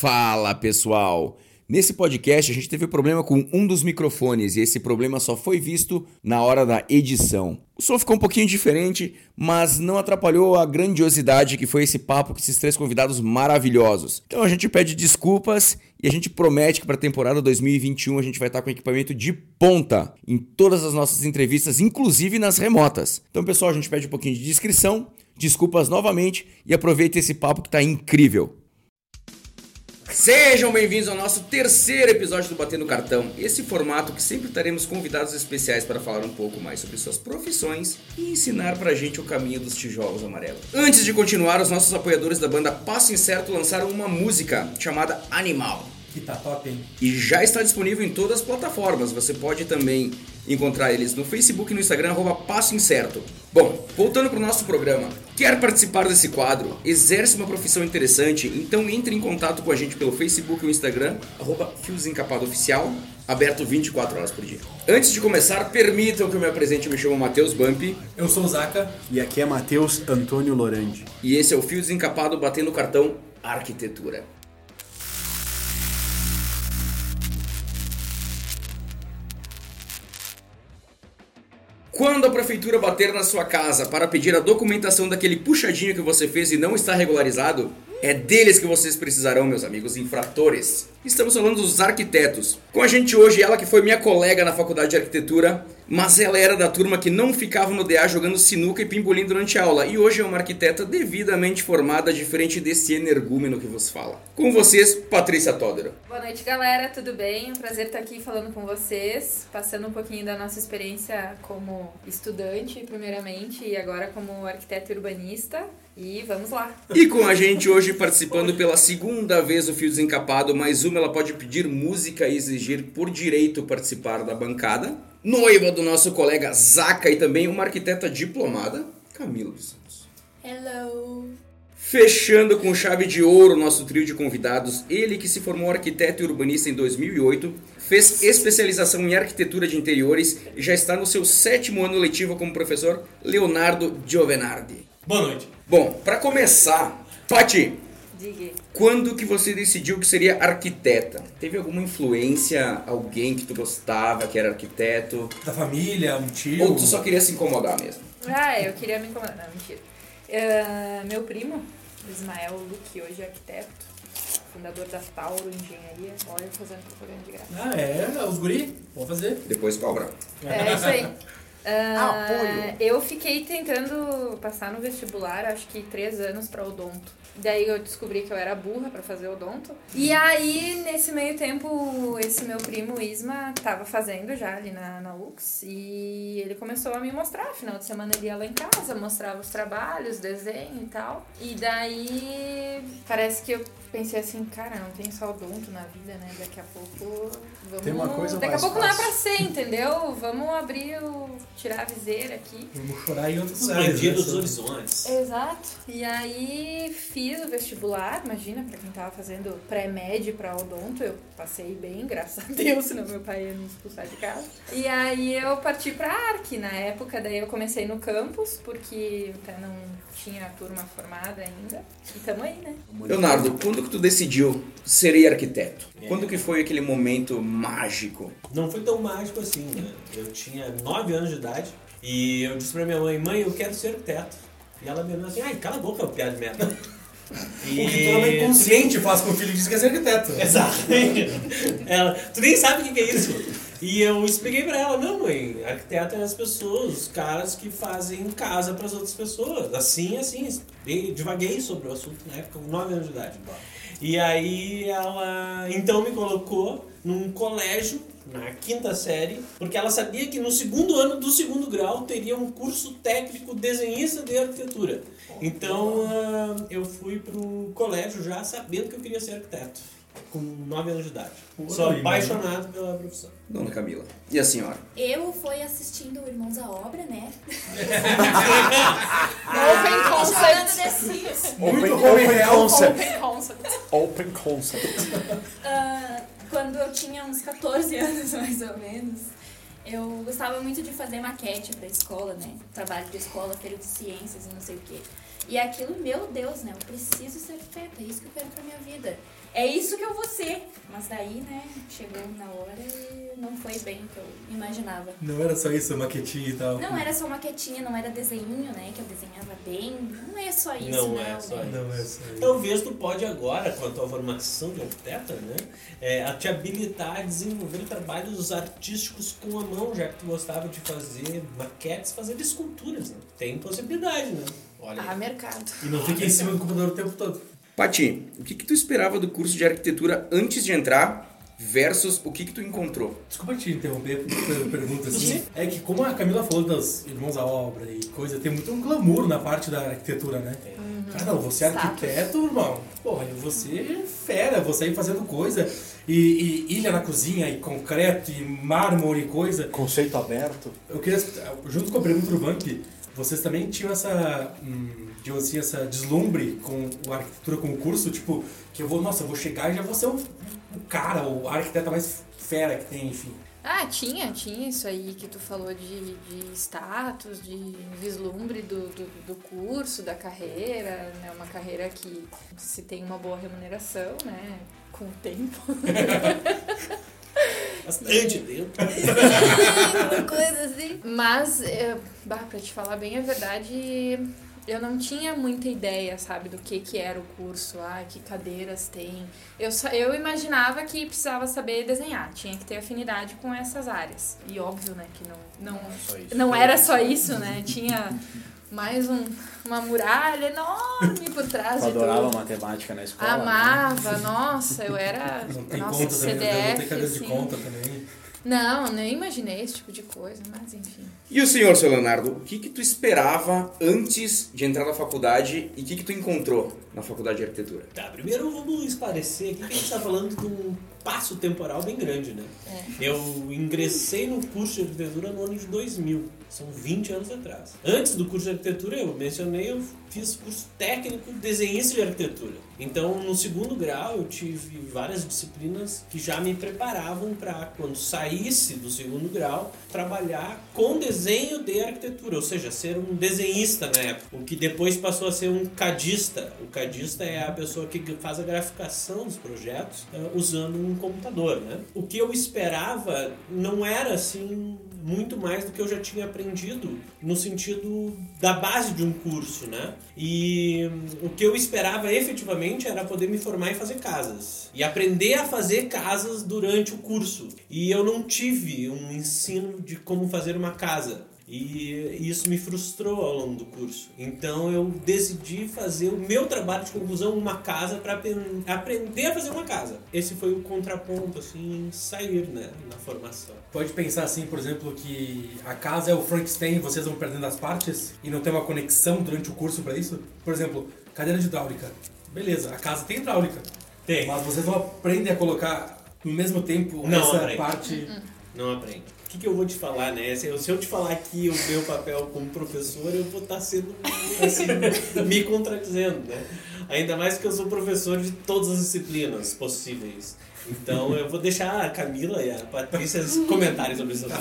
Fala pessoal! Nesse podcast a gente teve problema com um dos microfones e esse problema só foi visto na hora da edição. O som ficou um pouquinho diferente, mas não atrapalhou a grandiosidade que foi esse papo com esses três convidados maravilhosos. Então a gente pede desculpas e a gente promete que para a temporada 2021 a gente vai estar com equipamento de ponta em todas as nossas entrevistas, inclusive nas remotas. Então pessoal, a gente pede um pouquinho de descrição, desculpas novamente e aproveita esse papo que está incrível. Sejam bem-vindos ao nosso terceiro episódio do Batendo Cartão. Esse formato que sempre teremos convidados especiais para falar um pouco mais sobre suas profissões e ensinar pra gente o caminho dos tijolos amarelos. Antes de continuar, os nossos apoiadores da banda Passo Incerto lançaram uma música chamada Animal. Que tá top, hein? E já está disponível em todas as plataformas. Você pode também encontrar eles no Facebook e no Instagram, arroba Passo Incerto. Bom, voltando para o nosso programa. Quer participar desse quadro? Exerce uma profissão interessante? Então entre em contato com a gente pelo Facebook ou Instagram, arroba Fios Encapado Oficial, aberto 24 horas por dia. Antes de começar, permitam que eu me apresente. Eu me chamo Matheus Bump Eu sou o Zaca. E aqui é Matheus Antônio Lorandi. e esse é o Fio Desencapado batendo cartão Arquitetura. Quando a prefeitura bater na sua casa para pedir a documentação daquele puxadinho que você fez e não está regularizado, é deles que vocês precisarão, meus amigos infratores. Estamos falando dos arquitetos. Com a gente hoje, ela que foi minha colega na faculdade de arquitetura, mas ela era da turma que não ficava no DA jogando sinuca e pimbolim durante a aula, e hoje é uma arquiteta devidamente formada, diferente desse energúmeno que vos fala. Com vocês, Patrícia Todero. Boa noite, galera. Tudo bem? Um prazer estar aqui falando com vocês, passando um pouquinho da nossa experiência como estudante, primeiramente, e agora como arquiteto urbanista. E vamos lá. E com a gente hoje participando pela segunda vez o Fio Desencapado, mais uma ela pode pedir música e exigir por direito participar da bancada. Noiva do nosso colega Zaca e também uma arquiteta diplomada, Camila dos Santos. Hello! Fechando com chave de ouro o nosso trio de convidados, ele que se formou arquiteto e urbanista em 2008, fez especialização em arquitetura de interiores e já está no seu sétimo ano letivo como professor Leonardo Giovenardi. Boa noite. Bom, para começar, Pati, Diga. quando que você decidiu que seria arquiteta? Teve alguma influência, alguém que tu gostava, que era arquiteto? Da família, um tio. Ou tu só queria se incomodar mesmo? Ah, eu queria me incomodar. Não, mentira. Ah, meu primo, Ismael Luque, hoje é arquiteto, fundador da Tauro Engenharia. Olha, eu fazendo propaganda de graça. Ah, é? Os guri? Vamos fazer. Depois cobra. É isso aí. Ah, Apoio. Eu fiquei tentando passar no vestibular, acho que três anos pra odonto. Daí eu descobri que eu era burra pra fazer odonto. E aí, nesse meio tempo, esse meu primo Isma tava fazendo já ali na, na UX. E ele começou a me mostrar. Final de semana ele ia lá em casa, mostrava os trabalhos, desenho e tal. E daí, parece que eu pensei assim, cara, não tem só odonto na vida, né? Daqui a pouco vamos... Tem uma coisa Daqui a pouco não é fácil. pra ser, entendeu? Vamos abrir o... tirar a viseira aqui. Vamos chorar em outros lugares. Expandir né? os horizontes. Exato. E aí fiz o vestibular, imagina, pra quem tava fazendo pré-med pra odonto, eu passei bem, graças a Deus, senão meu pai ia me expulsar de casa. E aí eu parti pra ARC na época, daí eu comecei no campus, porque até não tinha a turma formada ainda. E tamo aí, né? Leonardo, quando que tu decidiu serei arquiteto? Quando que foi aquele momento mágico? Não foi tão mágico assim, né? Eu tinha 9 anos de idade e eu disse pra minha mãe, mãe, eu quero ser arquiteto. E ela me olhou assim, ai, cala a boca, piada de merda. O que toda mãe consciente faz com o filho diz que é ser arquiteto. Exatamente. Ela, tu nem sabe o que que é isso. E eu expliquei pra ela, não, mãe, arquiteto é as pessoas, os caras que fazem casa pras outras pessoas. Assim, assim, divaguei sobre o assunto na época, com 9 anos de idade. E aí ela então me colocou num colégio, na quinta série, porque ela sabia que no segundo ano do segundo grau teria um curso técnico desenhista de arquitetura. Então ah, eu fui pro colégio já sabendo que eu queria ser arquiteto, com 9 anos de idade. Pô, Sou aí, apaixonado pela profissão. Dona Camila. E a senhora? Eu fui assistindo o Irmãos à Obra, né? Open Jogando concept. Open, Muito open concept. Open concept. Open concept. Ah, quando eu tinha uns 14 anos, mais ou menos, eu gostava muito de fazer maquete pra escola, né? Trabalho de escola, feira de ciências e não sei o quê. E aquilo, meu Deus, né? Eu preciso ser arquiteta, é isso que eu quero pra minha vida. é isso que eu vou ser. Mas daí, né, chegou na hora e não foi bem o que eu imaginava. Não era só isso, maquetinha e tal. Não era só maquetinha, não era desenho, né, que eu desenhava bem. Não é só isso, Não não. é só né? isso. Não é só isso. Talvez tu pode agora, com a tua formação de arquiteta, né, é, a te habilitar a desenvolver trabalhos artísticos com a mão, já que tu gostava de fazer maquetes, fazer esculturas, né? Tem possibilidade, né? Olha Ah, aí. mercado. E não fica em cima do computador o tempo todo. Pati, o que, que tu esperava do curso de arquitetura antes de entrar versus o que, que tu encontrou? Desculpa te interromper por pergunta assim. É que como a Camila falou dos irmãos à obra e coisa, tem muito um glamour na parte da arquitetura, né? Cara, não, você é arquiteto, irmão. Porra, eu vou ser fera, vou sair fazendo coisa. E, e ilha na cozinha, e concreto, e mármore e coisa. Conceito aberto. Eu queria, junto com a pergunta do Vamp, vocês também tinham essa, hum, digamos assim, essa deslumbre com a arquitetura como curso, tipo, que eu vou, nossa, eu vou chegar e já vou ser o, o cara, o arquiteto mais fera que tem, enfim. Ah, tinha, tinha isso aí que tu falou de, de status, de vislumbre do, do, do curso, da carreira, né? Uma carreira que se tem uma boa remuneração, né? Com o tempo. Bastante tempo. coisa assim. Mas, é, bah, pra te falar bem a verdade, eu não tinha muita ideia, sabe, do que que era o curso, ah, que cadeiras tem. Eu, só, eu imaginava que precisava saber desenhar, tinha que ter afinidade com essas áreas. E óbvio, né, que não, não, Só isso. não era só isso, né, tinha mais um, uma muralha enorme por trás Tu de adorava tudo. matemática na escola? né? Amava, nossa, eu era. Não tem nossa, conta também, não CDF. tem cadeira de assim. conta também. Não, nem imaginei esse tipo de coisa, mas enfim. E o senhor, seu Leonardo, o que, que tu esperava antes de entrar na faculdade e o que, que tu encontrou na faculdade de arquitetura? Tá, primeiro vamos esclarecer aqui que a gente está falando de um passo temporal bem grande, né? Eu ingressei no curso de arquitetura no ano de 2000, são 20 anos atrás. Antes do curso de arquitetura, eu mencionei, eu fiz curso técnico desenhista de arquitetura. Então, no segundo grau, eu tive várias disciplinas que já me preparavam para, quando saísse do segundo grau, trabalhar com desenho de arquitetura, ou seja, ser um desenhista na época, o que depois passou a ser um cadista. O cadista é a pessoa que faz a graficação dos projetos eh, usando um computador, né? O que eu esperava não era assim muito mais do que eu já tinha aprendido no sentido da base de um curso, né? E hum, o que eu esperava efetivamente era poder me formar e fazer casas e aprender a fazer casas durante o curso. E eu não tive um ensino de como fazer uma casa. E isso me frustrou ao longo do curso. Então eu decidi fazer o meu trabalho de conclusão uma casa para aprender a fazer uma casa. Esse foi o contraponto assim em sair, né, na formação. Pode pensar assim, por exemplo, que a casa é o Frankenstein e vocês vão perdendo as partes e não tem uma conexão durante o curso pra isso? Por exemplo, cadeira de hidráulica. Beleza, a casa tem hidráulica. Tem. Mas vocês não aprendem a colocar no mesmo tempo Não essa aprende. parte. Não aprende. O que, que eu vou te falar, né? Se eu, se eu te falar aqui o meu papel como professor, eu vou estar sendo, assim, me contradizendo, né? Ainda mais que eu sou professor de todas as disciplinas possíveis. Então eu vou deixar a Camila e a Patrícia os comentários sobre isso.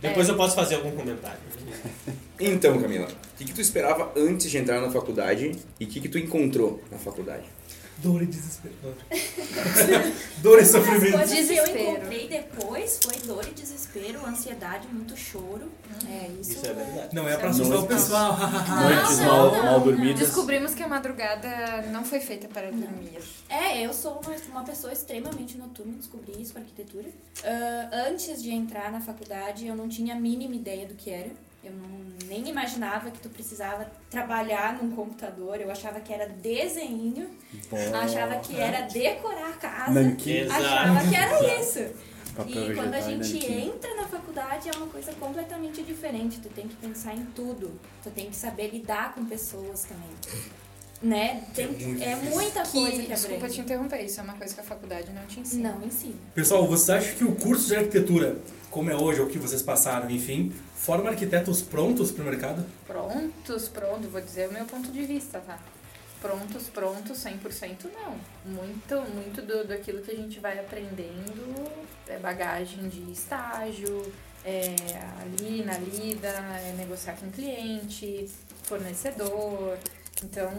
Depois eu posso fazer algum comentário. Então, Camila, o que, que tu esperava antes de entrar na faculdade e o que, que tu encontrou na faculdade? Dor e desespero. Dor e As sofrimento. coisas que eu encontrei depois foi dor e desespero, ansiedade, muito choro. É, isso, Isso é verdade. Não é pra Isso é assustar o pessoal. Noites não, mal, não, mal não. dormidas. Descobrimos que a madrugada não foi feita para dormir. É, eu sou uma, uma pessoa extremamente noturna, descobri isso com arquitetura. Ah, antes de entrar na faculdade, eu não tinha a mínima ideia do que era. Eu não, nem imaginava que tu precisava trabalhar num computador. Eu achava que era desenho, achava que era decorar a casa. Nanquim. Achava que era isso. Papel E quando a gente entra na faculdade é uma coisa completamente diferente. Tu tem que pensar em tudo. Tu tem que saber lidar com pessoas também. Né? Tem, é muita coisa que, desculpa abrange. te interromper, isso é uma coisa que a faculdade não te ensina. Não ensina. Pessoal, vocês acham que o curso de arquitetura, como é hoje, ou que vocês passaram, enfim, forma arquitetos prontos para o mercado? Prontos, pronto, vou dizer o meu ponto de vista, tá? Prontos, prontos, 100% não. Muito, muito do, daquilo que a gente vai aprendendo é bagagem de estágio, é ali na lida, é negociar com cliente, fornecedor, Então,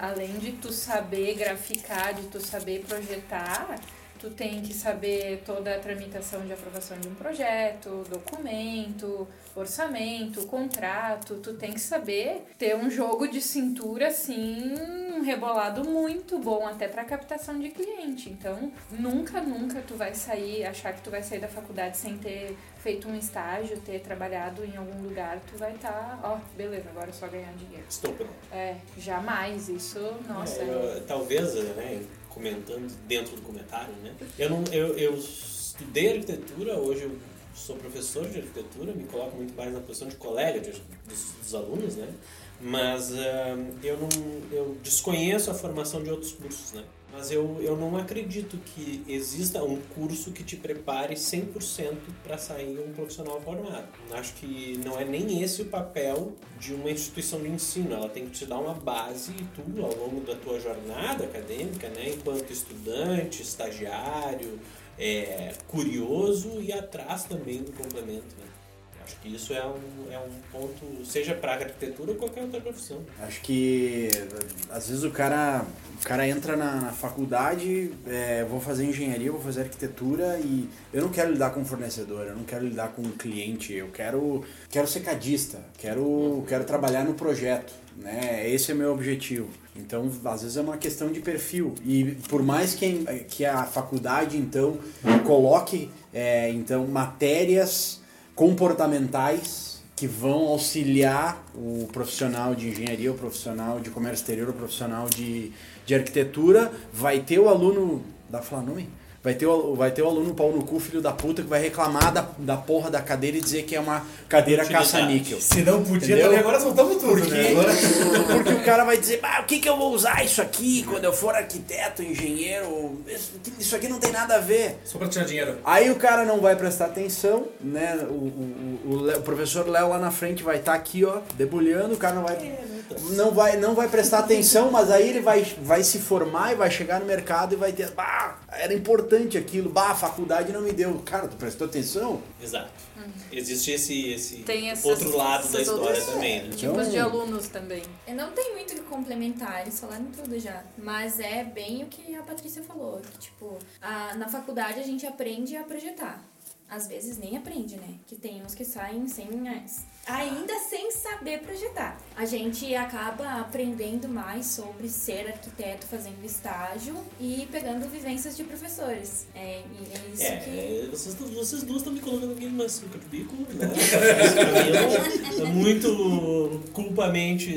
além de tu saber graficar, de tu saber projetar, tu tem que saber toda a tramitação de aprovação de um projeto, documento, orçamento, contrato, tu tem que saber ter um jogo de cintura assim, um rebolado muito bom até para captação de cliente. Então, nunca, nunca tu vai sair, achar que tu vai sair da faculdade sem ter feito um estágio, ter trabalhado em algum lugar, tu vai estar, tá, ó, beleza, agora é só ganhar dinheiro. Estou pronto. É, jamais, isso, nossa. É, eu, talvez, né, comentando dentro do comentário, né? Eu, não, eu, eu estudei arquitetura, hoje eu sou professor de arquitetura, me coloco muito mais na posição de colega de, dos, dos, alunos, né? Mas uh, eu, não, eu desconheço a formação de outros cursos, né? Mas eu, eu não acredito que exista um curso que te prepare 100% para sair um profissional formado. Acho que não é nem esse o papel de uma instituição de ensino. Ela tem que te dar uma base e tudo ao longo da tua jornada acadêmica, né? enquanto estudante, estagiário, é, curioso e atrás também do complemento. Né? Acho que isso é um, é um ponto, seja para arquitetura ou qualquer outra profissão. Acho que às vezes o cara, o cara entra na, na faculdade, é, vou fazer engenharia, vou fazer arquitetura e eu não quero lidar com fornecedor, eu não quero lidar com cliente, eu quero, quero ser cadista, quero, quero trabalhar no projeto. Né? Esse é meu objetivo. Então, às vezes é uma questão de perfil. E por mais que, que a faculdade, então, coloque é, então matérias comportamentais que vão auxiliar o profissional de engenharia, o profissional de comércio exterior, o profissional de, de arquitetura. Vai ter o aluno. Falar nome? Vai ter, o, vai ter o aluno pau no cu, filho da puta, que vai reclamar da, da porra da cadeira e dizer que é uma cadeira caça-níquel. Se não podia, também agora soltamos tudo, porque, né? Agora... porque o cara vai dizer, ah, o que, que eu vou usar isso aqui quando eu for arquiteto, engenheiro? Isso aqui não tem nada a ver. Só pra tirar dinheiro. Aí o cara não vai prestar atenção, né? O, o, o, o professor Léo lá na frente vai estar tá aqui, ó, debulhando, o cara não vai, é, não vai, não vai prestar atenção, mas aí ele vai, vai se formar e vai chegar no mercado e vai ter, ah, era importante aquilo, bah, a faculdade não me deu. Cara, tu prestou atenção? Exato. Uhum. Existe esse, esse essas, outro lado da história também. Né? Tipos então, de alunos também. Eu não tenho muito o que complementar, eles falaram tudo já. Mas é bem o que a Patrícia falou. Que, tipo, a, na faculdade a gente aprende a projetar às vezes nem aprende, né? Que tem uns que saem sem ainda sem saber projetar. A gente acaba aprendendo mais sobre ser arquiteto fazendo estágio e pegando vivências de professores. É, e é isso é, que. Vocês, vocês duas estão me colocando aqui no açúcar de bico, né? é muito culpamente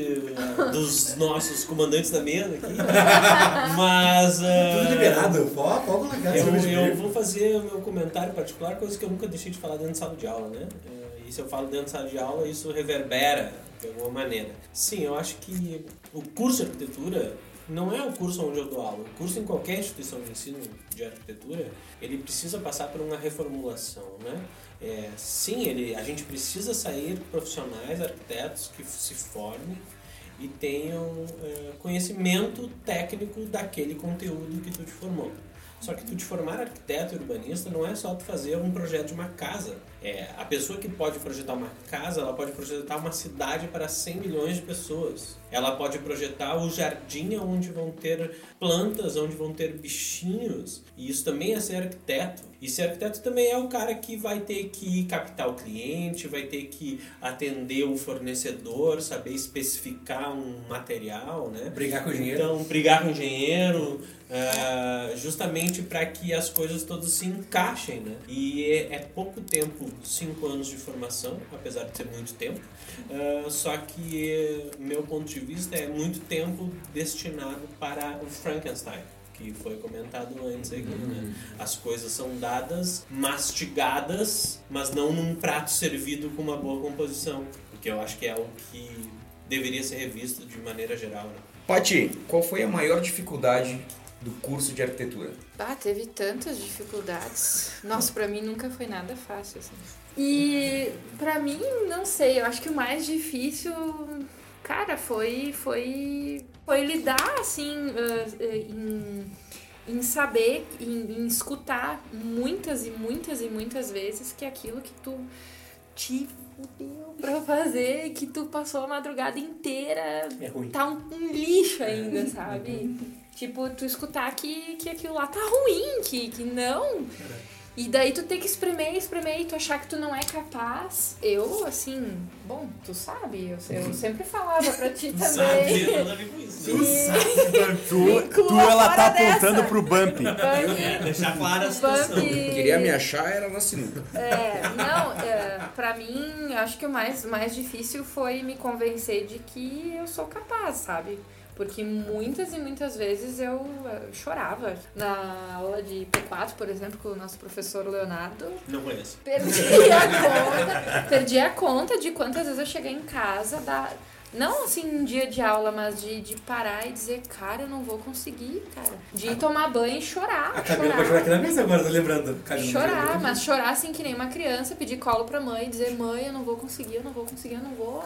dos nossos comandantes da mesa aqui. Mas. Uh, Tudo liberado, pode colocar eu, eu vou fazer o meu comentário particular, coisa que eu nunca deixei de falar dentro de sala de aula, né? E se eu falo dentro de sala de aula, isso reverbera de alguma maneira. Sim, eu acho que o curso de arquitetura não é o curso onde eu dou aula. O curso em qualquer instituição de ensino de arquitetura, ele precisa passar por uma reformulação, né? É, sim, ele, a gente precisa sair profissionais, arquitetos que se formem e tenham é, conhecimento técnico daquele conteúdo que tu te formou. Só que tu te formar arquiteto e urbanista não é só tu fazer um projeto de uma casa. É, a pessoa que pode projetar uma casa, ela pode projetar uma cidade para 100 milhões de pessoas. Ela pode projetar o jardim onde vão ter plantas, onde vão ter bichinhos. E isso também é ser arquiteto. E ser arquiteto também é o cara que vai ter que captar o cliente, vai ter que atender o fornecedor, saber especificar um material, né? Brigar com o engenheiro. Então, brigar com o engenheiro, uh, justamente para que as coisas todas se encaixem, né? E é, é, pouco tempo, cinco anos de formação, apesar de ser muito tempo. Uh, só que, meu ponto de vista, é muito tempo destinado para o Frankenstein que foi comentado antes aqui, né? uhum. né? As coisas são dadas, mastigadas, mas não num prato servido com uma boa composição, porque eu acho que é o que deveria ser revisto de maneira geral, né? Pati, qual foi a maior dificuldade do curso de arquitetura? Ah, teve tantas dificuldades. Nossa, para mim nunca foi nada fácil assim. E para mim, não sei, eu acho que o mais difícil, cara, foi foi foi lidar assim uh, em, em saber, em, em escutar muitas e muitas e muitas vezes que aquilo que tu te fudeu pra fazer, que tu passou a madrugada inteira, É ruim. tá um, um lixo ainda, sabe? tipo, tu escutar que, que aquilo lá tá ruim, que, que não. E daí tu ter que espremer, espremer e tu achar que tu não é capaz. Eu, assim, bom, tu sabe, eu, eu sempre falava pra ti Sabe, também. nada a ver com isso. né? E- Tu, tu ela tá apontando dessa. pro bump. É, deixar clara a situação. Bump- Queria me achar, era na sinuca. É, não, é, pra mim, acho que o mais, mais difícil foi me convencer de que eu sou capaz, sabe? Porque muitas e muitas vezes eu eh, chorava. Na aula de P4, por exemplo, com o nosso professor Leonardo, Não conheço. perdi a conta, perdi a conta de quantas vezes eu cheguei em casa da não assim um dia de aula, mas de, de parar e dizer, cara, eu não vou conseguir, cara. De ir tomar banho e chorar. A Camila vai chorar aqui na mesa agora, tô lembrando. Chorar, mas chorar assim que nem uma criança, pedir colo pra mãe, dizer, mãe, eu não vou conseguir, eu não vou conseguir, eu não vou.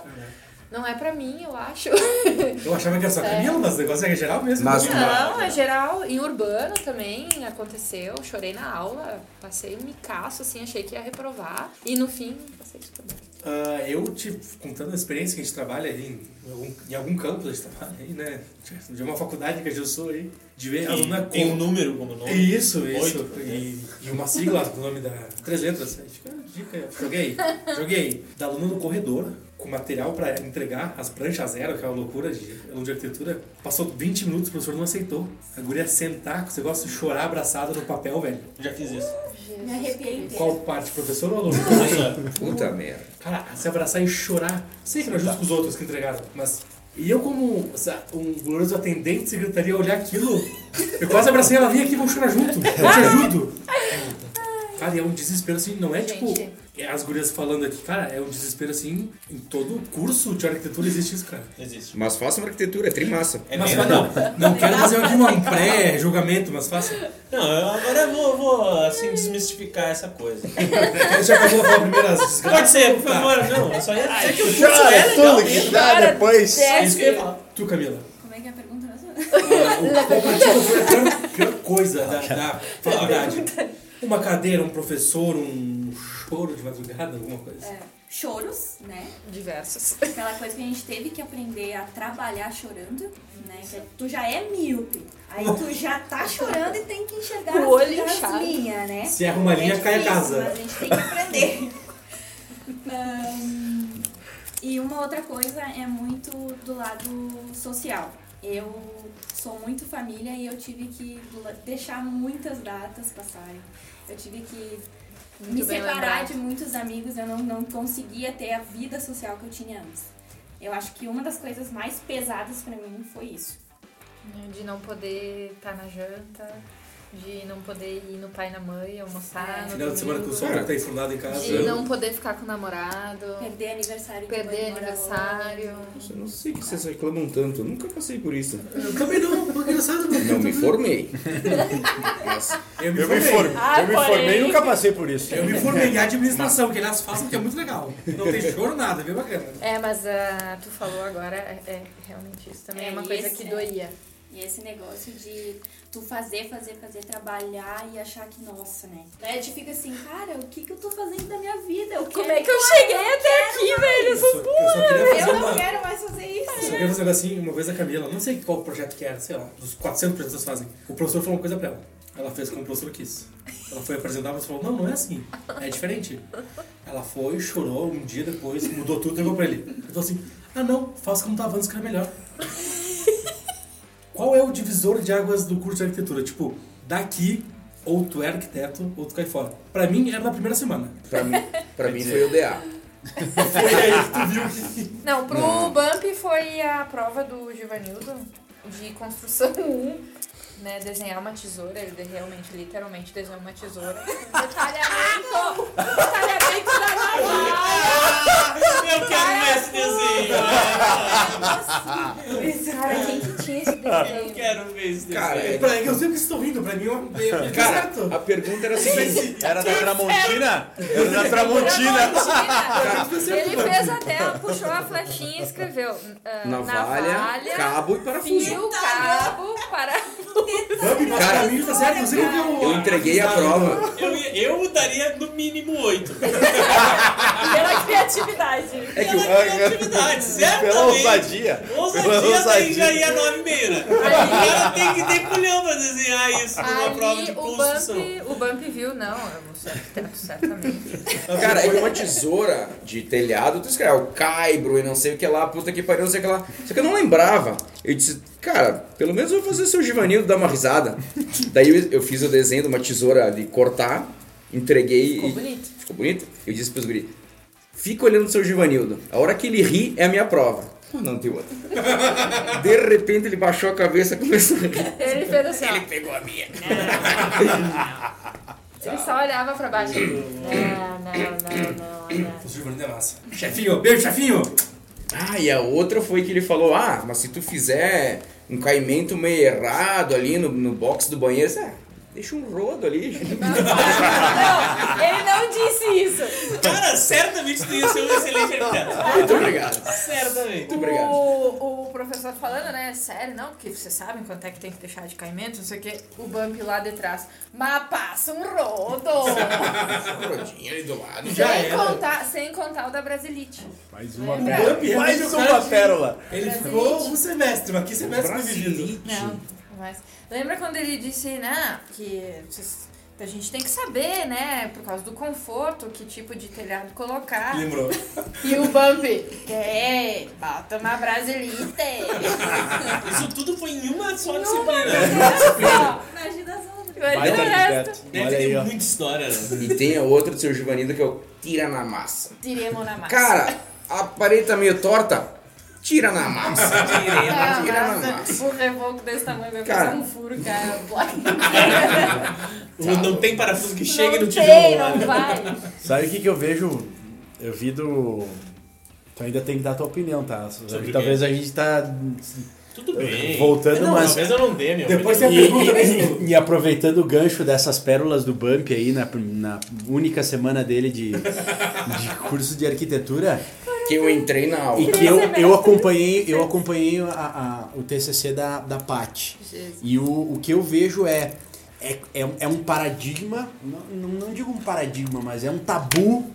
Não é pra mim, eu acho. Eu achava que era só É. Camila, mas o negócio é geral mesmo. Mas- Não, é geral. Em urbano também aconteceu. Chorei na aula, passei um micaço, assim, achei que ia reprovar. E no fim, passei super bem. Ah, eu, tipo, contando a experiência que a gente trabalha aí, em algum, em algum campo a gente trabalha aí, né? De uma faculdade que a gente sou aí, de ver aluna Tem um com. número como nome. Isso, isso. Oito. E, e uma sigla do nome da. Três letras. Aí fica a dica. Joguei. Joguei. Da aluna no corredor, com material pra entregar, as pranchas zero, que é uma loucura de aluno de arquitetura. Passou 20 minutos, o professor não aceitou. A guria sentar com esse negócio de chorar abraçada no papel, velho. Já fiz isso. Me arrepiei. Qual parte, professor ou aluno? Puta merda. Cara, se abraçar e chorar. Sei que não é justo com os outros que entregaram, mas. E eu, como um glorioso atendente de secretaria, olhar aquilo, eu quase abracei ela, vem aqui, vamos chorar junto, eu te ajudo. Cara, e é um desespero assim, não é tipo. Gente. é As gurias falando aqui, cara, é um desespero assim, em todo curso de arquitetura existe isso, cara. Existe. Mas faça uma arquitetura, é trimassa. É Mas não, não quero fazer aqui um pré-julgamento, mas faça. Não, agora eu vou, vou assim, desmistificar essa coisa. Já acabou a primeira desgraça. Pode ser, por favor. Não, eu só ia dizer que o curso é legal tudo que dá depois. é- Isso que eu ia falar. Tu, Camila. Como é que é a pergunta? Ah, o ti foi a pior, pior coisa da, da faculdade? Uma cadeira, um professor, um choro de madrugada, alguma coisa? É, choros, né? Diversos. Aquela coisa que a gente teve que aprender a trabalhar chorando, né? Que tu já é míope. Aí tu já tá chorando e tem que enxergar O olho as, linhas, né? Se erra uma linha, cai a casa. Mas a gente tem que aprender. Ahn, e uma outra coisa é muito do lado social. Eu sou muito família e eu tive que deixar muitas datas passarem. Eu tive que Muito bem separar lembrado. de muitos amigos, eu não, não conseguia ter a vida social que eu tinha antes. Eu acho que uma das coisas mais pesadas pra mim foi isso. De não poder estar na janta, de não poder ir no pai e na mãe almoçar. no Final de semana com o sol que tá enfurnado em casa. De não poder ficar com o namorado, Perder aniversário de perder aniversário. Eu não sei que vocês reclamam tanto, eu nunca passei por isso. Eu também não, foi engraçado. Não me formei. Eu me Eu me, formei. formei, Ah, eu me porém. formei e nunca passei por isso. Eu me formei em administração, que elas façam que é muito legal. Não tem choro, nada, é bem bacana. É, mas ah, tu falou agora, é, é realmente isso também é, É, uma coisa esse- que doía. E esse negócio de tu fazer, fazer, fazer, trabalhar e achar que, nossa, né? Daí tu fica assim, cara, o que que eu tô fazendo da minha vida? Eu Como quero é que eu cheguei até aqui, velho? Eu só, eu só queria fazer Eu não uma... quero mais fazer isso. Eu só queria fazer um negocinho, uma vez a Camila, não sei qual projeto que era, sei lá, dos 400 projetos que eles fazem. O professor falou uma coisa pra ela. Ela fez como o professor quis. Ela foi apresentar, mas falou, não, não é assim. É diferente. Ela foi, chorou, um dia depois, mudou tudo e entregou pra ele. Ele falou assim, ah não, faça como tava antes que era melhor. Qual é o divisor de águas do curso de arquitetura? Tipo, daqui, ou tu é arquiteto, ou tu cai fora. Pra mim, era na primeira semana. pra mim, pra mim foi o DA. Foi aí que tu viu que... Não, pro Não. Bump foi a prova do Givanildo de construção 1, né? Desenhar uma tesoura, ele realmente, literalmente desenhou uma tesoura. Detalhamento! Detalhamento da navalha! Eu quero ver esse desenho. Cara, quem que tinha esse Eu desenho? quero ver esse desenho. Cara, é- Pra, eu sei que vocês estão rindo, pra mim é, Cara, certo. a pergunta era a seguinte. Era da Tramontina? Era da Tramontina. Tramontina. Ele fez a tela, puxou a flechinha e escreveu ah, Navalha, cabo e parafuso. fio, cabo, parafuso. Nosso Cara, caminho tá certo. Você não viu Eu entreguei a prova. Eu, eu daria no mínimo oito. Pela criatividade. É que o- Pela criatividade, certamente. Pela ousadia. Pela Ousadia daí ousadia. já ia nove e meia, né? O cara tem que ter culhão pra desenhar isso numa prova de Ali o construção. Bump, o Bump viu, não, eu vou ser arquiteto, certamente. Cara, é que uma tesoura de telhado, tu escreve o caibro e não sei o que lá, puta que pariu, não sei o que lá. Só que eu não lembrava. Eu disse, cara, pelo menos eu vou fazer o seu Givanildo dar uma risada. Daí eu, eu fiz o desenho de uma tesoura de cortar, entreguei Ficou e. bonito. Ficou bonito? Eu disse pros guri, fica olhando o seu Givanildo. A hora que ele ri é a minha prova. Pô, não tem outra. De repente ele baixou a cabeça e começou a rir. Ele fez assim. Ele pegou a minha. Ele só olhava pra baixo. Não, não, não, não, não. O Giovanni é massa. Chefinho, beijo, chefinho. Ah, e a outra foi que ele falou: Ah, mas se tu fizer um caimento meio errado ali no, no box do banheiro, ah, deixa um rodo ali. gente." Não, ele não disse isso. Cara, certamente tu ia ser um excelente arquiteto. Muito obrigado. Certamente. Muito obrigado. O, o professor falando, né? Sério, não, porque vocês sabem quanto é que tem que deixar de caimento, não sei o quê. O Bump lá de trás. Mas passa um rodo! Um rodinho ali do lado. Já sem, era. contar, sem contar o da Brasilite. Mais uma Lembra? pérola. Mais uma pérola. Ele ficou um semestre, mas que semestre foi vivido? Não, mas. Lembra quando ele disse, né, que a gente tem que saber, né, por causa do conforto, que tipo de telhado colocar. Lembrou. E o Bump, é, bota uma Brasilite. Isso tudo foi em uma só disciplina. Imagina as outras. O resto. Deve Olha ter muita história, né? E tem a outra do seu Givanildo que é o tira na massa. tiremos na massa. Cara, a parede tá meio torta, tira na massa. Ah, tira na massa, massa. um revoco desse tamanho vai Cara. fazer um furo, cara. Bloco Não, tem parafuso que chegue não no tem, tijolo lá. não né? vai. Sabe o que, que eu vejo? Eu vi do. Tu ainda tem que dar a tua opinião, tá? Talvez a gente tá Tudo bem. Voltando, não, mas- Talvez eu não dê, meu. Depois tem a pergunta, né? E, e aproveitando o gancho dessas pérolas do Bump aí na, na única semana dele de, de curso de arquitetura Que eu entrei na aula. e que eu, eu acompanhei eu acompanhei a, a- o TCC da, da Pat e o, o que eu vejo é é, é, é um paradigma não, não, digo um paradigma mas é um tabu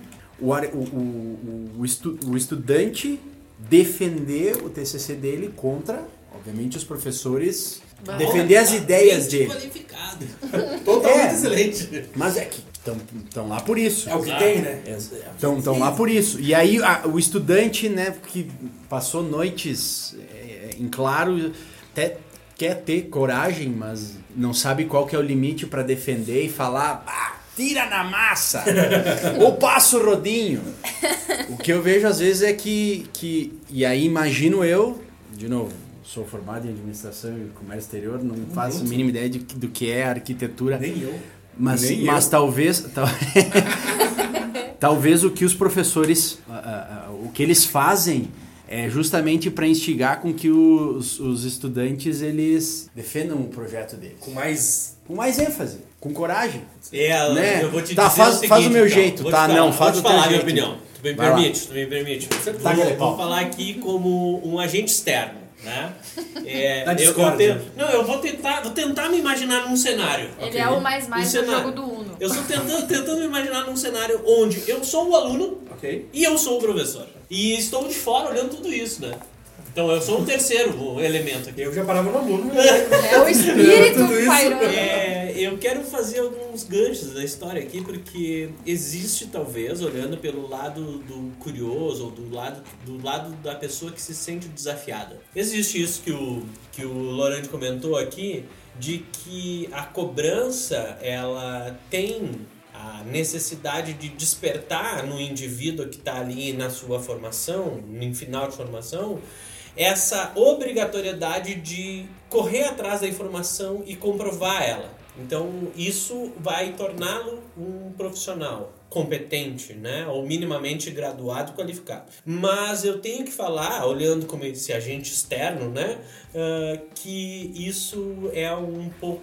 o, o, o, o, estu- o estudante defender o TCC dele contra obviamente os professores defender as ideias dele qualificado. Totalmente É. excelente. mas é que estão lá por isso. É o que tem, né? Estão lá por isso. E aí a- o estudante, né, que passou noites é, em claro, até quer ter coragem, mas não sabe qual que é o limite para defender e falar, ah, tira na massa, ou passa o rodinho. O que eu vejo às vezes é que, que e aí imagino eu, de novo, sou formado em administração e comércio exterior, não faço a mínima ideia de- do que é arquitetura. Nem eu. Mas, Nem mas eu. talvez. tal- talvez o que os professores. ah, ah, o que eles fazem é justamente para instigar com que os, os estudantes eles defendam o projeto deles. Com mais. Com mais ênfase, com coragem. É, Né? eu vou te Tá, dizer faz- o seguinte, faz o meu então. jeito, tá? falar, Não, faz vou o te falar teu a minha jeito. opinião. Tu me Vai lá. permite, tu me permite. Tá, Vou, vou falar aqui como um agente externo, né? É, eu, eu te- não, eu vou tentar, vou tentar me imaginar num cenário. Ele é o mais mais Um do cenário. jogo do Uno. Eu estou tentando, tentando me imaginar num cenário onde eu sou o aluno Ok. e eu sou o professor. E estou de fora olhando tudo isso, né? Então eu sou o terceiro elemento aqui. Eu já parava no aluno. É o espírito pairando. É, eu quero fazer alguns ganchos da história aqui, porque existe, talvez, olhando pelo lado do curioso, ou do lado, do lado da pessoa que se sente desafiada. Existe isso que o, que o Lorante comentou aqui, de que a cobrança, ela tem a necessidade de despertar no indivíduo que está ali na sua formação, no final de formação, essa obrigatoriedade de correr atrás da informação e comprovar ela. Então, isso vai torná-lo um profissional competente, né? Ou minimamente graduado e qualificado. Mas eu tenho que falar, olhando como esse agente externo, né? ah, que isso é um pouco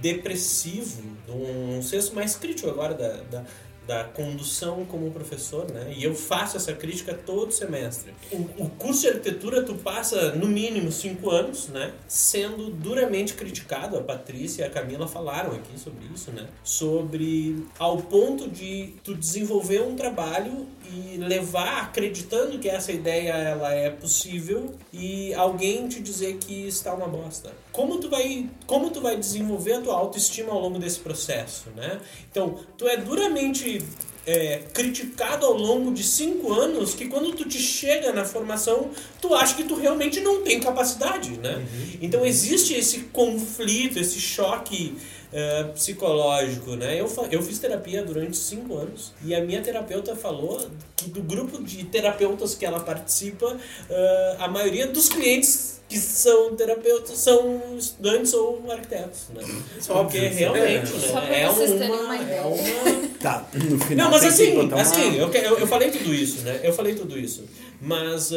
depressivo, um senso mais crítico agora da, da, da condução como professor, né? E eu faço essa crítica todo semestre. O, o curso de arquitetura tu passa no mínimo cinco anos, né? Sendo duramente criticado. A Patrícia e a Camila falaram aqui sobre isso, né? Sobre ao ponto de tu desenvolver um trabalho e levar acreditando que essa ideia ela é possível e alguém te dizer que está uma bosta. Como tu vai, como tu vai desenvolver a tua autoestima ao longo desse processo, né? Então, tu é duramente é, criticado ao longo de cinco anos que quando tu te chega na formação, tu acha que tu realmente não tem capacidade, né? Então existe esse conflito, esse choque é, psicológico, né? Eu, eu fiz terapia durante cinco anos e a minha terapeuta falou que do grupo de terapeutas que ela participa, é, a maioria dos clientes que são terapeutas são estudantes ou arquitetos, né? Porque realmente, Só pra né? É vocês terem uma, é uma Tá, no final não, mas assim, uma- assim eu, eu, eu falei tudo isso, né? Eu falei tudo isso. Mas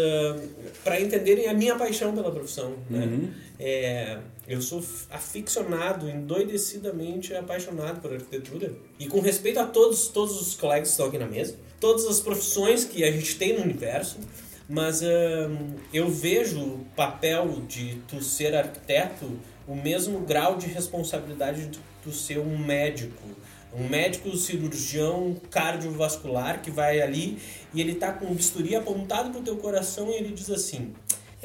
para entenderem a minha paixão pela profissão, né? Uhum. É, eu sou aficionado, endoidecidamente apaixonado por arquitetura. E com respeito a todos, todos os colegas que estão aqui na mesa, todas as profissões que a gente tem no universo, mas ahn, eu vejo o papel de tu ser arquiteto o mesmo grau de responsabilidade de tu ser um médico. Um médico cirurgião cardiovascular que vai ali e ele tá com o bisturi apontado pro teu coração e ele diz assim: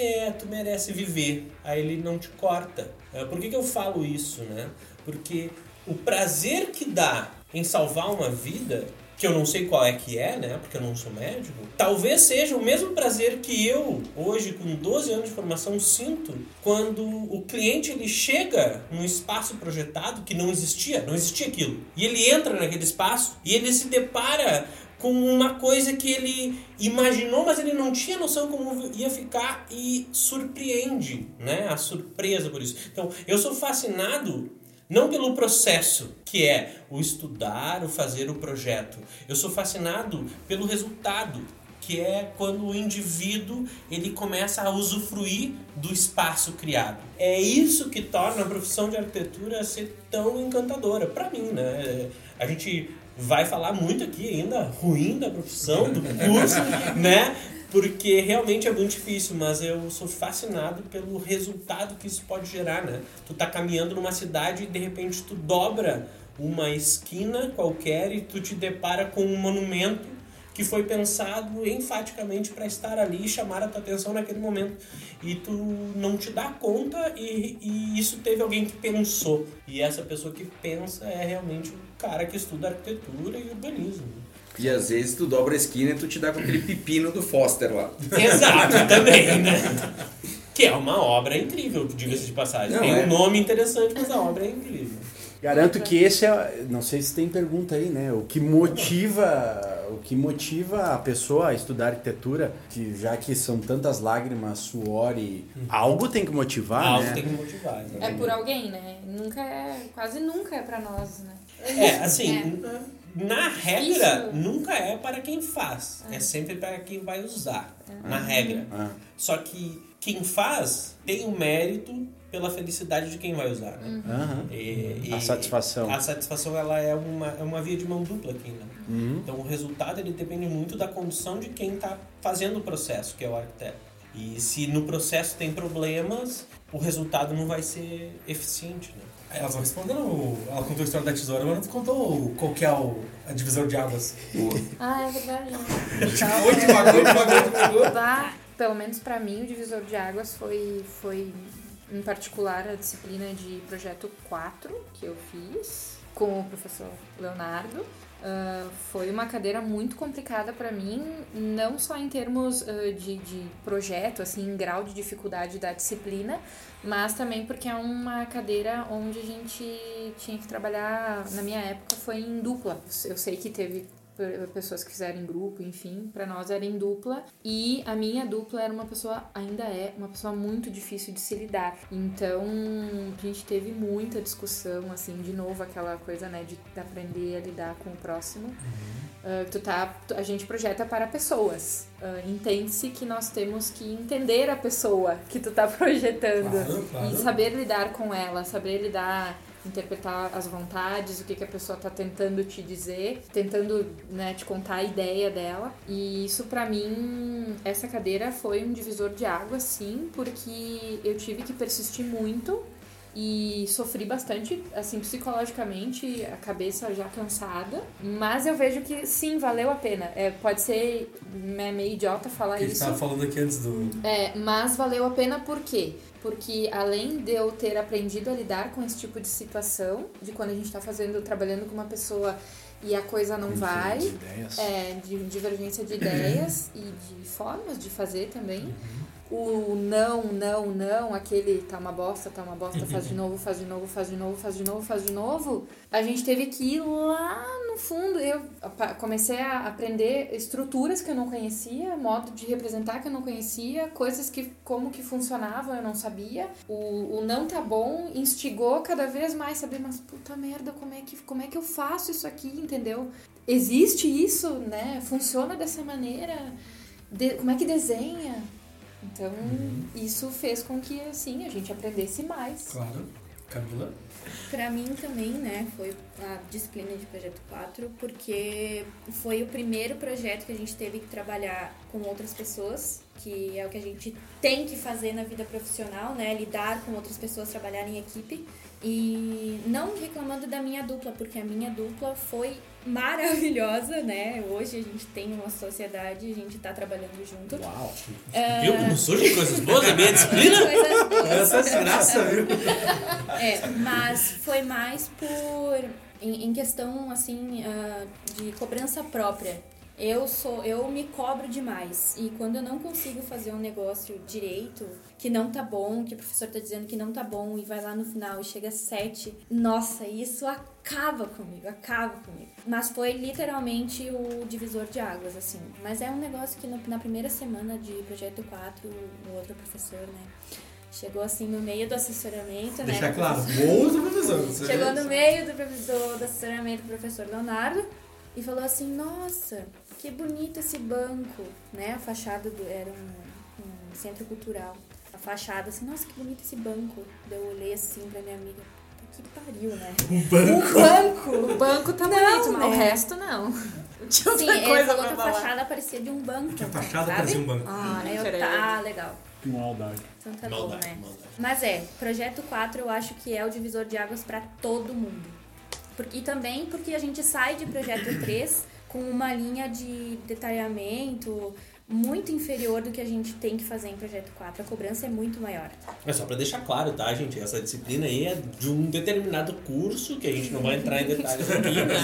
É, tu merece viver. Aí ele não te corta. É, Por que, que eu falo isso, né? Porque o prazer que dá em salvar uma vida, que eu não sei qual é que é, né? Porque eu não sou médico, talvez seja o mesmo prazer que eu, hoje, com 12 anos de formação, sinto quando o cliente ele chega num espaço projetado que não existia, não existia aquilo. E ele entra naquele espaço e ele se depara com uma coisa que ele imaginou, mas ele não tinha noção como ia ficar e surpreende, né? A surpresa por isso. Então, eu sou fascinado não pelo processo, que é o estudar, o fazer o projeto. Eu sou fascinado pelo resultado, que é quando o indivíduo ele começa a usufruir do espaço criado. É isso que torna a profissão de arquitetura ser tão encantadora para mim, né? A gente vai falar muito aqui ainda ruim da profissão, do curso, né? Porque realmente é muito difícil, mas eu sou fascinado pelo resultado que isso pode gerar, né? Tu tá caminhando numa cidade e de repente tu dobra uma esquina qualquer e tu te depara com um monumento que foi pensado enfaticamente para estar ali e chamar a tua atenção naquele momento. E tu não te dá conta e, e isso teve alguém que pensou. E essa pessoa que pensa é realmente o cara que estuda arquitetura e urbanismo. E às vezes tu dobra a esquina e tu te dá com aquele pepino do Foster lá. Exato, também, né? Que é uma obra incrível, diga-se de passagem. Não, Tem é. um nome interessante, mas a obra é incrível. Garanto que esse é, não sei se tem pergunta aí, né? O que motiva, o que motiva a pessoa a estudar arquitetura, que já que são tantas lágrimas, suor e algo tem que motivar, Algo né? tem que motivar. né? É por alguém, né? Nunca é, quase nunca é pra nós, né? É, assim, na regra, Isso. nunca é para quem faz. É, sempre para quem vai usar, na regra. Só que quem faz tem o mérito pela felicidade de quem vai usar, né? Aham. E- e A satisfação. A satisfação ela é uma, é uma via de mão dupla aqui, né? Uhum. Então o resultado ele depende muito da condição de quem está fazendo o processo, que é o arquiteto. E se no processo tem problemas, o resultado não vai ser eficiente, né? Elas vão respondendo. Ela contou a história da tesoura, mas não contou qual que é o, a divisor de águas. Ah, é verdade. Oi, devagou, devagou, devagou. Lá, pelo menos pra mim, o divisor de águas foi, foi em particular a disciplina de projeto 4 que eu fiz com o professor Leonardo. Ah, foi uma cadeira muito complicada pra mim, não só em termos ah, de, de projeto, assim, em grau de dificuldade da disciplina, mas também porque é uma cadeira onde a gente tinha que trabalhar, na minha época foi em dupla. Eu sei que teve pessoas que fizeram em grupo, enfim, pra nós era em dupla. E a minha dupla era uma pessoa, ainda é, uma pessoa muito difícil de se lidar. Então, a gente teve muita discussão, assim, de novo aquela coisa, né, de aprender a lidar com o próximo. Ah, tu tá, a gente projeta para pessoas. Ah, Entende-se que nós temos que entender a pessoa que tu tá projetando Claro, claro. e saber lidar com ela, saber lidar interpretar as vontades, o que, que a pessoa tá tentando te dizer, tentando né, te contar a ideia dela. E isso pra mim, essa cadeira foi um divisor de água, sim, porque eu tive que persistir muito e sofri bastante, assim, psicologicamente, a cabeça já cansada. Mas eu vejo que sim, valeu a pena. É, pode ser é meio idiota falar Que a gente isso. tava falando aqui antes do. É, mas valeu a pena por quê? Porque além de eu ter aprendido a lidar com esse tipo de situação, de quando a gente tá fazendo, trabalhando com uma pessoa e a coisa não vai, Ideias. é, de divergência de ideias e de formas de fazer também. O não, não, não, aquele tá uma bosta, tá uma bosta, faz de novo, faz de novo, faz de novo, faz de novo, faz de novo. A gente teve que ir lá no fundo. Eu comecei a aprender estruturas que eu não conhecia, modo de representar que eu não conhecia, coisas que como que funcionavam eu não sabia. O, o não tá bom instigou cada vez mais saber, mas puta merda, como é que como é que eu faço isso aqui, entendeu? Existe isso, né? Funciona dessa maneira. De- como é que desenha? Então, isso fez com que, assim, a gente aprendesse mais. Claro. Camila. Pra mim também, né, foi a disciplina de projeto 4, porque foi o primeiro projeto que a gente teve que trabalhar com outras pessoas, que é o que a gente tem que fazer na vida profissional, né, lidar com outras pessoas, trabalhar em equipe. E não reclamando da minha dupla, porque a minha dupla foi maravilhosa, né? Hoje a gente tem uma sociedade, a gente tá trabalhando junto. Uau. Viu como surgem coisas boas da minha disciplina? Coisas boas. Essa desgraça, viu? É, mas foi mais por em, em questão assim ah, de cobrança própria. Eu sou, eu me cobro demais e quando eu não consigo fazer um negócio direito, que não tá bom, que o professor tá dizendo que não tá bom e vai lá no final e chega às sete, nossa, isso acaba comigo, acaba comigo. Mas foi literalmente o divisor de águas, assim. Mas é um negócio que no- na primeira semana de projeto 4, o outro professor, né? Chegou assim no meio do assessoramento, né? Deixar do claro. Outro professor. Chegou no meio do, do, do assessoramento do professor Leonardo e falou assim, nossa, que bonito esse banco, né? A fachada do, era um, um centro cultural. Fachada, assim, nossa, que bonito esse banco. Daí eu olhei assim pra minha amiga, "Puta que pariu, né? Um banco. Um banco! O banco tá Não, bonito, mas o né? resto não. Tinha Sim, outra ele coisa falou pra que a falar. fachada parecia de um banco. Que a fachada sabe? parecia um banco. Ah, Aí eu, tá, legal. Que maldade. Então tá bom, Maldade, né? maldade. Mas é, projeto 4 eu acho que é o divisor de águas pra todo mundo. Porque, e também porque a gente sai de projeto 3 com uma linha de detalhamento muito inferior do que a gente tem que fazer em projeto 4. A cobrança é muito maior. É só pra deixar claro, tá, gente? Essa disciplina aí é de um determinado curso, que a gente não vai entrar em detalhes aqui, né?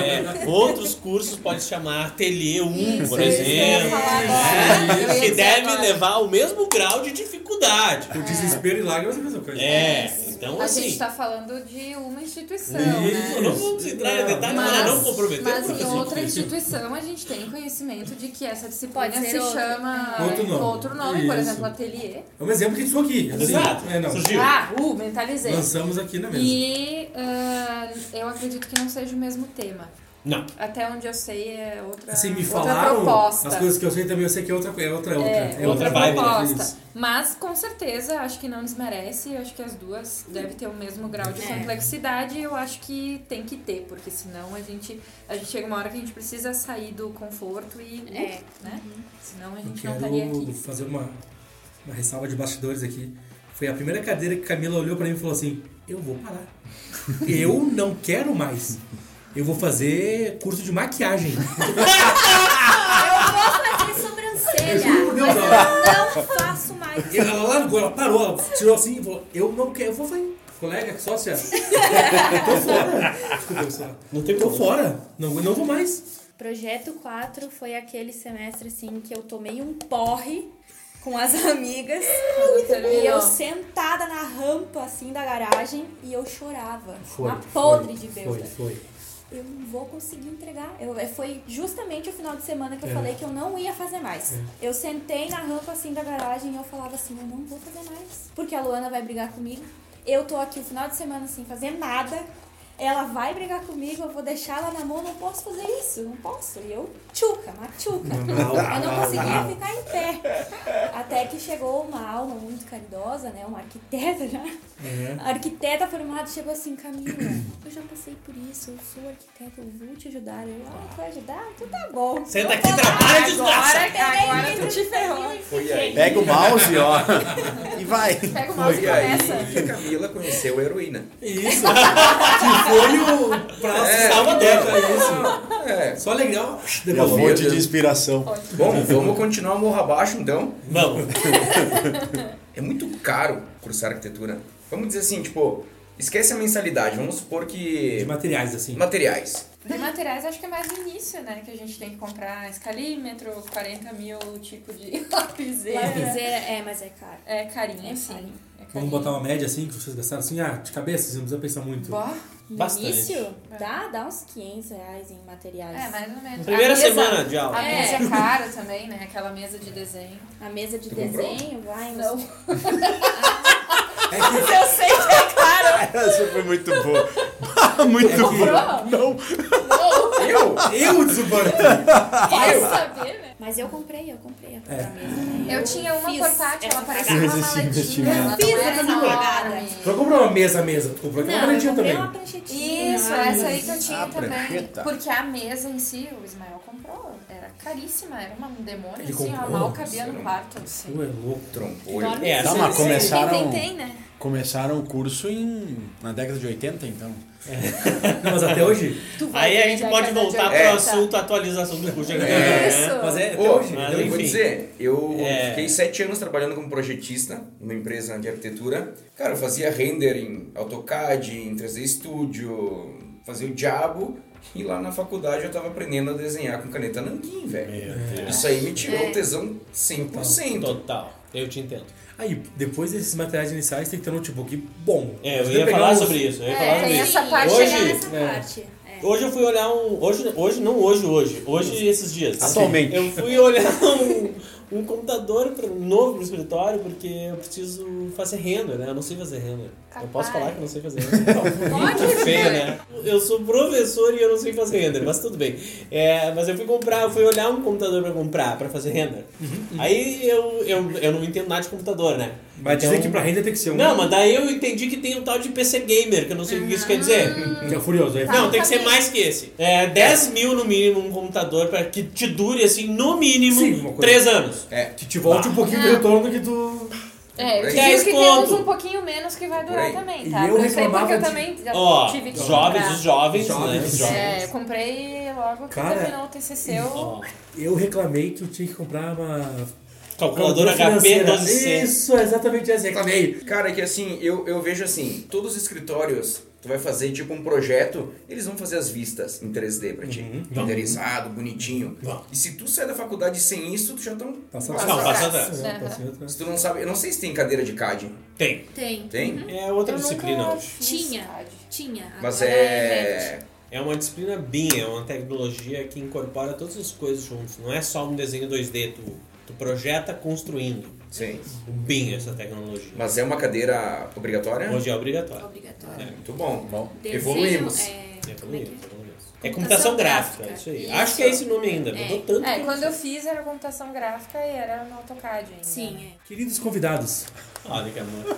É, outros cursos pode se chamar Ateliê 1, por Isso, ia exemplo. né? Que deve levar o mesmo grau de dificuldade. O desespero e lágrimas é a mesma coisa. É, então A assim. gente tá falando de uma instituição, Isso. né? Não vamos entrar em detalhes para não comprometer mas em outra instituição a gente tem conhecimento de que essa disciplina se outra. chama Outro nome. outro nome, por exemplo, ateliê. É um exemplo que isso aqui. assim, Exato. É, não. Surgiu. Ah, uh, mentalizei. Lançamos aqui na mesa. E ah, eu acredito que não seja o mesmo tema. Não. Até onde eu sei é outra, Assim, me outra falaram proposta. as coisas que eu sei também, eu sei que é outra, é outra, é outra. É, outra vibe, né? proposta. Mas com certeza acho que não desmerece. Acho que as duas devem ter o mesmo grau de É. complexidade. e Eu acho que tem que ter, porque senão a gente, a gente chega uma hora que a gente precisa sair do conforto e. uh, É. Né? Senão a Eu gente não estaria quero aqui. fazer uma, uma ressalva de bastidores aqui. Foi a primeira cadeira que Camila olhou pra mim e falou assim: Eu vou parar. Eu não quero mais. Eu vou fazer curso de maquiagem. Eu vou fazer sobrancelha, Eu juro por Deus, mas ela- eu não faço mais. E ela largou, ela parou, ela tirou assim e falou: Eu não quero, eu vou fazer. Colega, sócia, tô fora. Desculpa. Não tem Tô fora. Não, não vou mais. Projeto 4 foi aquele semestre assim que eu tomei um porre com as amigas e eu sentada na rampa assim da garagem e eu chorava. uma podre de Foi, bêbada. foi. Eu não vou conseguir entregar. Eu, é, foi justamente o final de semana que eu É. falei que eu não ia fazer mais. É. Eu sentei na rampa assim da garagem e eu falava assim, eu não vou fazer mais. Porque a Luana vai brigar comigo. Eu tô aqui o final de semana sem fazer nada. Ela vai brigar comigo, eu vou deixar ela na mão, não posso fazer isso, não posso. E eu, tchuca, machuca. Eu não conseguia ficar em pé. Até que chegou uma alma muito caridosa, né? Uma arquiteta já. A arquiteta formada chegou assim, Camila, eu já passei por isso, eu sou arquiteta, eu vou te ajudar. Eu, ah, tu vai ajudar? Então tá bom. Senta aqui, trabalha, desgraça. Agora, agora tu te ferrou. Pega o mouse, ó, e vai. Pega o mouse e começa. Camila conheceu a heroína. Isso. foi o. Pra É, Salvador, então. é isso. É. Só legal. E a Depois. fonte de inspiração. Bom, vamos continuar morro abaixo então. Vamos. É muito caro cursar arquitetura. Vamos dizer assim, tipo, esquece a mensalidade. Vamos supor De que. materiais, assim. Materiais. De materiais, acho que é mais no início, né? Que a gente tem que comprar escalímetro, 40 mil tipo de lapiseira. Lapiseira, é, mas é caro. É carinho, É sim. carinho. É carinho. Vamos botar uma média assim, que vocês gastaram assim, ah, de cabeça, vocês não precisam pensar muito. Bah, No Bastante. início, dá, dá uns 500 reais em materiais. É, mais ou menos. Primeira mesa- semana de aula. A É. mesa é cara também, né? Aquela mesa de desenho. A mesa de Tu comprou? desenho vai uns Não. É que Eu sei que é caro. Essa foi muito boa. muito boa. Não. Eu? eu desubando. Quer saber, né? Mas eu comprei, eu comprei a É. mesa. né? Eu tinha uma portátil, ela parecia uma maletinha. investimento. Ela Fiz era essa cagada. Tu não comprou uma mesa, mesa. Tu comprou aquela Não, eu comprei também. uma pranchetinha. Isso, essa aí que eu tinha também. prancheta. Porque a mesa em si, o Ismael comprou. Era caríssima, era um demônio, Ele assim, comprou? mal cabia no quarto, assim. Tu é louco. Dorme É, Tá, mas começaram, tem, tem, né? Começaram o curso em, na década de 80, então. Não, mas até hoje. Aí a gente pode voltar 80. pro assunto atualização do curso de arquitetura, Isso. né? Mas é até Ô, hoje. mas eu vou dizer, eu É. fiquei sete anos trabalhando como projetista numa empresa de arquitetura. Cara, eu fazia render em AutoCAD, em 3D Studio, fazia o diabo. E lá na faculdade eu tava aprendendo a desenhar com caneta nanquim, velho. Isso aí me tirou o tesão 100%. Total. Eu te entendo. Aí, depois desses materiais iniciais, tem que ter um notebook bom. É, eu ia falar sobre isso. Eu ia É, falar sobre isso. essa parte Hoje, nessa é. parte. É. Hoje eu fui olhar um. Hoje, hoje não hoje, hoje. Hoje esses dias. Atualmente. Eu fui olhar um, um computador pra- novo pro escritório porque eu preciso fazer render, né? Eu não sei fazer render. Eu posso Capaz. falar que eu não sei fazer render? Pode, feio, né? Eu sou professor e eu não sei fazer render, mas tudo bem. É, mas eu fui comprar, eu fui olhar um computador pra comprar, pra fazer render. Aí eu, eu, eu não entendo nada de computador, né? Vai dizer Então- que pra render tem que ser um. Não, mas daí eu entendi que tem um tal de PC Gamer, que eu não sei o que isso quer dizer. Que é furioso. É. Tá. Não, tem que ser mais que esse. É 10 mil no mínimo um computador para que te dure, assim, no mínimo, Sim, uma coisa- 3 anos. É, Que te volte um pouquinho do retorno que tu. É, eu digo que tem uns conto. um pouquinho menos que vai durar também, E tá? eu eu sei reclamava porque eu de- também já Ó, tive que jovens, comprar. os jovens, né? Jovens. Os jovens. É, eu comprei logo que Cara, terminou o TCC. Eu... Ó, Eu reclamei que eu tinha que comprar uma. Calculadora HP financeira. 12C. Isso, exatamente essa. Reclamei. Cara, é que assim, eu, eu vejo assim, todos os escritórios, tu vai fazer tipo um projeto, eles vão fazer as vistas em 3D pra ti. Uhum. Renderizado, bonitinho. E se tu sai da faculdade sem isso, tu já tá um... Passa Não, passa atrás. É. Se tu não sabe, eu não sei se tem cadeira de CAD. Tem. Tem. Tem? É outra Eu disciplina hoje. Tinha. Tinha. Mas agora é... É uma disciplina BIM, é uma tecnologia que incorpora todas as coisas juntos. Não é só um desenho 2D, tu, tu projeta construindo. Sim. O BIM, essa tecnologia. Mas é uma cadeira obrigatória? Hoje é obrigatório. Obrigatório. Muito bom. Bom. Desenho, Evoluímos. É, É, é evoluímos, é? evoluímos. É computação gráfica, é isso aí. Acho que é esse nome ainda, mudou tanto. É, que quando eu fiz era computação gráfica e era no AutoCAD ainda. Sim, é. Queridos convidados. Olha que amor.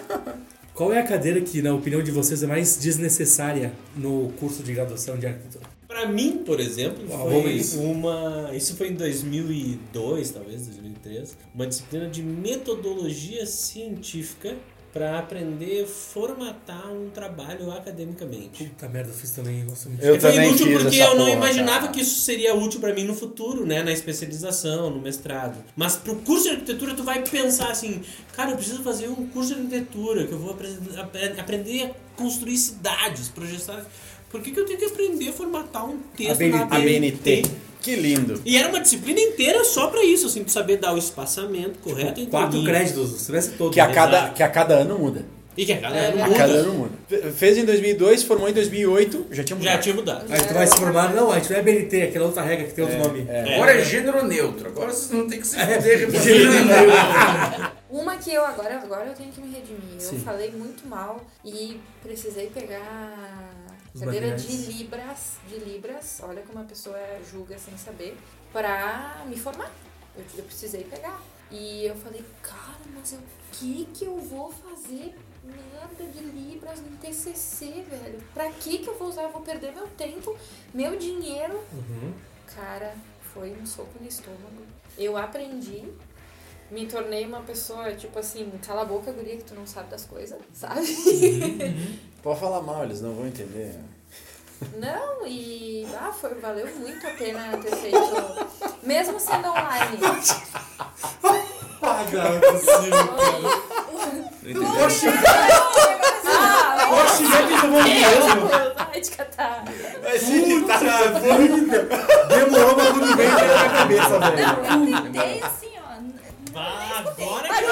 qual é a cadeira que, na opinião de vocês, é mais desnecessária no curso de graduação de arquitetura? Pra mim, por exemplo, Uau, foi Rubens. uma. Isso foi em 2002, talvez, 2003. Uma disciplina de metodologia científica para aprender a formatar um trabalho academicamente. Puta merda, eu fiz também. Nossa, muito Eu foi também inútil fiz porque essa eu não porra, imaginava cara. que isso seria útil pra mim no futuro, né, na especialização, no mestrado. Mas pro curso de arquitetura tu vai pensar assim, cara, eu preciso fazer um curso de arquitetura que eu vou apre- apre- aprender a construir cidades, projetar. Por que, que eu tenho que aprender a formatar um texto na A BNT. Que lindo. E era uma disciplina inteira só pra isso, assim, tu saber dar o espaçamento correto entre Quatro linhas. créditos, o semestre todo. Que a cada, que a cada ano muda. E que a galera não A muda. cada ano muda. Fe- Fez em 2002, formou em 2008, já tinha mudado. Já tinha mudado. Aí tu vai se formar, não, a gente não é BNT, aquela outra regra que tem outro nome. É. Agora é gênero neutro. Agora vocês não tem que se É. fuder. Uma que eu agora, agora eu tenho que me redimir. Eu Sim. falei muito mal e precisei pegar cadeira de libras, de libras, olha como a pessoa julga sem saber, pra me formar. Eu, eu precisei pegar. E eu falei, cara, mas o que que eu vou fazer merda de libras no TCC, velho? Pra que que eu vou usar? Eu vou perder meu tempo, meu dinheiro. Uhum. Cara, foi um soco no estômago. Eu aprendi, me tornei uma pessoa, tipo assim, cala a boca, guria, que tu não sabe das coisas, sabe? Pode falar mal, eles não vão entender. Não, e ah, foi, valeu muito a pena ter feito, mesmo sendo online. Ah, não é possível, cara. Ah, Oxi, já que tomou mesmo. Vai te catar. Demorou, mas tudo bem, na cabeça, velho. Não, eu tentei assim, Ah, agora que eu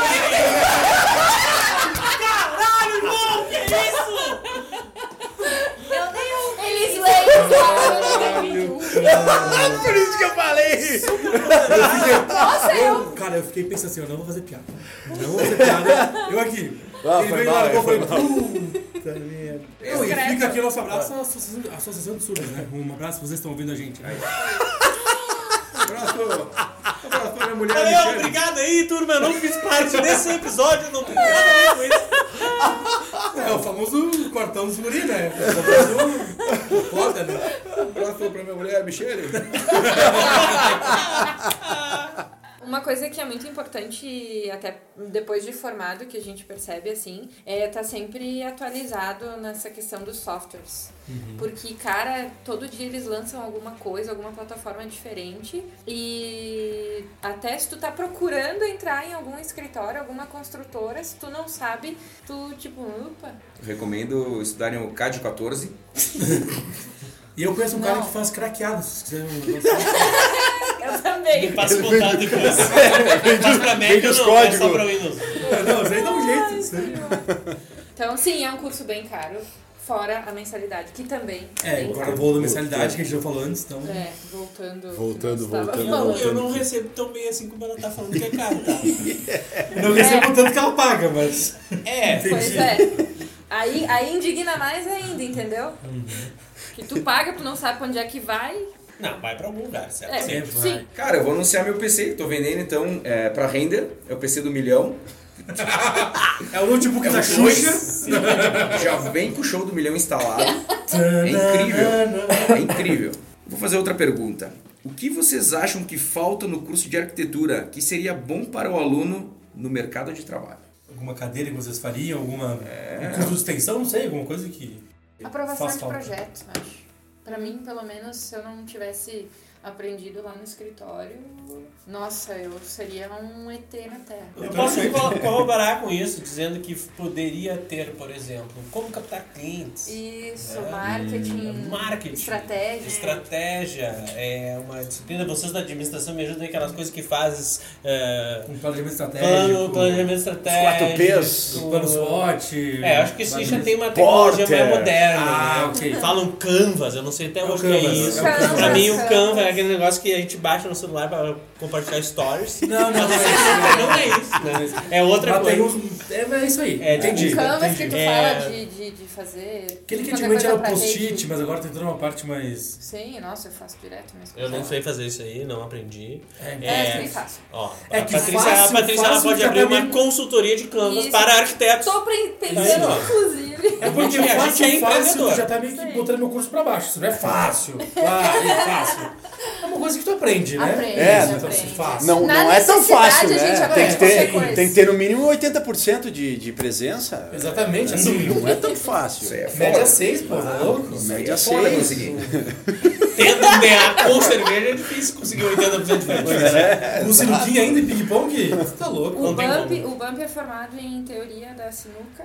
Caralho, irmão, que isso? Eu nem ouvi. Eles leem, Por isso que eu falei! Nossa, eu. Cara, eu fiquei pensando assim, eu não vou fazer piada. Não vou fazer piada. Eu aqui. Ah, Ele veio lá, eu foi falei, e fica aqui o nosso abraço à Associação, Associação de Surdos, né? Um abraço, vocês estão ouvindo a gente. Aí. Um abraço, minha mulher, Valeu, obrigado aí, turma. Eu não fiz parte desse episódio, não tem nada a ver com isso. É o famoso cortão dos guri, né? O famoso foda, né? Um abraço pra minha mulher, Michele. Uma coisa que é muito importante, até depois de formado, que a gente percebe assim, é estar sempre atualizado nessa questão dos softwares. Porque, cara, todo dia eles lançam alguma coisa, alguma plataforma diferente. E até se tu tá procurando entrar em algum escritório, alguma construtora, se tu não sabe, tu tipo, opa. Recomendo estudarem o CAD 14. E eu conheço um cara Não. que faz craqueado, se quiser. Eu também. Passa o contato depois. Faz pra Mac Vende os não? É só pra Windows. Não, isso aí dá um jeito. Isso aí. Então, sim, é um curso bem caro, fora a mensalidade, que também É, agora o voo da mensalidade que a gente já falou antes, então. É, voltando. Voltando, voltando, falando. Eu não recebo tão bem assim como ela tá falando que é caro, tá? Não recebo tanto que ela paga, mas. É, Pois é. Aí, aí indigna mais ainda, entendeu? Que tu paga, tu não sabe pra onde é que vai. Não, vai pra algum lugar, certo? É, Sempre vai. sim. Cara, eu vou anunciar meu PC, tô vendendo então é, pra render, é o PC do milhão. É o notebook É da. Xuxa. Já vem com o show do milhão instalado. É incrível. É incrível. Vou fazer outra pergunta. O que vocês acham que falta no curso de arquitetura que seria bom para o aluno no mercado de trabalho? Alguma cadeira que vocês fariam, alguma. Um curso de extensão, não sei, alguma coisa que. Aprovação faz de falta. projeto, acho. Pra mim, pelo menos, se eu não tivesse aprendido lá no escritório, nossa, eu seria um ET na Terra. Eu posso co- corroborar com isso, dizendo que poderia ter, por exemplo, como captar clientes. Isso, É. marketing, Marketing. estratégia. Estratégia é uma disciplina. Vocês da administração me ajudam em aquelas coisas que fazes. é, Um planejamento estratégico. plano, planejamento estratégico. 4Ps. Plano SWOT. É, acho que isso já tem uma tecnologia Porter. mais moderna. Ah, né? ok. Falam Canvas, eu não sei até É o hoje o que é isso. é o Canvas. Pra mim, o Canvas. É aquele negócio que a gente baixa no celular pra compartilhar stories. Não, não, não. não é isso, né? É outra Mas tem coisa. uns- É, é isso aí. É, entendi. O Canvas que tu É. fala de, de, de fazer. Aquele que antigamente era post-it, mas agora tem toda uma parte mais. Sim, nossa, eu faço direto minhas Eu não coisas. sei fazer isso aí, não aprendi. É, É, bem fácil. Ó, É a que Patrícia, fácil, a Patrícia ela fácil pode fica abrir uma consultoria de Canvas Isso. para arquitetos. Aí, pensando, ó. inclusive. É porque A gente é empreendedor. já tá meio que Sim. botando meu curso pra baixo. Isso não é fácil. Claro, é fácil. É uma coisa que tu aprende, né? Aprende, É, então, aprende. se fácil. Não, Na não é tão fácil, a né? Tem que, ter, tem que ter no mínimo 80% de, de presença. Exatamente, assim. não é tão fácil. Isso aí é Média foda. 6, pô, tá louco? Média é foda seis. conseguir. Tendo ganhar com cerveja é difícil conseguir 80% de diferença. Com sinuquinha ainda e ping-pong? Você tá louco. O Não Bump, o Bump é formado em teoria da sinuca.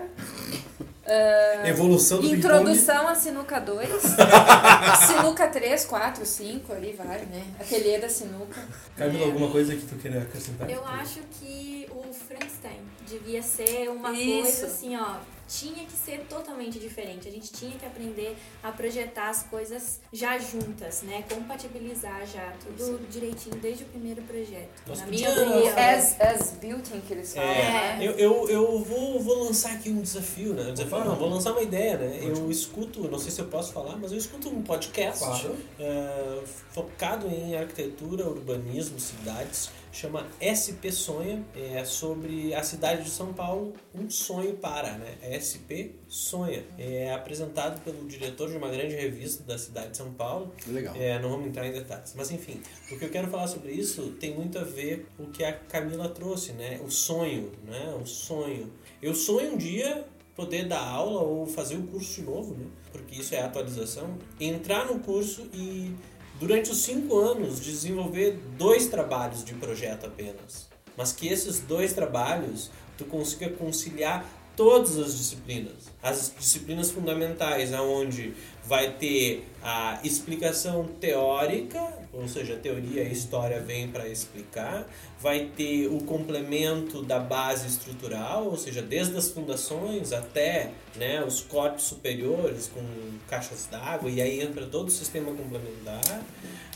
Ah, Evolução do. Introdução à sinuca 2. sinuca 3, 4, 5, ali vai, né? Ateliê da sinuca. Camila, alguma coisa que tu queira acrescentar? Eu acho que o Frankenstein devia ser uma Isso. coisa assim, ó, tinha que ser totalmente diferente. A gente tinha que aprender a projetar as coisas já juntas, né? Compatibilizar já tudo direitinho desde o primeiro projeto. Nós Na minha opinião. As, as built-in que eles falam, É, eu, eu, eu vou, vou lançar aqui um desafio, né? Um desafio não, vou lançar uma ideia, né? Eu escuto, não sei se eu posso falar, mas eu escuto um podcast Claro. é, focado em arquitetura, urbanismo, cidades, chama SP Sonha, é sobre a cidade de São Paulo, um sonho para, né? SP Sonha. É apresentado pelo diretor de uma grande revista da cidade de São Paulo, Legal. é, não vamos entrar em detalhes. Mas enfim, o que eu quero falar sobre isso tem muito a ver com o que a Camila trouxe, né? O sonho, né? O sonho. Eu sonho um dia poder dar aula ou fazer um curso novo, né? Porque isso é atualização. Entrar no curso e durante os cinco anos desenvolver dois trabalhos de projeto apenas. Mas que esses dois trabalhos tu consiga conciliar todas as disciplinas. As disciplinas fundamentais, aonde vai ter a explicação teórica, ou seja, a teoria e a história vêm para explicar, vai ter o complemento da base estrutural, ou seja, desde as fundações até né, os cortes superiores com caixas d'água, e aí entra todo o sistema complementar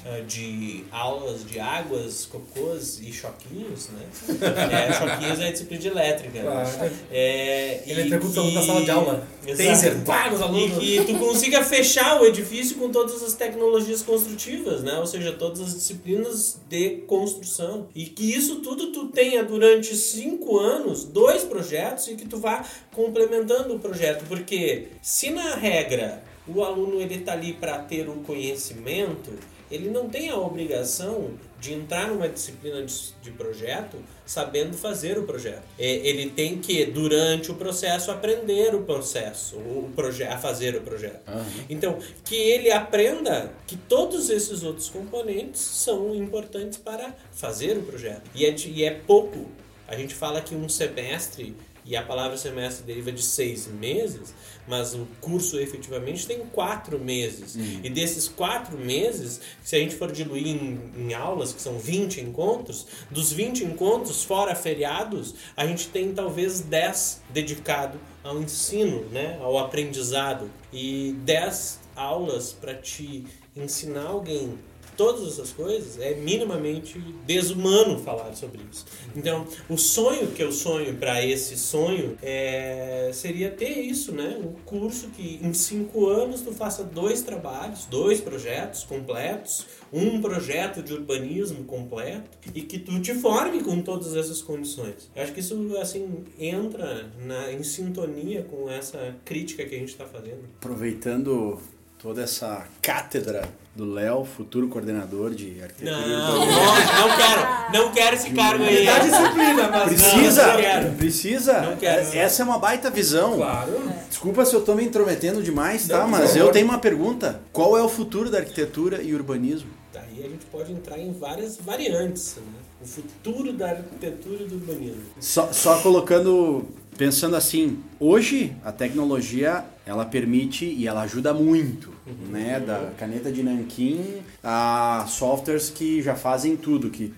ah, de aulas de águas, cocôs e choquinhos, né? É, choquinhos é disciplina de elétrica. né? Claro. É, e Eletrocução que- na sala de aula. Taser, pá, nos E alunos. que tu consiga fechar o edifício com todas as tecnologias construtivas, né? Ou seja, todas as disciplinas de construção. E que isso tudo tu tenha durante cinco anos, dois projetos, e que tu vá complementando o projeto. Porque se na regra o aluno ele tá ali para ter o conhecimento, ele não tem a obrigação de entrar numa disciplina de, projeto sabendo fazer o projeto. É, Ele tem que, durante o processo, aprender o processo, o proje a fazer o projeto. Então, que ele aprenda que todos esses outros componentes são importantes para fazer o projeto. E é, de- e é pouco. A gente fala que um semestre, e a palavra semestre deriva de seis meses, mas o curso efetivamente tem quatro meses. E desses quatro meses, se a gente for diluir em, em aulas, que são 20 encontros, dos 20 encontros, fora feriados, a gente tem talvez 10 dedicado ao ensino, né, ao aprendizado. E 10 aulas para te ensinar alguém todas essas coisas, é minimamente desumano falar sobre isso. Então, o sonho que eu sonho para esse sonho é, seria ter isso, né? Um curso que em cinco anos tu faça dois trabalhos, dois projetos completos, um projeto de urbanismo completo e que tu te forme com todas essas condições. Eu acho que isso assim entra na, em sintonia com essa crítica que a gente está fazendo. Aproveitando toda essa cátedra do Léo, futuro coordenador de arquitetura. Não, não, não quero, não quero esse cargo aí. Dá disciplina, mas Precisa, Não, não quero. precisa. Não quero. É- Essa é uma baita visão. Claro. Desculpa se eu tô me intrometendo demais, tá? Não, por Mas eu tenho uma pergunta. Qual é o futuro da arquitetura e urbanismo? Daí a gente pode entrar em várias variantes, né? O futuro da arquitetura e do urbanismo. Só, só colocando, pensando assim, hoje a tecnologia ela permite e ela ajuda muito, né? Da caneta de nanquim a softwares que já fazem tudo, que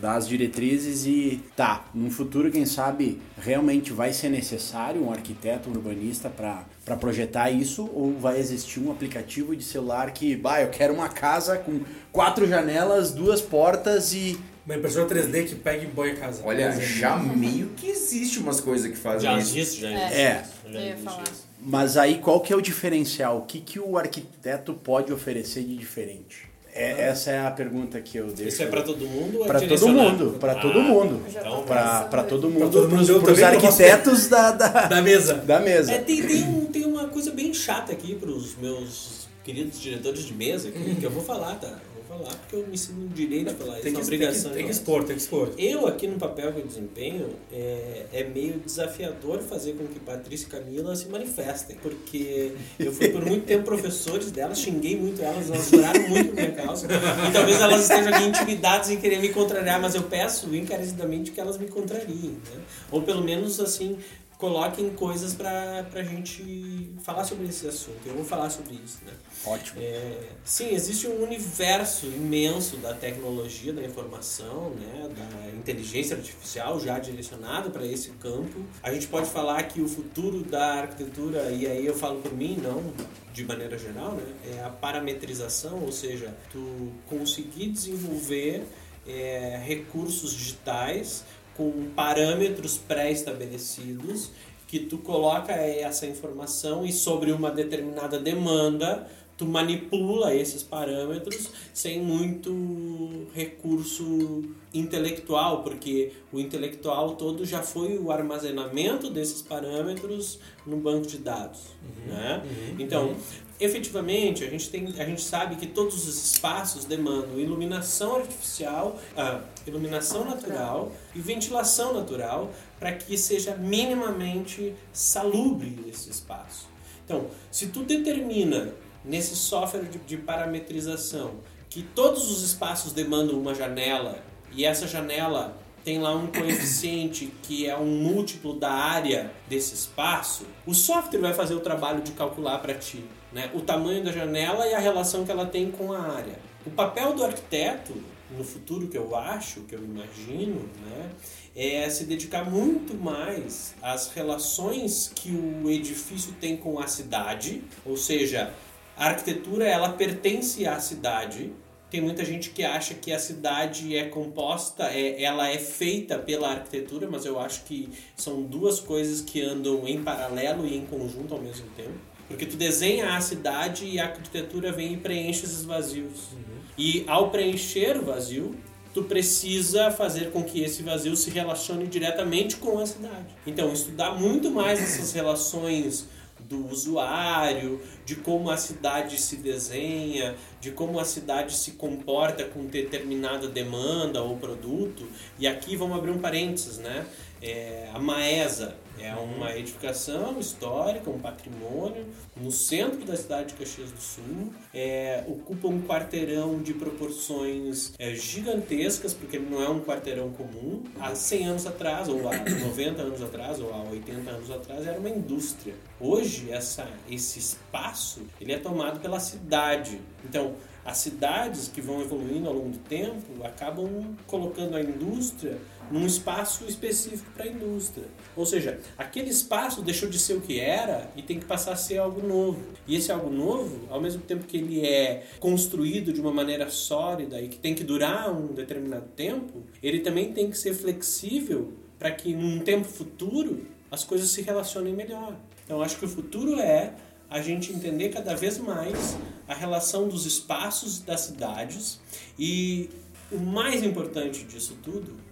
dá as diretrizes e tá, no futuro quem sabe realmente vai ser necessário um arquiteto, um urbanista para projetar isso ou vai existir um aplicativo de celular que, bah, eu quero uma casa com quatro janelas, duas portas e Uma impressora 3D que pega e põe a casa. Olha, já meio que existe umas coisas que fazem Já isso. existe, já É. existe. É. Já Eu ia existe falar. isso. Mas aí qual que é o diferencial? O que, que o arquiteto pode oferecer de diferente? É, essa é a pergunta que eu deixo. Isso é pra todo mundo? ou é Pra todo mundo, pra Ah, todo mundo. Já Então, aí. todo mundo, não posso- arquitetos da, da, Da mesa. da mesa. É, tem, tem, um- tem uma coisa bem chata aqui pros meus queridos diretores de mesa aqui, que eu vou falar, tá? Falar porque eu me sinto no direito de falar. Tem Isso é que, tem, que, obrigação. tem que de expor, tem que expor. Eu aqui no papel que eu desempenho é, é meio desafiador fazer com que Patrícia e Camila se manifestem, porque eu fui por muito tempo professores delas, xinguei muito elas, elas choraram muito por minha causa, e talvez elas estejam aqui intimidadas em querer me contrariar, mas eu peço encarecidamente que elas me contrariem, né? ou pelo menos assim coloquem coisas pra, pra gente falar sobre esse assunto. Eu vou falar sobre isso, né? Ótimo. É, sim, existe um universo imenso da tecnologia da informação, né, da inteligência artificial já direcionado para esse campo. A gente pode falar que o futuro da arquitetura, e aí eu falo por mim, não de maneira geral, né, é a parametrização, ou seja, tu conseguir desenvolver é, recursos digitais com parâmetros pré-estabelecidos que tu coloca essa informação e sobre uma determinada demanda tu manipula esses parâmetros sem muito recurso intelectual, porque o intelectual todo já foi o armazenamento desses parâmetros no banco de dados, uhum, né? Uhum, então, uhum. Efetivamente, a gente tem, a gente sabe que todos os espaços demandam iluminação artificial, ah, iluminação natural e ventilação natural para que seja minimamente salubre esse espaço. Então, se tu determina nesse software de, de parametrização que todos os espaços demandam uma janela e essa janela tem lá um coeficiente que é um múltiplo da área desse espaço, o software vai fazer o trabalho de calcular para ti né, o tamanho da janela e a relação que ela tem com a área. O papel do arquiteto, no futuro que eu acho, que eu imagino, né, é se dedicar muito mais às relações que o edifício tem com a cidade, ou seja, a arquitetura ela pertence à cidade. Tem muita gente que acha que a cidade é composta, é, ela é feita pela arquitetura, mas eu acho que são duas coisas que andam em paralelo e em conjunto ao mesmo tempo. Porque tu desenha a cidade e a arquitetura vem e preenche esses vazios. Uhum. E ao preencher o vazio, tu precisa fazer com que esse vazio se relacione diretamente com a cidade. Então, estudar muito mais essas relações do usuário, de como a cidade se desenha, de como a cidade se comporta com determinada demanda ou produto. E aqui vamos abrir um parênteses, né? É, a Maesa é uma edificação histórica, um patrimônio no centro da cidade de Caxias do Sul. É, ocupa um quarteirão de proporções é, gigantescas, porque não é um quarteirão comum. Há 100 anos atrás, ou há 90 anos atrás, ou há 80 anos atrás, era uma indústria. Hoje, essa, esse espaço ele é tomado pela cidade. Então, as cidades que vão evoluindo ao longo do tempo acabam colocando a indústria num espaço específico para a indústria. Ou seja, aquele espaço deixou de ser o que era e tem que passar a ser algo novo. E esse algo novo, ao mesmo tempo que ele é construído de uma maneira sólida e que tem que durar um determinado tempo, ele também tem que ser flexível para que num tempo futuro as coisas se relacionem melhor. Então acho que o futuro é a gente entender cada vez mais a relação dos espaços das cidades e o mais importante disso tudo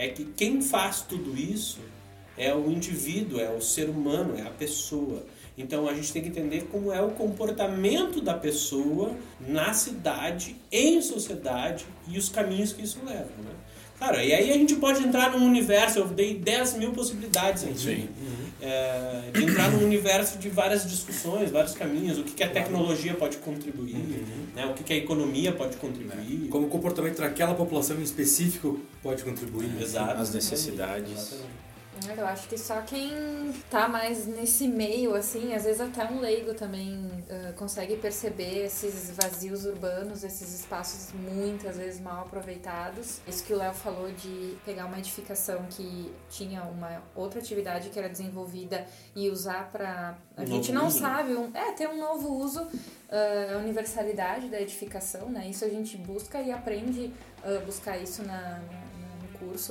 é que quem faz tudo isso é o indivíduo, é o ser humano, é a pessoa. Então a gente tem que entender como é o comportamento da pessoa na cidade, em sociedade e os caminhos que isso leva. Né? Claro, e aí a gente pode entrar num universo, eu dei 10 mil possibilidades aqui. Sim. É, de entrar num universo de várias discussões, vários caminhos, o que, que a tecnologia pode contribuir, uhum. né, o que, que a economia pode contribuir. Como o comportamento daquela população em específico pode contribuir. Exato. As necessidades. Exatamente. Eu acho que só quem tá mais nesse meio, assim, às vezes até um leigo também uh, consegue perceber esses vazios urbanos, esses espaços muitas vezes mal aproveitados. Isso que o Léo falou de pegar uma edificação que tinha uma outra atividade que era desenvolvida e usar para A um gente não uso. sabe, um, é, ter um novo uso, uh, a universalidade da edificação, né? Isso a gente busca e aprende a uh, buscar isso na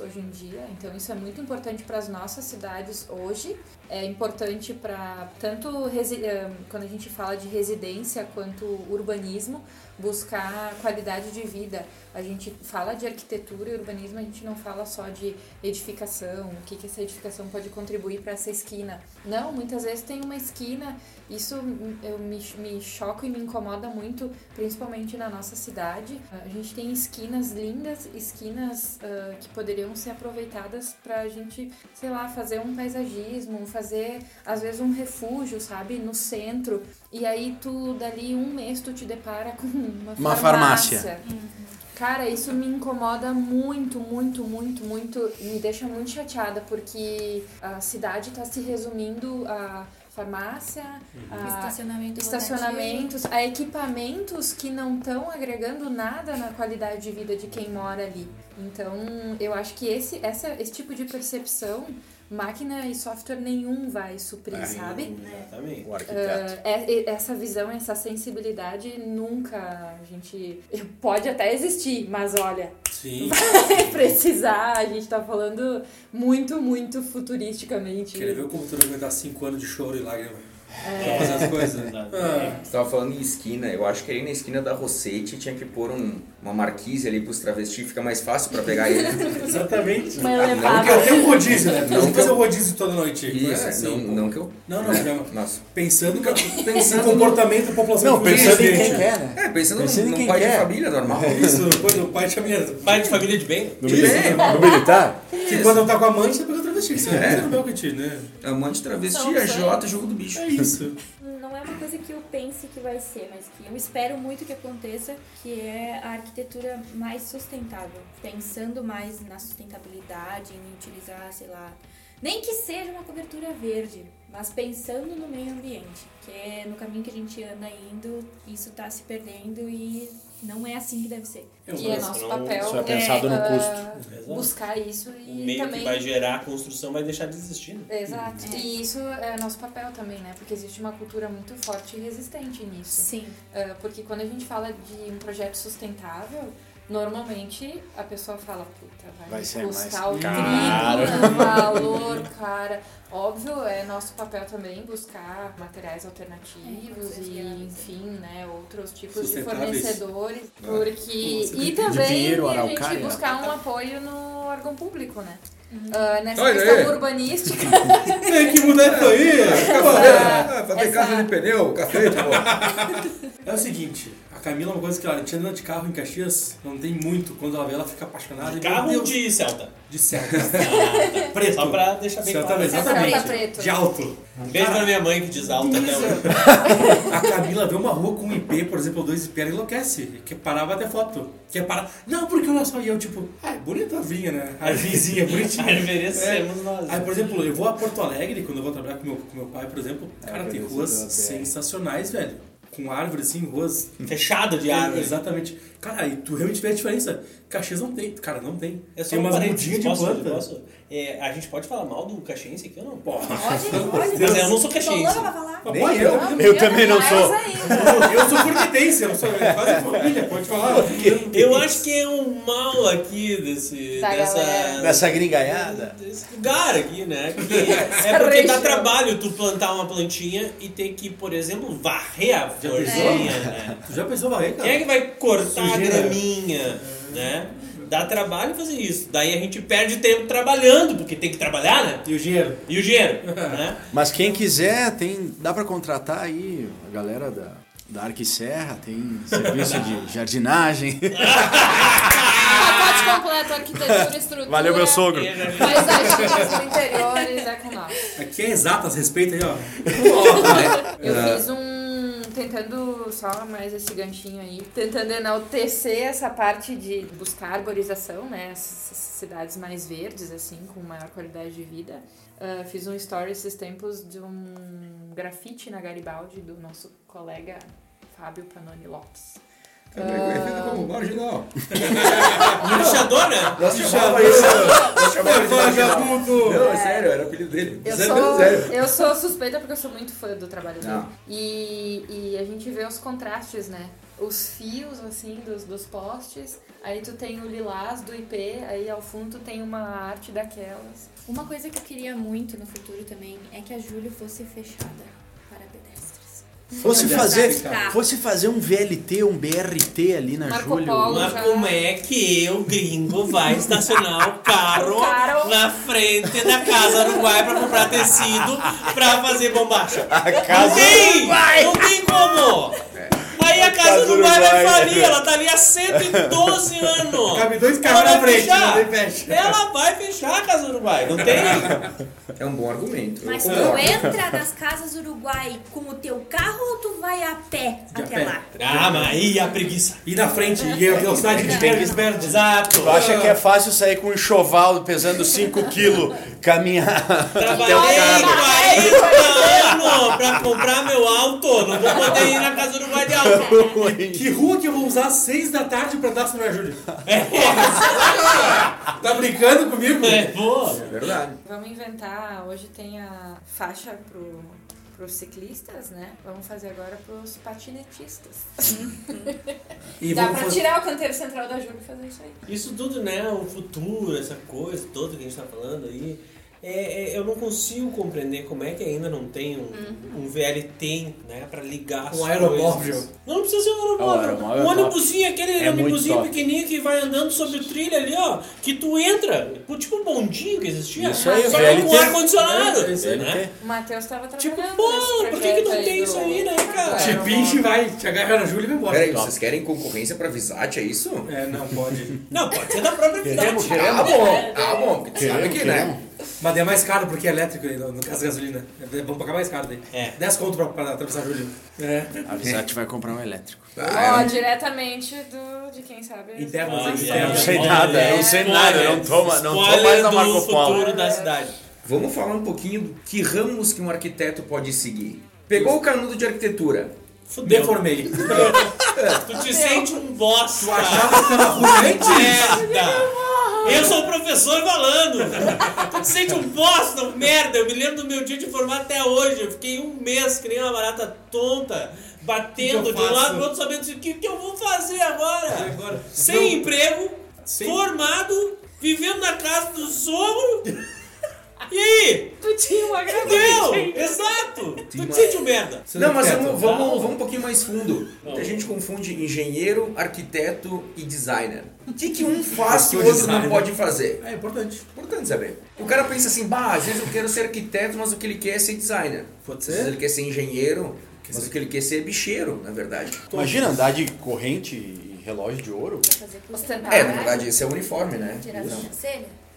hoje em dia. Então isso é muito importante para as nossas cidades hoje. É importante para tanto eh, quando a gente fala de residência quanto urbanismo, buscar qualidade de vida. A gente fala de arquitetura e urbanismo, a gente não fala só de edificação, o que, que essa edificação pode contribuir para essa esquina. Não, muitas vezes tem uma esquina, isso eu me, me choco e me incomoda muito, principalmente na nossa cidade. A gente tem esquinas lindas, esquinas uh, que poderiam ser aproveitadas para a gente, sei lá, fazer um paisagismo, fazer às vezes um refúgio, sabe, no centro. E aí tu, dali um mês, tu te depara com uma, uma farmácia. farmácia. Uhum. Cara, isso me incomoda muito, muito, muito, muito. Me deixa muito chateada, porque a cidade está se resumindo a farmácia, a Estacionamento estacionamentos, a equipamentos que não estão agregando nada na qualidade de vida de quem mora ali. Então, eu acho que esse, essa, esse tipo de percepção, máquina e software nenhum vai suprir, sabe? Exatamente. O arquiteto. Ah, é- é- essa visão, essa sensibilidade nunca a gente pode até existir, mas olha, Sim. vai precisar. A gente tá falando muito, muito futuristicamente. Queria ver o computador aguentar 5 anos de choro e lágrima. É. Fazer as coisas. Verdade. Ah, Você tava falando em esquina, eu acho que ali na esquina da Rossetti tinha que pôr um- uma marquise ali pros travestis, fica mais fácil pra pegar ele. exatamente. Uma Não, elevada. Porque tem um rodízio, né? Não, fazer um rodízio toda noite. Isso, é assim, não, não que eu. Não, não, não. Nossa. Pensando, que, Pensando no comportamento da população Não, que pensando em quem quer, né? É, pensando, Pensando num, quem num pai quer. de família normal. Isso, o pai tinha medo. Pai de família de bem? No, De mili- bem. no militar? Que quando tá com a amante, você pega travesti. Você É. é. meu que né? Amante travesti, São AJ, jogo do bicho. É isso. Não é uma coisa que eu pense que vai ser, mas que eu espero muito que aconteça, que é a arquitetura mais sustentável. Pensando mais na sustentabilidade, em utilizar, sei lá, nem que seja uma cobertura verde, mas pensando no meio ambiente, que é no caminho que a gente anda indo, isso tá se perdendo e não é assim que deve ser. E é nosso Não, papel isso é pensado no ah, custo. Exato. buscar isso O e meio também que vai gerar a construção vai deixar de existir. né? Exato. É. E isso é nosso papel também, né? Porque existe uma cultura muito forte e resistente nisso. Sim. Ah, porque quando a gente fala de um projeto sustentável, normalmente a pessoa fala, puta, vai, Vai ser custar mais o caro." triplo valor, cara. Óbvio, é nosso papel também buscar materiais alternativos É, e, enfim, né, outros tipos de fornecedores. Porque... Nossa, E também Pinheiro, a gente Araucária. buscar um apoio no órgão público, né? Ah, nessa Olha questão aí. urbanística. Tem que mudar isso aí. Ah, fazer essa- casa de pneu, café, pô. É o seguinte, Camila é uma coisa que, olha, a gente anda de carro em Caxias, não tem muito. Quando ela vê, ela fica apaixonada. De carro ou de Celta? de certo. Preto. Só pra deixar bem Celta, claro. exatamente. Celta preto. De alto. Um beijo pra minha mãe que diz alto até hoje. A Camila vê uma rua com um IP, por exemplo, dois IP, ela enlouquece. Quer parar, bater foto. Quer parar. Não, porque olha só, e eu tipo, ah, é bonita a vinha, né? A vinzinha, bonitinha. Aí merecemos nós. Aí, por exemplo, eu vou a Porto Alegre, quando eu vou trabalhar com meu, com meu pai, por exemplo, cara, tem ruas sensacionais, velho. Com árvores, assim, ruas. Fechado de árvore. Exatamente. Cara, e tu realmente vê a diferença. Caxias não tem. Cara, não tem. É só tem um umas mudinhas de posso, planta. posso? É, a gente pode falar mal do caxiense aqui ou não? Porra. Pode, pode. Mas eu não sou caxiense. Nem pode, eu. eu. Eu também não sou. Eu sou porquitense, eu sou quase família, pode falar. Eu acho que é um mal aqui desse, Da dessa, galera. Dessa gringaiada. desse lugar aqui, né? Que é porque dá trabalho tu plantar uma plantinha e ter que, por exemplo, varrer a florzinha, né? Tu já pensou varrer, cara? Quem é que vai cortar. A graminha, né? Dá trabalho fazer isso. Daí a gente perde tempo trabalhando, porque tem que trabalhar, né? E o dinheiro? E o dinheiro, né? Mas quem quiser, tem, dá pra contratar aí a galera da, da Arque Serra, tem serviço de jardinagem. Pacote completo, arquitetura, estrutura. Valeu, meu sogro. Paisagismo dos interiores, é com nós. Aqui é exatas, respeita aí, ó. Eu fiz um. Tentando só mais esse ganchinho aí, tentando enaltecer essa parte de buscar arborização, né? Essas cidades mais verdes, assim, com maior qualidade de vida. Ah, fiz um story esses tempos de um grafite na Garibaldi do nosso colega Fábio Panoni Lopes. Também conhecido como marginal. Lixador, né? Nós chamava isso. Nós chamava. Vagabundo! Não, é sério, era o apelido dele. Eu sério, sou, sério. eu sou suspeita porque eu sou muito fã do trabalho dele. Não. E, e a gente vê os contrastes, né? Os fios, assim, dos, dos postes. Aí tu tem o lilás do IP, aí ao fundo tu tem uma arte daquelas. Uma coisa que eu queria muito no futuro também é que a Júlio fosse fechada. Fosse fazer, fosse fazer um VLT, um BRT ali na Marco Júlio. Polo. Mas já- como é que eu, gringo, vai estacionar o carro, O carro. na frente da casa Uruguai pra comprar tecido pra fazer bombacha? A casa tem! Não tem como! Aí a casa Casa Uruguai vai falir, ela tá ali há 112 anos. Cabe dois carros na frente, fechar. não tem fecha. Ela vai fechar a Casa Uruguai, não tem? É um bom argumento. Mas tu entra nas casas Uruguai com o teu carro ou tu vai a pé De a até pé. lá? Ah, mas aí a preguiça. E na frente, e a velocidade que tiver, eles perdem. Exato. Tu acha que é fácil sair com um enxoval pesando 5 quilos, caminhar até o Trabalhei carro? 40 anos pra comprar meu auto. Não vou poder ir na Casa Uruguai de auto. Que rua que eu vou usar às seis da tarde pra dar São Júlio? Tá brincando comigo? É, boa. É verdade. Vamos inventar, hoje tem a faixa pro, pros ciclistas, né? Vamos fazer agora pros patinetistas. E Dá pra fazer- tirar o canteiro central da Júlia e fazer isso aí. Isso tudo, né? O futuro, essa coisa toda que a gente tá falando aí. É, é, eu não consigo compreender como é que ainda não tem um, um VLT, né, pra ligar as Um aeromóvel. coisas. Não, não precisa ser um aeromóvel. um ônibusinho, aquele É ônibusinho pequenininho que vai andando sobre o trilho ali, ó, que tu entra, tipo um bondinho que existia. Isso aí, só VLT. com ar-condicionado. é isso aí. né? O Matheus tava Tipo, trabalhando pô, nesse por que, que não tem do- isso aí, né, cara? Te pinche vai, te agarra na Júlia e vai embora. Peraí, vocês querem concorrência pra Visat, é isso? É, não pode. Não, pode ser da própria cidade. Ah, bom. Ah, bom. Sabe que, né? Mas é mais caro porque é elétrico aí, no no caso da gasolina. É bom pagar mais caro daí. É. 10 conto pra, pra atravessar a Júlia. É. A vai comprar um elétrico. Ah, Ó, é. diretamente do, de quem sabe. Internas Olha, aí, Eu internas. não sei nada, eu não sei nada, não tô, ma- não tô mais na Marco Polo. futuro da cidade. Vamos falar um pouquinho do que ramos que um arquiteto pode seguir. Pegou o canudo de arquitetura. Fudeu. Deformei. Tu te sente um bosta. Tu achava que tava ruim antes? Merda! Eu sou o professor falando! Tu te sente um bosta, um merda! Eu me lembro do meu dia de formar até hoje. Eu fiquei um mês que nem uma barata tonta, batendo de um lado pro outro, sabendo o que, que eu vou fazer agora? Agora? Sem emprego, Sem- formado, vivendo na casa do sogro. E aí? Tu tinha uma Fudeu! gravidez. Exato! Tu te sente um merda. Não, mas vamos, vamos, vamos um pouquinho mais fundo. Não. A gente confunde engenheiro, arquiteto e designer. O que, que um faz que o outro não designer. pode fazer? É importante. Importante saber. O cara pensa assim, bah, às vezes eu quero ser arquiteto, mas o que ele quer é ser designer. Pode Às vezes ser? ele quer ser engenheiro, mas o que ele quer ser é bicheiro, na verdade. Imagina andar de corrente e relógio de ouro. É, na verdade, esse é o uniforme, né? Tirar?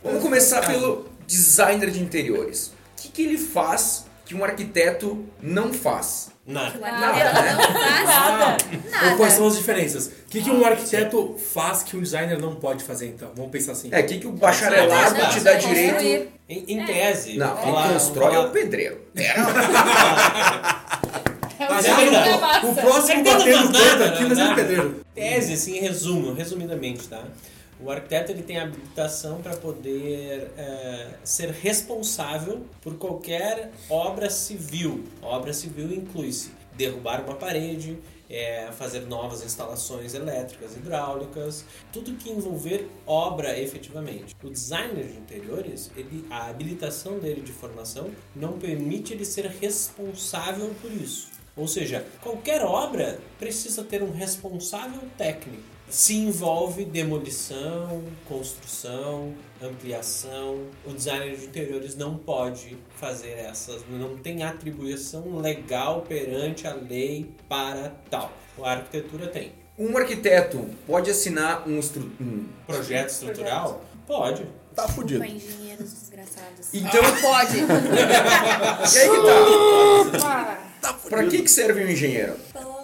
Vamos começar pelo designer de interiores. O que, que ele faz que um arquiteto não faz? Nada. O não faz Ah, então quais são nada. as diferenças? O que, que um arquiteto faz que um designer não pode fazer, então? Vamos pensar assim. É, o que, que o bacharelado Não, te dá direito... Construir. Em, em tese. Não, quem constrói é o pedreiro. É. Mas é é verdade. O próximo Arquiteto não batendo dedo nada, aqui, né? mas é pedreiro. Tese, assim, em resumo, resumidamente, tá? O arquiteto ele tem habilitação para poder é, ser responsável por qualquer obra civil. Obra civil inclui-se derrubar uma parede, é, fazer novas instalações elétricas, hidráulicas, tudo que envolver obra efetivamente. O designer de interiores, ele, a habilitação dele de formação não permite ele ser responsável por isso. Ou seja, qualquer obra precisa ter um responsável técnico. Se envolve demolição, construção, ampliação. O designer de interiores não pode fazer essas, não tem atribuição legal perante a lei para tal. A arquitetura tem. Um arquiteto pode assinar um, estru... um- Projeto estrutural? Pode. Tá fudido. Engenheiros desgraçados. Então, Pode. e aí que tá? Ah, Pra que, que serve um engenheiro?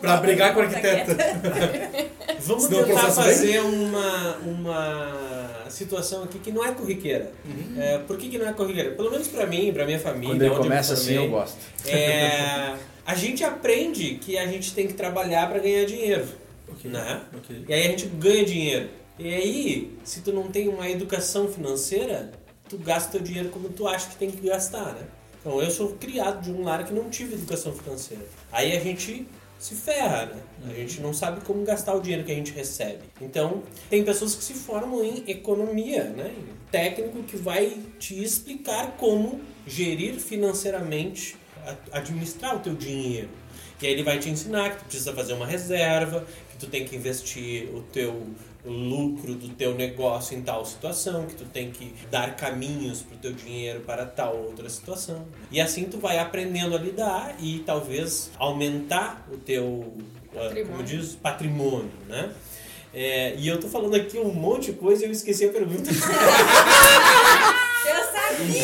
Pra brigar com o arquiteto. Vamos Senão tentar fazer uma, uma situação aqui que não é corriqueira. É, por que, que não é corriqueira? Pelo menos pra mim, pra minha família. Quando ele onde começa eu assim, formei, eu gosto. É, a gente aprende que a gente tem que trabalhar para ganhar dinheiro, Ok. né? Ok. E aí a gente ganha dinheiro. E aí, se tu não tem uma educação financeira, tu gasta teu dinheiro como tu acha que tem que gastar, né? Então eu sou criado de um lar que não tive educação financeira. Aí a gente se ferra, né? A gente não sabe como gastar o dinheiro que a gente recebe. Então, tem pessoas que se formam em economia, né? Técnico que vai te explicar como gerir financeiramente, administrar o teu dinheiro. E aí ele vai te ensinar que tu precisa fazer uma reserva, que tu tem que investir o teu lucro do teu negócio em tal situação, que tu tem que dar caminhos pro teu dinheiro para tal outra situação. E assim tu vai aprendendo a lidar e talvez aumentar o teu como Patrimônio. diz, patrimônio, né? É, e eu tô falando aqui um monte de coisa e eu esqueci a pergunta. Eu sabia!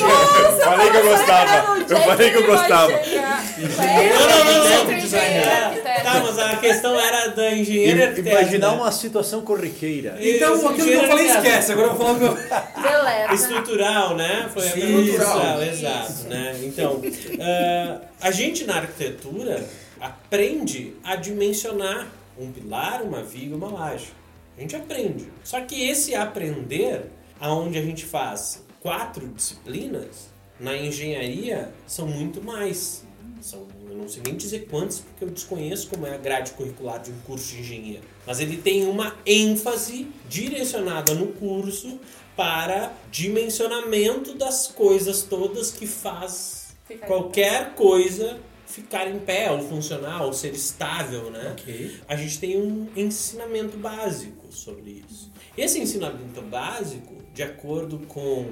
Eu falei que eu gostava. Eu falei que eu gostava. Não, não, não. Tá, mas a questão era da engenheira Imaginar né? uma situação corriqueira. Então, Isso, aquilo que eu falei, esquece. Agora eu vou falar o que eu... Deleta. Estrutural, né? Foi Sim, estrutural, exato. Né? Então, ah, a gente na arquitetura aprende a dimensionar um pilar, uma viga, uma laje. A gente aprende. Só que esse aprender, aonde a gente faz quatro disciplinas, na engenharia são muito mais. São, eu não sei nem dizer quantos, porque eu desconheço como é a grade curricular de um curso de engenheiro. Mas ele tem uma ênfase direcionada no curso para dimensionamento das coisas todas que faz Ficar qualquer coisa ficar em pé, ou funcionar, ou ser estável, né? Ok. A gente tem um ensinamento básico sobre isso. Esse ensinamento básico, de acordo com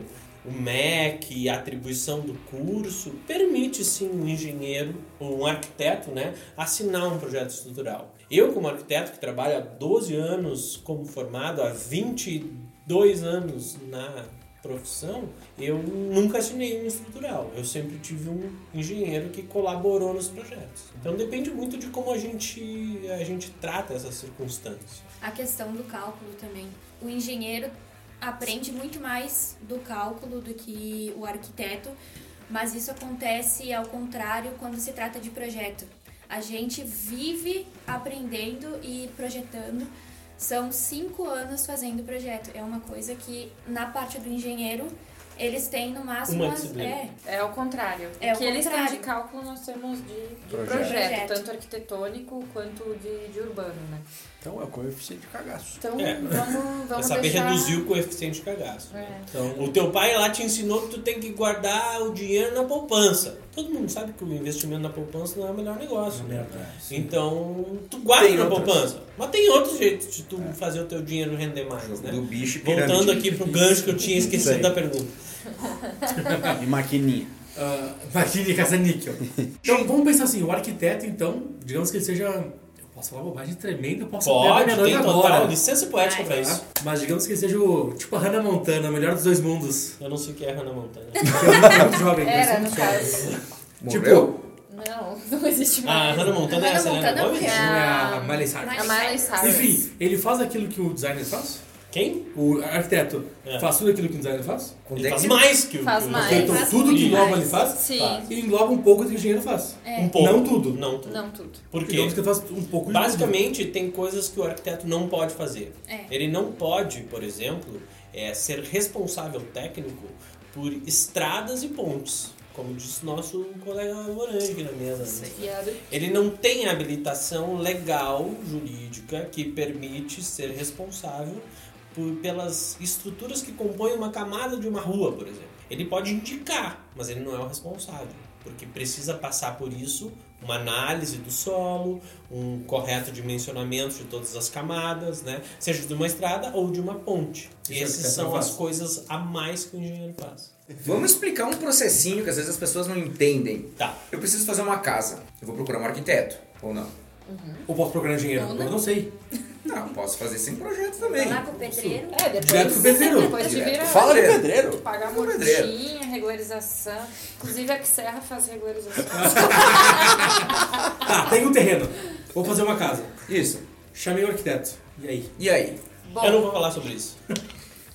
o MEC a atribuição do curso, permite sim um engenheiro ou um arquiteto né, assinar um projeto estrutural. Eu, como arquiteto que trabalho há 12 anos como formado, há 22 anos na profissão, eu nunca assinei um estrutural. Eu sempre tive um engenheiro que colaborou nos projetos. Então depende muito de como a gente, a gente trata essas circunstâncias. A questão do cálculo também. O engenheiro aprende muito mais do cálculo do que o arquiteto, mas isso acontece ao contrário quando se trata de projeto. A gente vive aprendendo e projetando. São cinco anos fazendo projeto. É uma coisa que, na parte do engenheiro, eles têm no máximo. Uma as- é, É ao contrário. É o que eles têm de cálculo, nós temos de, de Projeto. projeto, tanto arquitetônico quanto de, de urbano, né? Então é o coeficiente de cagaço. Então, É. vamos, É vamos saber deixar... reduzir o coeficiente de cagaço. É. Então, o teu pai lá te ensinou que tu tem que guardar o dinheiro na poupança. Todo mundo sabe que o investimento na poupança não é o melhor negócio. né? Então, tu guarda Tem na outras. poupança. Mas tem outros jeitos de tu fazer o teu dinheiro render mais, né? Do bicho e Voltando aqui pro gancho que eu tinha esquecido da pergunta. E maquininha. Uh, Martini caça-níquel. Então, vamos pensar assim, o arquiteto, então, digamos que ele seja... Eu posso falar bobagem tremenda, eu posso Pode, minha tem total agora. licença poética pra tá? isso. Mas digamos que seja o, tipo a Hannah Montana, o melhor dos dois mundos. Eu não sei o que é Hannah Montana. Que é muito jovem, Era, no muito jovem. caso. Tipo, Não, não existe A mais. Hannah Montana é a Hannah Selena Montana é Gomez? é a Miley Cyrus. A Miley Cyrus. Enfim, ele faz aquilo que o designer faz? Quem? O arquiteto É. faz tudo aquilo que o designer faz? Ele é faz que- mais que o Faz que o- mais. Então, faz tudo que engloba ele faz? Sim. E engloba um pouco do que o engenheiro faz. Um pouco. Não tudo. Não tudo. Não tudo. Por quê? Digamos que ele faz um pouco de Basicamente, tem coisas que o arquiteto não pode fazer. É. Ele não pode, por exemplo, é, ser responsável técnico por estradas e pontes, como disse nosso colega Morange aqui na mesa. né? Ele não tem habilitação legal, jurídica, que permite ser responsável por, pelas estruturas que compõem uma camada de uma rua, por exemplo. Ele pode indicar, mas ele não é o responsável, porque precisa passar por isso uma análise do solo, um correto dimensionamento de todas as camadas, né? seja de uma estrada ou de uma ponte. Essas são as coisas a mais que o engenheiro faz. Vamos explicar um processinho que às vezes as pessoas não entendem. Tá. Eu preciso fazer uma casa. Eu vou procurar um arquiteto, ou não? Ou posso procurar engenheiro? Ou Eu não. não sei. Não, posso fazer sem projeto também. Lá com o pedreiro. É, depois, Direto pro pedreiro. depois de virar... Fala do pedreiro. Pagar Pro mortinha, regularização. Inclusive a Serra faz regularização. Tá, tem um terreno. Vou fazer uma casa. Isso. Chamei o arquiteto. E aí? E aí? Bom, Eu não vou falar sobre isso.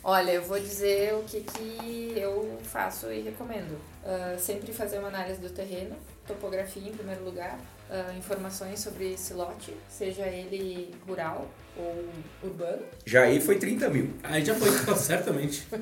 Olha, eu vou dizer o que, que eu faço e recomendo. Ah, sempre fazer uma análise do terreno, topografia em primeiro lugar, ah, informações sobre esse lote, seja ele rural ou urbano. Já aí foi 30 mil. Aí já foi, tá, certamente.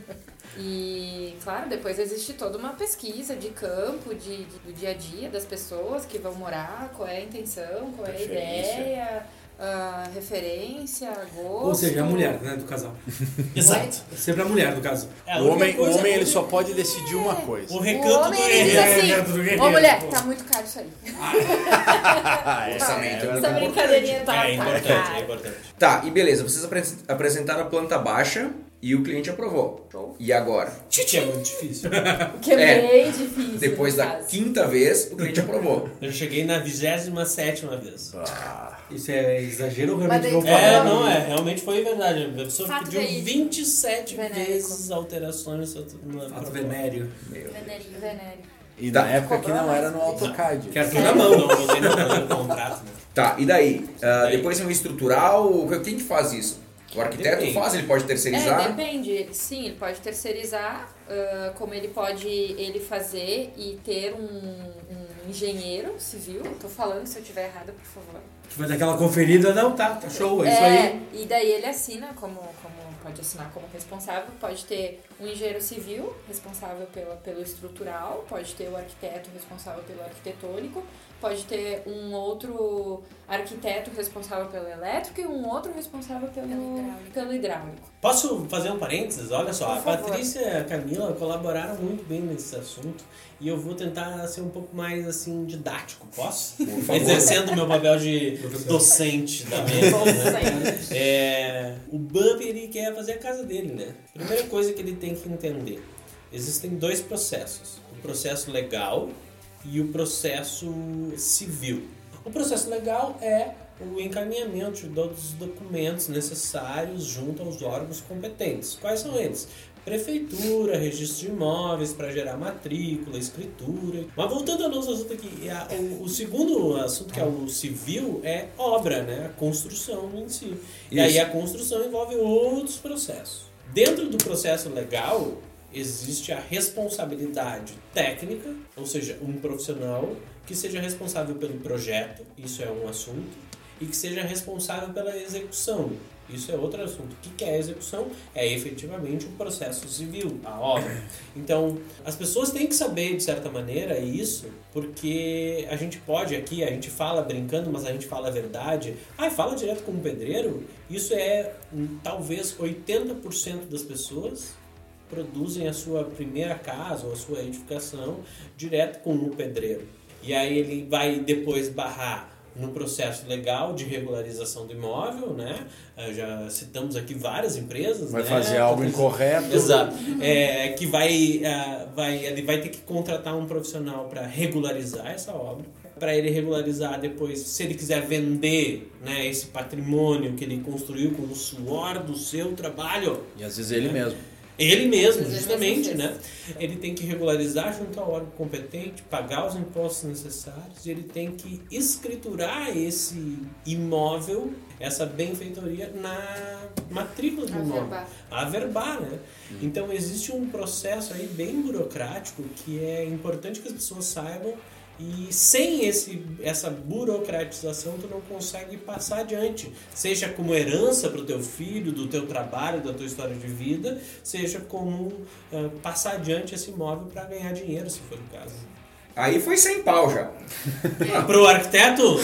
E, claro, depois existe toda uma pesquisa de campo, de, de- do dia a dia das pessoas que vão morar, qual é a intenção, qual é a Preferência. ideia, a referência, gosto. Ou seja, a mulher, né, do casal. Exato. Sempre a mulher, no caso. É, O homem, o homem ele só pode decidir uma coisa. O O recanto homem do guerreiro. É, bem, assim, ô mulher, pô. tá muito caro isso aí. Ah, é. Orçamento. Essa brincadeirinha tá, É tá importante, é importante. Tá, e beleza, vocês apre- apresentaram a planta baixa e o cliente aprovou. Show. E agora? Que é muito difícil. O que é, É. bem difícil. Depois da caso. quinta vez, o cliente aprovou. Eu cheguei na 27 vez. Isso é exagero realmente falar? É, não, é, realmente foi verdade. A pessoa Fato pediu verídico. 27 Venérico. vezes alterações no Fato proposta. venéreo. Venerinho. Venério. E Tá. na época que não era no. AutoCAD. Quero tudo Não, na não, mão. não, você não fazer um contrato, né? Tá, e daí? Ah, daí? depois vem o estrutural, quem que faz isso? O arquiteto Depende. faz, ele pode É, terceirizar? depende. Sim, ele pode terceirizar, ah, como ele pode ele fazer e ter um, um engenheiro civil. Tô falando, se eu tiver errada, por favor. Que vai dar aquela conferida, não, tá, tá show, é isso aí. e daí ele assina como, como pode assinar como responsável, pode ter um engenheiro civil responsável pela, pelo estrutural, pode ter o arquiteto responsável pelo arquitetônico, pode ter um outro arquiteto responsável pelo elétrico e um outro responsável pelo, Pelo hidráulico. pelo hidráulico. Posso fazer um parênteses? Olha só, Por a favor. Patrícia e a Camila colaboraram muito bem nesse assunto e eu vou tentar ser um pouco mais assim didático, posso? Exercendo o meu papel de docente da mesa. né? É, o Bump ele quer fazer a casa dele, né? Primeira coisa que ele tem que entender: existem dois processos: o processo legal e o processo civil. O processo legal é o encaminhamento dos documentos necessários junto aos órgãos competentes. Quais são eles? Prefeitura, registro de imóveis para gerar matrícula, escritura. Mas voltando ao nosso assunto aqui, a- o, o segundo assunto que é o civil é obra, né? A construção em si. E aí Isso. a construção envolve outros processos. Dentro do processo legal existe a responsabilidade técnica, ou seja, um profissional que seja responsável pelo projeto, isso é um assunto, e que seja responsável pela execução. Isso é outro assunto. O que é a execução? É efetivamente o processo civil, a obra. Então, as pessoas têm que saber, de certa maneira, isso, porque a gente pode aqui, a gente fala brincando, mas a gente fala a verdade. Ah, fala direto com o pedreiro. Isso é talvez 80% das pessoas produzem a sua primeira casa ou a sua edificação direto com o pedreiro. E aí ele vai depois barrar no processo legal de regularização do imóvel, né? Ah, Já citamos aqui várias empresas, Vai né? fazer algo incorreto. Exato. É, que vai, ah, vai, ele vai ter que contratar um profissional para regularizar essa obra. Para ele regularizar depois, se ele quiser vender né, esse patrimônio que ele construiu com o suor do seu trabalho, E às vezes ele mesmo. Ele mesmo, justamente, né? Ele tem que regularizar junto ao órgão competente, pagar os impostos necessários, e ele tem que escriturar esse imóvel, essa benfeitoria, na matrícula do imóvel. Averbar. Averbar, né? Então existe um processo aí bem burocrático que é importante que as pessoas saibam e sem esse, essa burocratização tu não consegue passar adiante, seja como herança para o teu filho, do teu trabalho, da tua história de vida, seja como ah, passar adiante esse imóvel para ganhar dinheiro, se for o caso. Aí foi sem pau já. Para o arquiteto,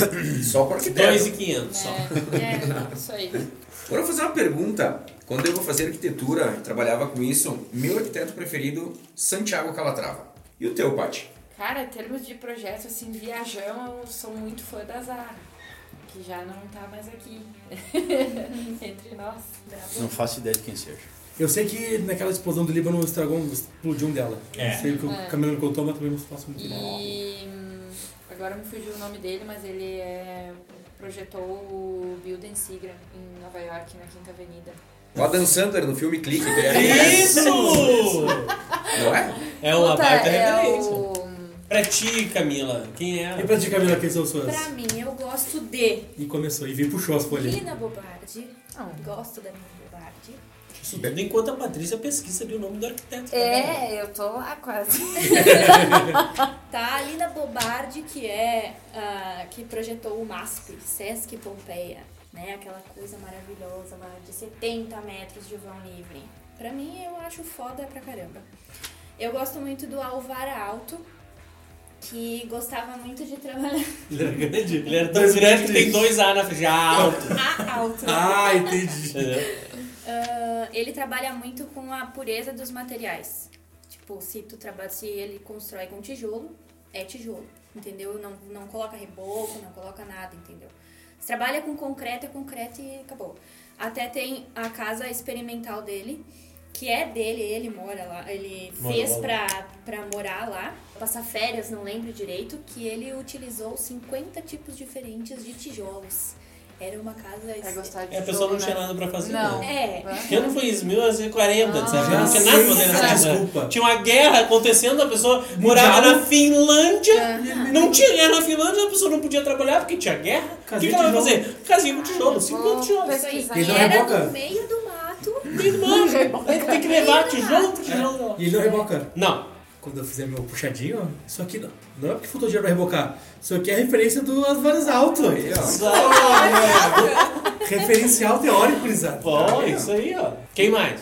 Só pro arquiteto. 2.500 só. É, é, isso aí. Agora eu vou fazer uma pergunta. Quando eu vou fazer arquitetura, trabalhava com isso, meu arquiteto preferido, Santiago Calatrava. E o teu, Paty? Cara, em termos de projeto, assim, viajão, eu sou muito fã da Zara. Que já não tá mais aqui. Entre nós. Não faço ideia de quem seja. Eu sei que naquela explosão do Líbano estragou, um- explodiu um dela. É. Eu sei que o É. Camilo contou, mas também não faço muito ideia. E agora me fugiu o nome dele, mas ele é, projetou o Building Sigra em Nova York, na Quinta Avenida. O Adam Sandler no filme Clique, BR. Isso! Não é? É uma Puta, baita é referência. o... Pra ti, Camila, quem é? E pra ti, Camila, quem são suas? Pra mim, eu gosto de E começou, e vi puxou as folhas. Lina Bobardi. Não. Gosto da Lina Bobardi. Isso tudo enquanto a Patrícia pesquisa ali o nome do arquiteto. É, eu tô lá quase. Tá, a Lina Bobardi, que é ah, que projetou o MASP, Sesc Pompeia, né? Aquela coisa maravilhosa lá de 70 metros de vão livre. Pra mim, eu acho foda pra caramba. Eu gosto muito do Alvara Alto, que gostava muito de trabalhar Ele era grande? Ele era tão grande que tem dois A na frente. Ah, alto. a alto. Ah, entendi. Ah, ele trabalha muito com a pureza dos materiais. Tipo, se tu trabalha, se ele constrói com tijolo, é tijolo, entendeu? Não, não coloca reboco, não coloca nada, entendeu? Se trabalha com concreto, é concreto e acabou. Até tem a casa experimental dele, que é dele, ele mora lá, ele Mora fez lá. pra, pra morar lá, passar férias, não lembro direito, que ele utilizou 50 tipos diferentes de tijolos. Era uma casa... É gostar de É, a pessoa não tinha né? nada pra fazer. Não. Né? É, Que ano foi isso? 1940, sabe? já Não tinha nada pra fazer nessa casa. desculpa. Tinha uma guerra acontecendo, a pessoa morava na Finlândia. Não tinha guerra na Finlândia, a pessoa não podia trabalhar porque tinha guerra. O que, que ela vai de tijolo. fazer? Casinha com tijolo, 50 tijolos. isso aí. Pesquisar. Não E era no meio do. Tem mano, tem que levar tijolo tijolo. E ele não reboca. Não. Quando eu fizer meu puxadinho, ó, isso aqui não. Não é porque faltou dinheiro pra rebocar. Isso aqui é referência do Osvaldo Alto. Aí, ó. Referencial teórico, Gurizada. Pô, isso aí, ó. Quem mais?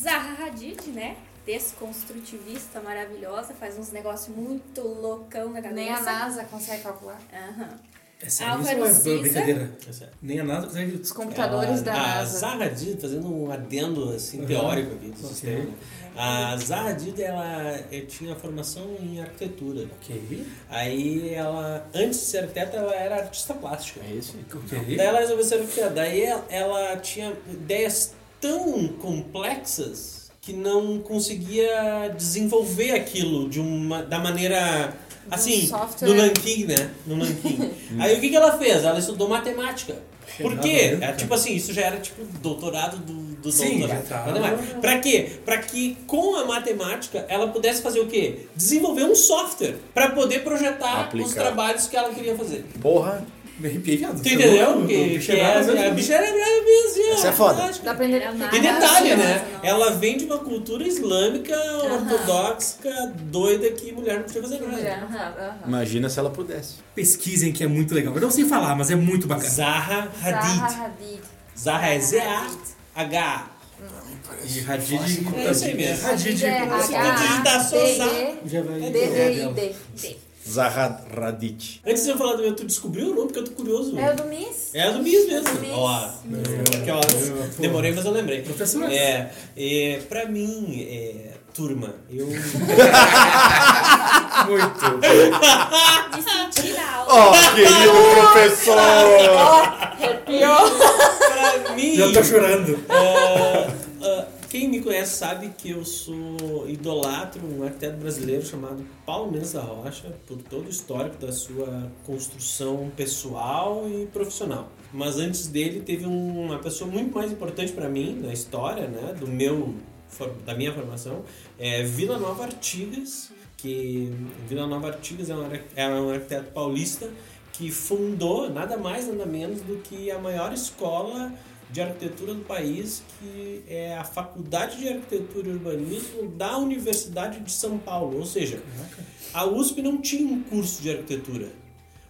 Zaha Hadid, né? Desconstrutivista maravilhosa, faz uns negócios muito loucão na cabeça. Nem a NASA consegue calcular. Aham. É sério Álvaro isso ou é brincadeira? É sério. Nem a nada consegue... Os computadores a, da a NASA. Zaha Hadid, fazendo um adendo assim, Uhum. teórico aqui do Ok. sistema. A Zaha Hadid, ela eh, tinha formação em arquitetura. Ok. Aí ela, antes de ser arquiteta, ela era artista plástica. É isso? Ok. Daí ela resolveu ser arquiteta. Daí ela, ela tinha ideias tão complexas que não conseguia desenvolver aquilo de uma, da maneira assim, software. no nanquim, né? No nanquim. Aí o que, que ela fez? Ela estudou matemática. Por quê? É, tipo assim, isso já era tipo doutorado do, do Sim, doutorado. tá. Matemática. Pra quê? Pra que com a matemática ela pudesse fazer o quê? Desenvolver um software pra poder projetar Aplicar. os trabalhos que ela queria fazer. Porra. Me arrepiei, viado. Tu entendeu? O Que, bicho que é é, a bicha era brava mesmo. Essa é foda. Dá pra entender. E detalhe, né? Nossa. Ela vem de uma cultura islâmica ortodoxa, doida, que mulher não podia fazer nada. Imagina se ela pudesse. Pesquisem que é muito legal. Eu não sei falar, mas é muito bacana. Zaha Zaha Hadid. Hadid. Zaha é Z-A-H. E Hadid... É isso aí mesmo. Hadid... É Você tem que digitar só Zaha. Já vai... H-D-D-I-D. Zaha Radit. Antes de eu falar do meu, tu descobriu o nome? Porque eu tô curioso. É o do Miss? É a do Miss mesmo. Miss. Ó? Demorei, mas eu lembrei. Professor. É, é, pra mim, é, turma, eu... Muito. De sentir a aula. Oh, querido professor! pra mim... Já tô chorando. Ah, ah, quem me conhece sabe que eu sou idolatro um arquiteto brasileiro chamado Paulo Mendes da Rocha, por todo o histórico da sua construção pessoal e profissional. Mas antes dele teve um- uma pessoa muito mais importante para mim na história, né, do meu da minha formação, é Vila Nova Artigas, que Vila Nova Artigas é um, é um arquiteto paulista que fundou nada mais nada menos do que a maior escola de arquitetura do país, que é a Faculdade de Arquitetura e Urbanismo da Universidade de São Paulo. Ou seja, a USP não tinha um curso de arquitetura.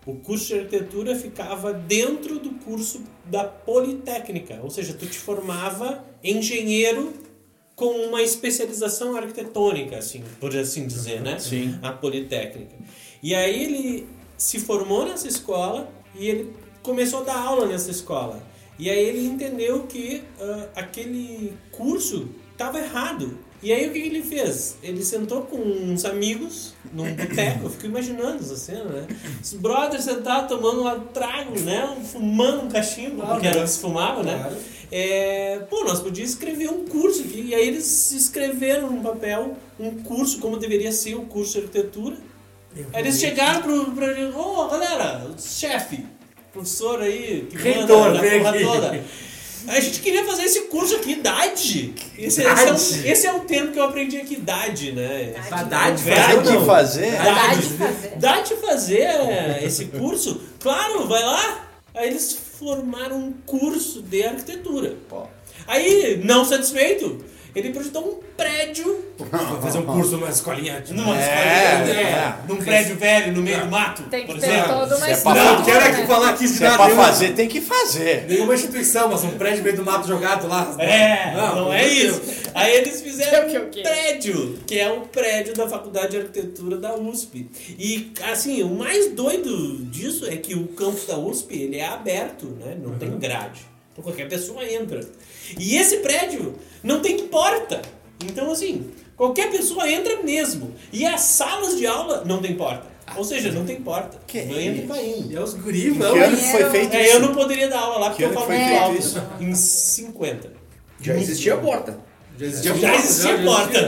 O curso de arquitetura ficava dentro do curso da Politécnica, ou seja, tu te formava engenheiro com uma especialização arquitetônica, assim, por assim dizer, né? Sim. A Politécnica. E aí ele se formou nessa escola e ele começou a dar aula nessa escola. E aí ele entendeu que ah, aquele curso estava errado. E aí o que que ele fez? Ele sentou com uns amigos num boteco, eu fico imaginando essa cena, né? Os brothers sentados tomando um trago, né? Fumando um cachimbo, porque era o que se fumava, né? Claro. É, pô, nós podíamos escrever um curso aqui. E aí eles escreveram num papel um curso, como deveria ser o curso de arquitetura. Aí eles chegaram pro, pra ô galera, chefe, professor aí, que Reitor, manda na vem porra aqui. toda. A gente queria fazer esse curso aqui, idade. Esse, esse é, um, Idade? esse é um termo que eu aprendi aqui, idade, né? Idade, não. que fazer? Dá de fazer. Dá de fazer é, esse curso? Claro, vai lá. Aí eles formaram um curso de arquitetura. Aí, não satisfeito, ele projetou um prédio Vou fazer um curso numa escolinha. numa É, escolinha, é. né, num prédio velho no meio do mato, Tem que por ter exemplo. toda uma Se é. Não, quero aqui né? falar aqui de Se é nada pra fazer, tem que fazer. Nenhuma instituição, mas um prédio no meio do mato jogado lá. É, não, pelo é isso. Aí eles fizeram Que é o um prédio, que é o prédio da Faculdade de Arquitetura da USP. E, assim, o mais doido disso é que o campus da USP, ele é aberto, né? Não tem grade. Então qualquer pessoa entra. E esse prédio não tem porta. Então, assim, qualquer pessoa entra mesmo. E as salas de aula não tem porta. Ou seja, não tem porta. Que não entra e vai indo. E é os guri, Em vão. que ano que foi feito É, isso? eu não poderia dar aula lá porque Que eu falo feito alto. isso? Em 50. Já existia a porta. Já existia, Já existia porta.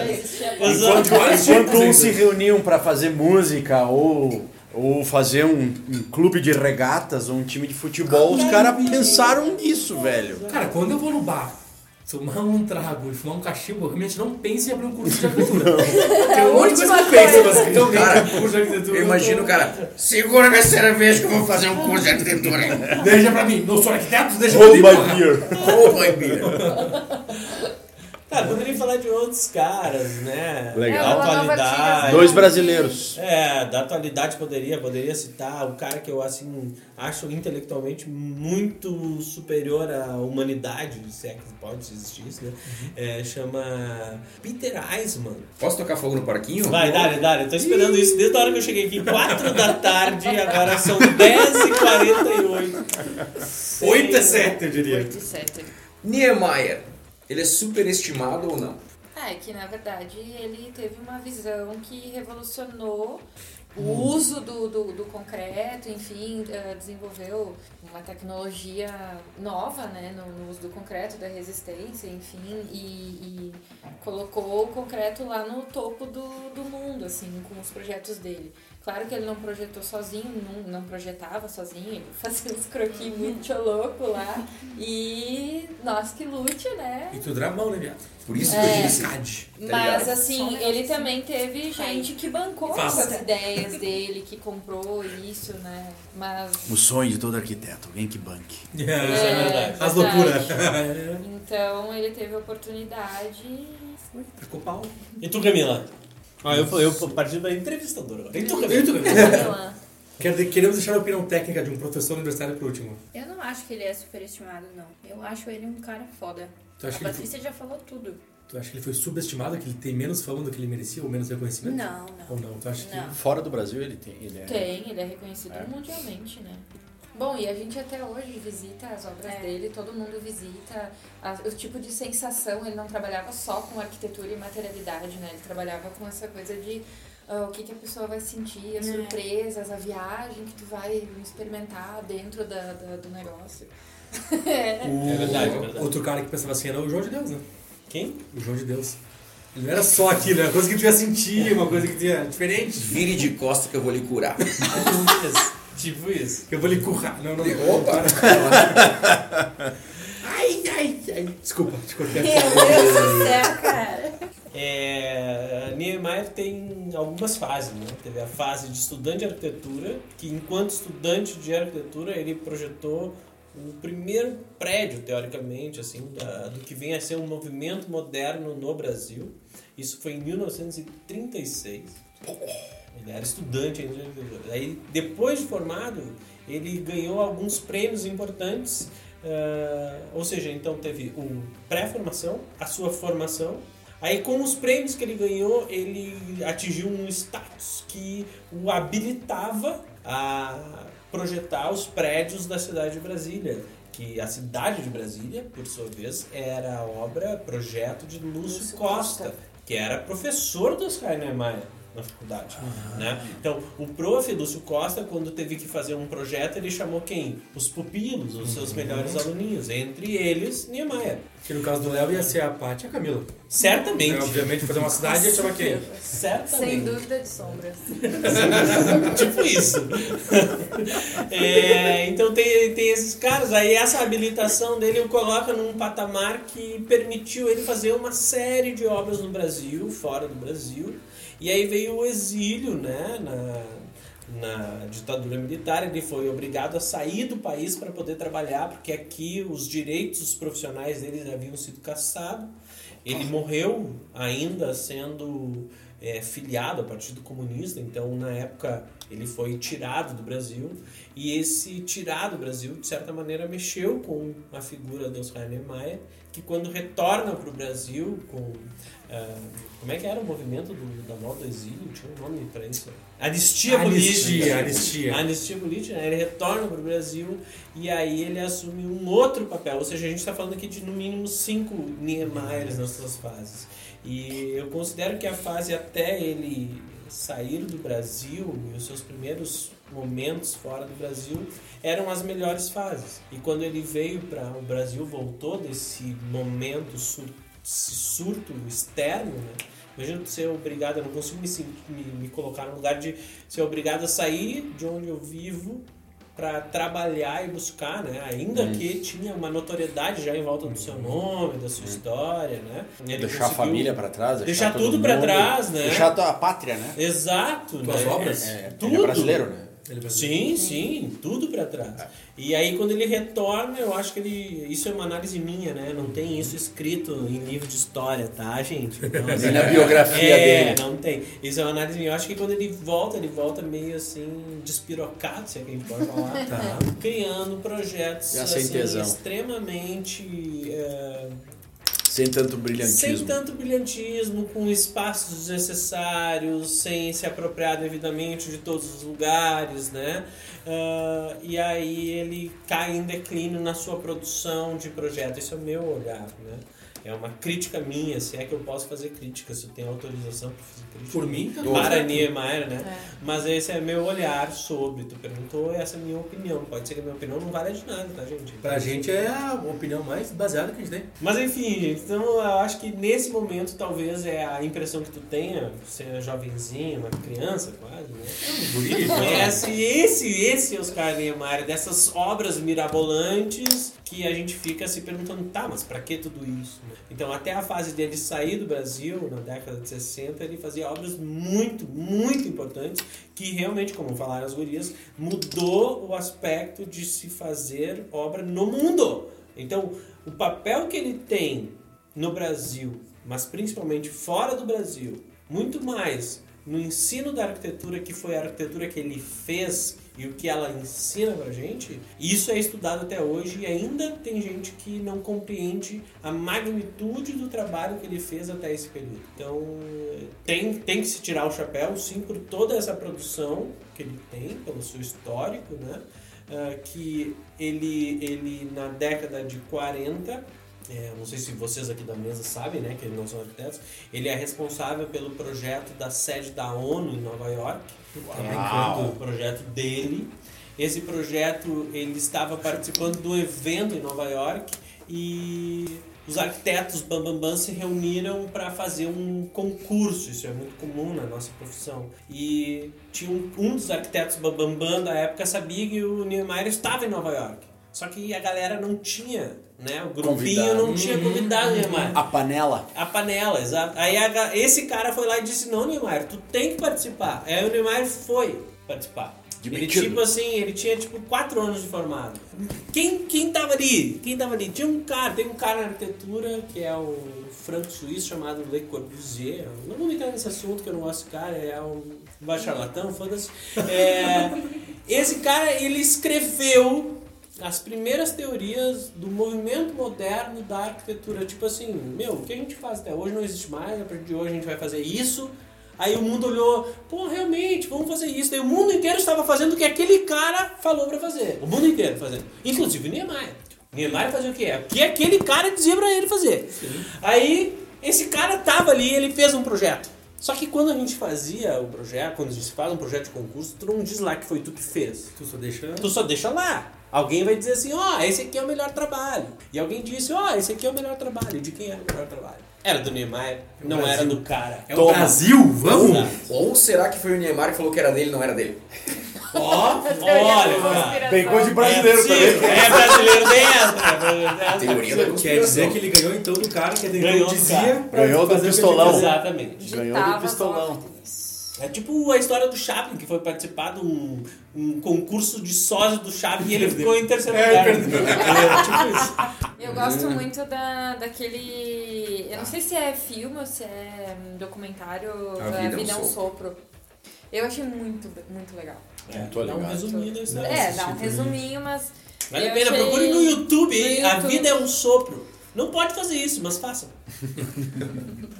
Enquanto, enquanto uns se reuniam pra fazer música ou, ou fazer um, um clube de regatas ou um time de futebol, os caras pensaram nisso, velho. Cara, quando eu vou no bar, tomar um trago e fumar um cachimbo, eu realmente não penso em abrir um curso de arquitetura. Tem um monte de coisa que eu penso, mas realmente Cara, um curso de arquitetura. Eu imagino, cara, segura minha cerveja que eu vou fazer um curso de arquitetura. Deixa pra mim, não sou arquiteto, deixa pra Hold mim. my porra. beer. Oh, my beer. Cara, poderia falar de outros caras, né? Legal. Da É, atualidade. Dois brasileiros. É, da atualidade poderia, poderia citar o cara que eu assim acho intelectualmente muito superior à humanidade, se é que pode existir isso, né? É, chama Peter Eisman. Posso tocar fogo no parquinho? Vai, dale, dale. Eu tô esperando isso desde a hora que eu cheguei aqui, 4 da tarde, agora são 10h48. 8 é 7, eu diria. 8 e 7. Niemeyer, ele é superestimado ou não? Ah, é que na verdade ele teve uma visão que revolucionou o uso do, do, do concreto, enfim, eh, desenvolveu uma tecnologia nova né, no, no uso do concreto, da resistência, enfim, e, e colocou o concreto lá no topo do, do mundo, assim, com os projetos dele. Claro que ele não projetou sozinho, não, não projetava sozinho, ele fazia uns croquis muito louco lá. E nós que lute, né? E tu dramão, né, viado? Por isso que É. eu disse. Cade. Mas ligado? assim, um ele também teve gente que bancou Faça. essas ideias dele, que comprou isso, né? Mas. O sonho de todo arquiteto, alguém que banque. Isso é verdade. As loucuras. Então ele teve a oportunidade. Ficou pau. E tu, Camila? Ah, eu, eu parti da entrevistadora agora. E tu, Camila? tu, Queremos deixar a opinião técnica de um professor universitário por último. Eu não acho que ele é superestimado, não. Eu acho ele um cara foda. Tu A acha, que ele, Patrícia já falou tudo. tu acha que ele foi subestimado, que ele tem menos fama do que ele merecia, ou menos reconhecimento? Não, não. Ou não? Tu acha que... Não. Fora do Brasil ele tem. Ele é... Tem, ele é reconhecido mundialmente, né? Bom, e a gente até hoje visita as obras É. dele, todo mundo visita a- o tipo de sensação. Ele não trabalhava só com arquitetura e materialidade, né? Ele trabalhava com essa coisa de ah, o que, que a pessoa vai sentir, as É. surpresas, a viagem que tu vai experimentar dentro da, da- do negócio. é. O- É verdade, é verdade. Outro cara que pensava assim era o João de Deus, né? Quem? O João de Deus. Ele não era só aquilo, era uma coisa que tu ia sentir, uma coisa que tu ia... diferente. Vire de costa que eu vou lhe curar. tipo isso. Que eu vou lhe currar. Não, não. Opa! Ai, ai, ai. Desculpa, te cortei. Meu Deus do céu, cara. É, Niemeyer tem algumas fases, né? Teve a fase de estudante de arquitetura, que enquanto estudante de arquitetura ele projetou o primeiro prédio, teoricamente, assim, da- do que vem a ser um movimento moderno no Brasil. Isso foi em 1936. Ele era estudante ainda de arquitetura. Aí, depois de formado, ele ganhou alguns prêmios importantes. ah, ou seja, então teve o pré-formação, a sua formação. Aí, com os prêmios que ele ganhou, ele atingiu um status que o habilitava a projetar os prédios da cidade de Brasília. Que a cidade de Brasília, por sua vez, era a obra, projeto de Lúcio, Lúcio Costa, Costa. que era professor do Oscar Niemeyer na faculdade. Né? Então, o prof. Lúcio Costa, quando teve que fazer um projeto, ele chamou quem? Os pupilos, os seus melhores aluninhos. Entre eles, Niemeyer. Que no caso do Léo ia ser a Paty e a Camila. Certamente. É, obviamente, fazer uma cidade ia chamar quem? Certamente. Sem dúvida de sombras. tipo isso. É, então tem, tem esses caras, aí essa habilitação dele o coloca num patamar que permitiu ele fazer uma série de obras no Brasil, fora do Brasil. E aí veio o exílio, né, na, na ditadura militar, ele foi obrigado a sair do país para poder trabalhar, porque aqui os direitos profissionais dele haviam sido cassados. Ele morreu ainda sendo é, filiado ao Partido Comunista, então na época ele foi tirado do Brasil. E esse tirado do Brasil de certa maneira mexeu com a figura do Oscar Niemeyer, que quando retorna para o Brasil com ah, como é que era o movimento do, da volta do exílio? Tinha um nome para isso. Anistia, política. anistia. Anistia política, né? ele retorna para o Brasil e aí ele assume um outro papel. Ou seja, a gente está falando aqui de no mínimo cinco Niemeyers nas suas fases. E eu considero que a fase até ele sair do Brasil e os seus primeiros momentos fora do Brasil eram as melhores fases. E quando ele veio para o Brasil, voltou desse momento sur esse surto externo, né? Imagina ser obrigado, eu não consigo me, me, me colocar no lugar de ser obrigado a sair de onde eu vivo para trabalhar e buscar, né? Ainda que tinha uma notoriedade já em volta do seu nome, da sua história, né? Ele Deixar a família pra trás, Deixar todo tudo mundo, trás, né? Deixar a pátria, né? Exato, Tuas né? obras? É, ele tudo. é brasileiro, né? É. Sim, sim, tudo pra trás. E aí quando ele retorna, eu acho que ele. Isso é uma análise minha, né? Não tem isso escrito em livro de história, tá, gente? Então, assim, na biografia é, dele. não tem. Isso é uma análise minha. Eu acho que quando ele volta, ele volta meio assim, despirocado, se é que a gente pode falar. Tá. Criando projetos assim, extremamente. é, Sem tanto sem brilhantismo. tanto brilhantismo, com espaços desnecessários, sem se apropriar devidamente de todos os lugares, né? Ah, e aí ele cai em declínio na sua produção de projeto. Esse é o meu olhar, né? É uma crítica minha, se é que eu posso fazer crítica, se eu tenho autorização para fazer crítica. Por mim, tá Para. Niemeyer, né? É. Mas esse é meu olhar sobre. Tu perguntou, essa é a minha opinião. Pode ser que a minha opinião não valha de nada, tá, gente? Pra gente é a opinião mais baseada que a gente tem. Mas enfim, gente, então eu acho que nesse momento talvez é a impressão que tu tenha, você é jovenzinho, uma criança quase, né? Que conhece esse, esse Oscar Niemeyer, dessas obras mirabolantes que a gente fica se perguntando, tá, mas pra que tudo isso? Então até a fase dele sair do Brasil, na década de 60, ele fazia obras muito, muito importantes que realmente, como falaram as gurias, mudou o aspecto de se fazer obra no mundo. Então, o papel que ele tem no Brasil, mas principalmente fora do Brasil, muito mais no ensino da arquitetura, que foi a arquitetura que ele fez e o que ela ensina pra gente, isso é estudado até hoje e ainda tem gente que não compreende a magnitude do trabalho que ele fez até esse período. Então, tem, tem que se tirar o chapéu, sim, por toda essa produção que ele tem, pelo seu histórico, né? Ah, que ele, ele na década de 40, é, não sei se vocês aqui da mesa sabem, né, que eles não são arquitetos, ele é responsável pelo projeto da sede da ONU em Nova York, Uau. o projeto dele. Esse projeto ele estava participando do evento em Nova York e os arquitetos Bambambam se reuniram para fazer um concurso, isso é muito comum na nossa profissão. E tinha um, um dos arquitetos Bambambam da época sabia que o Niemeyer estava em Nova York. Só que a galera não tinha, né? O grupinho Convidado. não tinha convidado o Niemeyer. A panela. A panela, exato. Aí a esse cara foi lá e disse: Não, Neymar, tu tem que participar. Aí o Neymar foi participar. Ele, tipo assim, ele tinha tipo 4 anos de formado. Quem, quem tava ali? Quem tava ali? Tinha um cara, tem um cara na arquitetura que é o franco suíço chamado Le Corbusier. Não vou entrar nesse assunto que eu não gosto desse cara, é um bacharlatão, foda-se. É, esse cara, ele escreveu as primeiras teorias do movimento moderno da arquitetura. Tipo assim, meu, o que a gente faz até hoje não existe mais, a partir de hoje a gente vai fazer isso. Aí o mundo olhou, pô, realmente, vamos fazer isso. Daí o mundo inteiro estava fazendo o que aquele cara falou pra fazer. O mundo inteiro fazendo. Inclusive o Niemeyer. Niemeyer fazia o quê? O que aquele cara dizia pra ele fazer. Aí esse cara tava ali, ele fez um projeto. Só que quando a gente fazia o projeto, quando a gente faz um projeto de concurso, tu não diz lá que foi tu que fez. Tu só deixa. Tu só deixa lá. Alguém vai dizer assim, ó, esse aqui é o melhor trabalho. E alguém disse, ó, esse aqui é o melhor trabalho. De quem era o melhor trabalho? Era do Niemeyer, É o não Brasil. era do cara. É o Toma. Brasil, vamos! Exato. Ou será que foi o Neymar que falou que era dele e não era dele? Ó, da olha, cara. Bem coisa de É, brasileiro possível. também. é brasileiro dentro. Teoria da Quer dizer que ele ganhou então do cara que Ganhou ele do dizia cara. Ganhou do o pistolão. Exatamente. Ganhou do pistolão. É tipo a história do Chaplin, que foi participar de um, um concurso de sócio do Chaplin e ele ficou em terceiro É, lugar. perdeu. É, tipo isso. Eu gosto muito da, daquele. Eu não sei se é filme ou se é um documentário. A A Vida Vida, é um é um sopro. Eu achei muito, muito legal. É, tô dá um resuminho. É, dá um resuminho, mas. Vale a pena, procure no YouTube, hein? no A YouTube. vida é um sopro. Não pode fazer isso, mas faça.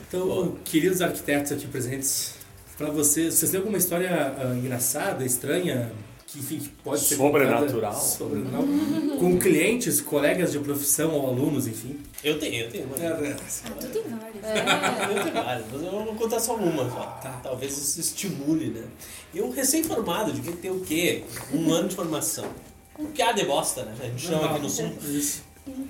Então, queridos arquitetos aqui presentes, pra vocês, vocês têm alguma história ah, engraçada, estranha, que, enfim, que pode ser Sobrenatural. contada- sobrenatural, com clientes, colegas de profissão ou alunos, enfim. Eu tenho, eu tenho. Mano. Ah, tu tem vários. É. Eu tenho várias, mas eu vou contar só uma só. Tá. Talvez isso estimule, né? Eu, recém-formado, devia ter o quê? Um ano de formação. Um piada de bosta, né? A gente chama aqui no sul.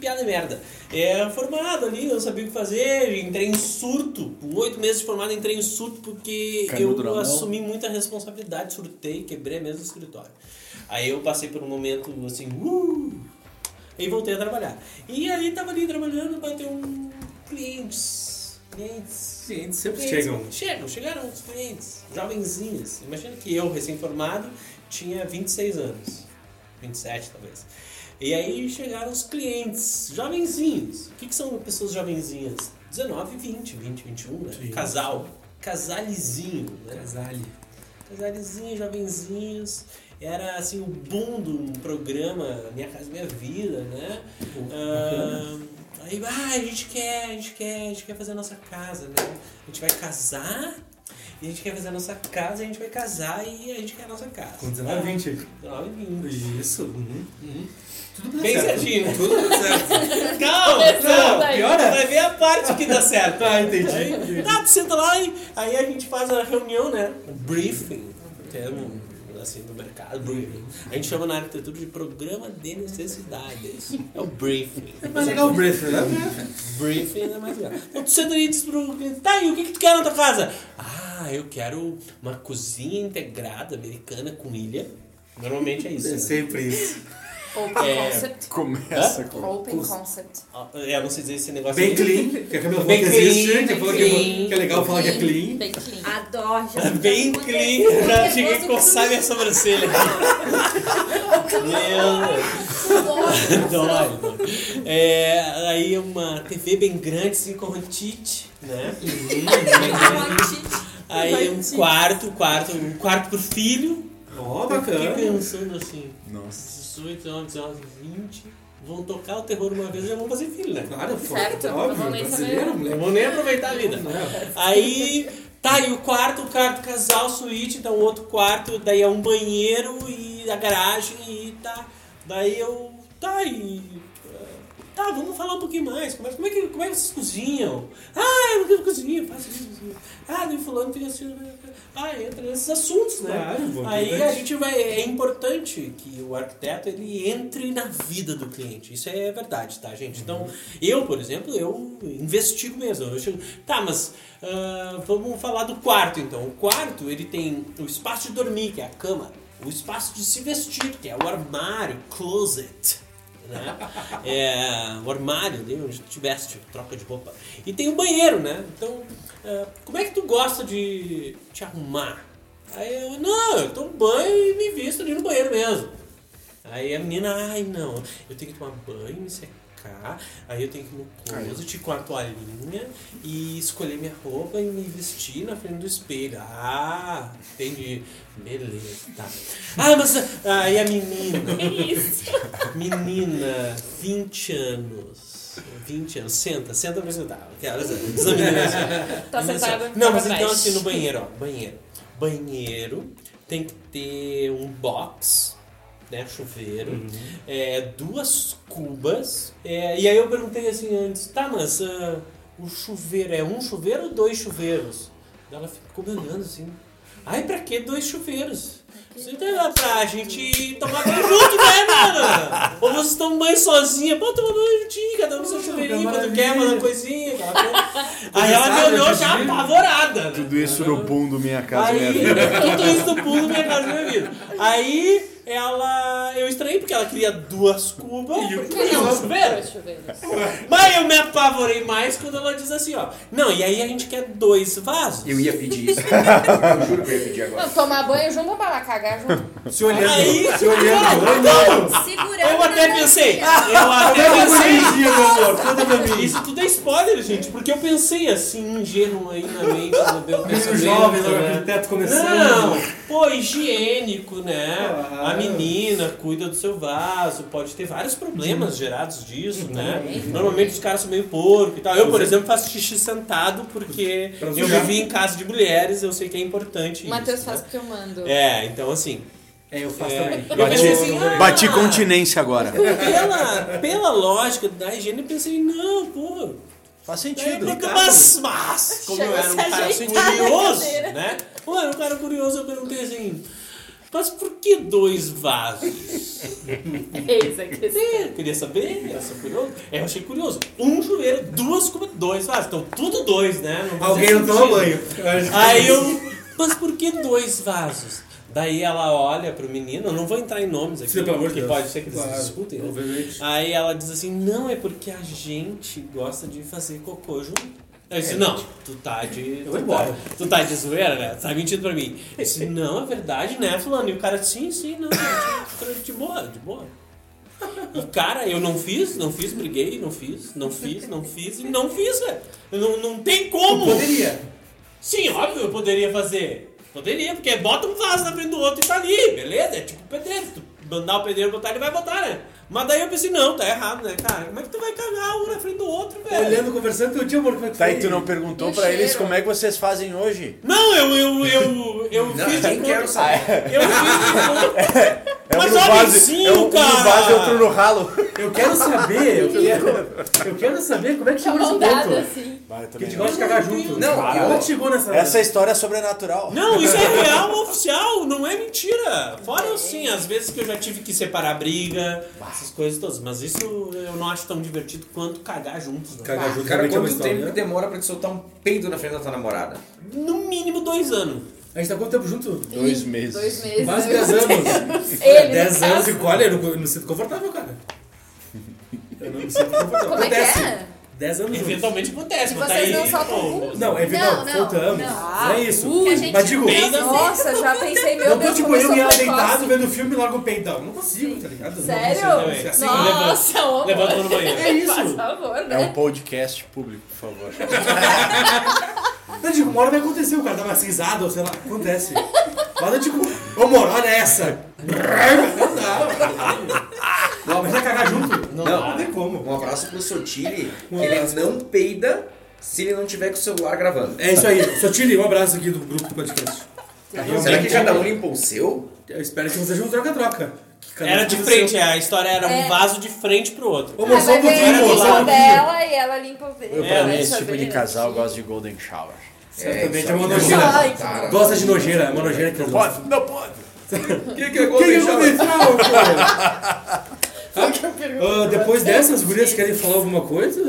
Piada merda. É, formado ali, não sabia o que fazer, entrei em surto. Com oito meses de formado, entrei em surto porque na eu assumi muita responsabilidade, surtei, quebrei a mesa do escritório. Aí eu passei por um momento assim, uh, e voltei a trabalhar. E aí tava ali trabalhando, bateu um clientes, clientes. Clientes sempre clientes. chegam. Chegam, chegaram os clientes, jovenzinhos. Imagina que eu, recém-formado, tinha 26 anos. 27 talvez. E aí chegaram os clientes, jovenzinhos. O que, que são pessoas jovenzinhas? 19, 20, 20, 21, né? Sim. Casal. Casalizinho, né? Casale. Casalizinhos, jovenzinhos. Era assim o boom do programa Minha Casa Minha Vida, né? Ah, aí, ah, a gente quer, a gente quer, a gente quer fazer a nossa casa, né? A gente vai casar e a gente quer fazer a nossa casa, a gente vai casar e a gente quer a nossa casa. Com 19, 20. 19 20. Isso. Uhum. Uhum. Tudo Bem certo. certinho? Tudo certo. Calma, Começando não, aí. piora. Vai ver a parte que dá certo. Tá, entendi. Tá, tu senta lá e aí a gente faz a reunião, né? O briefing, termo assim do mercado, briefing. A gente chama na arquitetura de programa de necessidades. É o briefing. Mas legal o briefing, né? Briefing é mais legal. Então tu senta ali e diz pro cliente, tá, e o que, que tu quer na tua casa? Ah, eu quero uma cozinha integrada americana com ilha. Normalmente é isso. É né? sempre isso. Open É. concept. Começa com. Open Cus- concept. Ah, É, não sei dizer esse negócio Bem clean, que a Camila falou Bem que clean, existe, que, falou que, que é legal falar que é clean. Bem clean. Adoro, já Bem clean, já cheguei a coçar minha sobrancelha. Meu Adoro. Dói, dói. É, aí uma TV bem grande, assim, com rotite, né? Aí um quarto, quarto, um quarto pro filho. Ó, Eu Fiquei pensando assim, Nossa. 18, 19, 19, 20, vão tocar o terror uma vez e já vão fazer filho, né? Claro, pô, Certo, não óbvio, vou nem brasileiro. Não moleque. vão nem aproveitar a vida. Não. Aí, tá, e o quarto, o quarto casal, suíte, então o outro quarto, daí é um banheiro e a garagem e tá. Daí eu, tá, e. eh, Tá, vamos falar um pouquinho mais. Como é, como é, que, como é que vocês cozinham? Ah, eu não cozinho, faço isso. Ah, daí fulano fica assim. Ah, entra nesses assuntos, né? Claro, Aí a gente vai. É importante que o arquiteto ele entre na vida do cliente. Isso é verdade, tá, gente? Então, eu, por exemplo, eu investigo mesmo. Eu chego, tá, mas ah, vamos falar do quarto então. O quarto ele tem o espaço de dormir, que é a cama, o espaço de se vestir, que é o armário, closet. Né? É, o armário ali onde tu te veste, troca de roupa. E tem o banheiro, né? Então, como é que tu gosta de te arrumar? Aí eu, não, eu tomo banho e me visto ali no banheiro mesmo. Aí a menina, ai não, eu tenho que tomar banho, me secar, aí eu tenho que ir no closet com a toalhinha e escolher minha roupa e me vestir na frente do espelho. Ah, entendi. Beleza, tá. Ah, mas ah, aí a menina. Menina, 20 anos. 20 anos, senta, senta pra a menina assim. Tá Menina sentada, assim, Não, mas então assim, no banheiro, ó, banheiro. Banheiro tem que ter um box, né, chuveiro, é, duas cubas. é, e aí eu perguntei assim antes, tá, mas ah, o chuveiro é um chuveiro ou dois chuveiros? Ela ficou me olhando assim. Ai, pra que dois chuveiros? Você tá pra gente tomar banho junto, né, mano? Ou vocês tomam banho sozinha? Pô, toma banho juntinho, cada um no seu chuveirinho, quando quer, manda uma coisinha. Coisa. Aí ela me olhou já apavorada. né? Tudo isso no boom do Minha Casa Minha Vida. tudo isso no pulo minha casa minha vida. Aí ela. Eu estranhei porque ela queria duas cubas. Que não, chuveiro? Chuveiro. Mas eu me apavorei mais quando ela diz assim, ó. Não, e aí a gente quer dois vasos. Eu ia pedir isso. eu juro que eu ia pedir agora. Não, tomar banho junto ou para cagar junto? Se olhando, Aí, se olhando. não, Segurando eu até pensei, eu até pensei. Pra. Isso tudo é spoiler, gente, porque eu pensei assim, ingênuo aí na mente do meu Menino pensamento. jovem, o né? arquiteto começando. Não, pô, higiênico, né? Claro. A menina cuida do seu vaso, pode ter vários problemas gerados disso, né? Normalmente os caras são meio porco e tal. Eu, por exemplo, faço xixi sentado porque eu vivi em casa de mulheres, eu sei que é importante O Matheus isso. faz né? porque eu mando. É, então assim. É, eu faço É. também. Eu Bati, assim, ah, bati continência agora. Pela, pela lógica da higiene, eu pensei, não, pô. Faz Daí, sentido. mas, mas, como eu era um cara ajeitar a curioso, né? Como eu era um cara curioso, eu perguntei assim, mas por que dois vasos? Eis a questão. É, eu queria saber, eu sou curioso. Eu achei curioso. Um chuveiro, duas como dois vasos. Então, tudo dois, né? Não Alguém não toma banho. Aí é eu, mas por que dois vasos? Daí ela olha pro menino, eu não vou entrar em nomes aqui, Sim, pelo amor de porque Deus. pode ser que eles Claro, se discutem. né? obviamente. Aí ela diz assim, não, é porque a gente gosta de fazer cocô junto. Eu disse, não, tu tá de. Eu vou Tu embora. tá, tu tá de zoeira, né? Tu tá mentindo pra mim. Eu disse, não, é verdade, né, fulano? E o cara, sim, sim, não, de, de boa, de boa. E cara, eu não fiz, não fiz, briguei, não fiz, não fiz, não fiz e não fiz, velho. Não, não tem como. Poderia. Sim, óbvio, eu poderia fazer. Poderia, porque bota um vaso na frente do outro e tá ali, beleza? É tipo pedreiro. Se tu mandar o pedreiro botar, ele vai botar, né? Mas daí eu pensei, não, tá errado, né, cara? Como é que tu vai cagar um na frente do outro, velho? Olhando, conversando, teu tio, amor, como é que Tá, foi? e tu não perguntou E o pra eles cheiro? como é que vocês fazem hoje? Não, eu, eu, eu, eu Não, fiz de nem conta. quero saber. Eu fiz de conta. É Mas um olha sim, é um, um cara. vaso e outro no ralo. Eu quero saber, eu quero, eu quero saber como é que chegou nesse ponto. assim. Vai, Que a gente gosta de cagar junto. Não, é que chegou nessa... Essa história é sobrenatural. Não, isso é real, oficial, não é mentira. Fora assim, às vezes que eu já tive que separar briga, essas coisas todas. Mas isso eu não acho tão divertido quanto cagar juntos. Né? Cagar junto Cara, é quanto tempo história. que demora pra te soltar um peido na frente da tua namorada? No mínimo dois anos. A gente tá quanto tempo junto? Dois meses. Dois meses. Quase né? 10 anos. Ele, 10 anos e olha, eu não, eu não me sinto confortável, cara. Eu não me sinto confortável. Como é que Acontece. é? 10 anos juntos. Eventualmente acontece, E mas vocês daí. não soltam? Não, é verdade, Não, não, soltamos. não. Não é isso. Que a gente Mas digo, peida Nossa, já pensei, meu não tô Deus, tipo eu e ela deitado vendo filme e largo o peidão. Não consigo, tá ligado? Não Sério? consigo. É assim, Nossa, Levanta amor. no banheiro. É isso. Por favor, É né? um podcast público, por favor. Não, digo, uma hora vai acontecer, o cara dá uma risada, ou sei lá, acontece. Mas eu digo, ô amor, olha essa. Não. Não, mas vai cagar junto? Não, não tem como. Um abraço pro Sotile, Um ele abraço. não peida se ele não tiver com o celular gravando. É isso aí. Sotile, um abraço aqui do grupo do podcast. Será que cada um limpou o seu? Eu espero que não seja um troca-troca. Era de o frente, seu. a história era um É. vaso de frente pro outro. Ô, só um vai ver, o pouquinho. dela e ela limpa o dele. Eu, É, pra mim, né? esse tipo de Saber, casal gosta de golden shower. Certamente é uma aqui nojeira. Gosta de nojeira, é uma nojeira que pode? gostam. Não pode. O que, é O Golden eu Shower? deixar, Ah, Depois dessas, as gurias querem falar alguma coisa?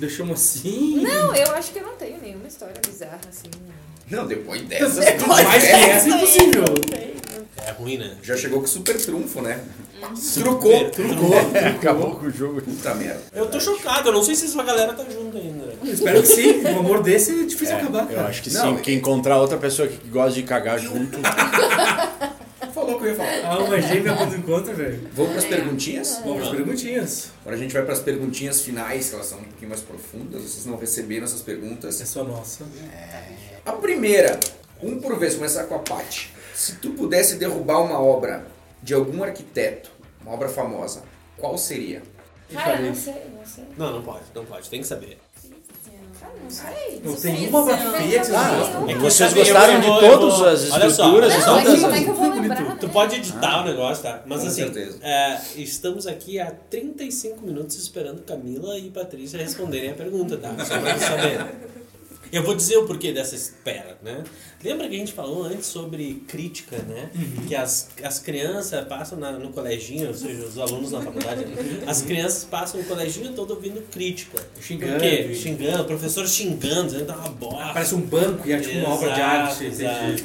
Deixamos assim? Não, eu acho que eu não tenho nenhuma história bizarra assim. Não, depois dessas. Mais que essa é impossível. É ruim, né? Já chegou com super trunfo, né? Trucou. Trucou. Acabou com o jogo. Puta merda. Eu tô chocado, eu não sei se essa galera tá junto ainda. Espero que sim. Um amor desse é difícil É, acabar, eu cara. acho que Não, sim, porque encontrar outra pessoa que gosta de cagar junto. Falou que eu ia falar. Ah, uma gêmea quando encontra, velho. Vamos pras perguntinhas? Vamos para perguntinhas. Agora a gente vai pras perguntinhas finais, que elas são um pouquinho mais profundas. Vocês não receberam essas É perguntas. só nossa. A primeira, um por vez, começar com a Paty. Se tu pudesse derrubar uma obra de algum arquiteto, uma obra famosa, qual seria? Cara, não sei, não sei. Não, não pode, não pode, tem que saber. Cara, não sei. Não tem uma obra feia que vocês Ah, gostam. É que Vocês gostaram de todas as estruturas? olha e só, Não, é todas que as- como é que eu vou Bonito. lembrar? Tu né? pode editar o negócio, tá? Mas assim, certeza. é, estamos aqui há 35 minutos esperando Camila e Patrícia responderem a pergunta, tá? Só pra saber. Eu vou dizer o porquê dessa espera, né? Lembra que a gente falou antes sobre crítica, né? Que as, as crianças passam na- no coleginho, ou seja, os alunos na faculdade, né? as crianças passam o coleginho todo ouvindo crítica. Xingando. Por quê? Xingando, o professor xingando, dizendo tá uma bosta. Parece um banco e é tipo uma obra de arte. exato.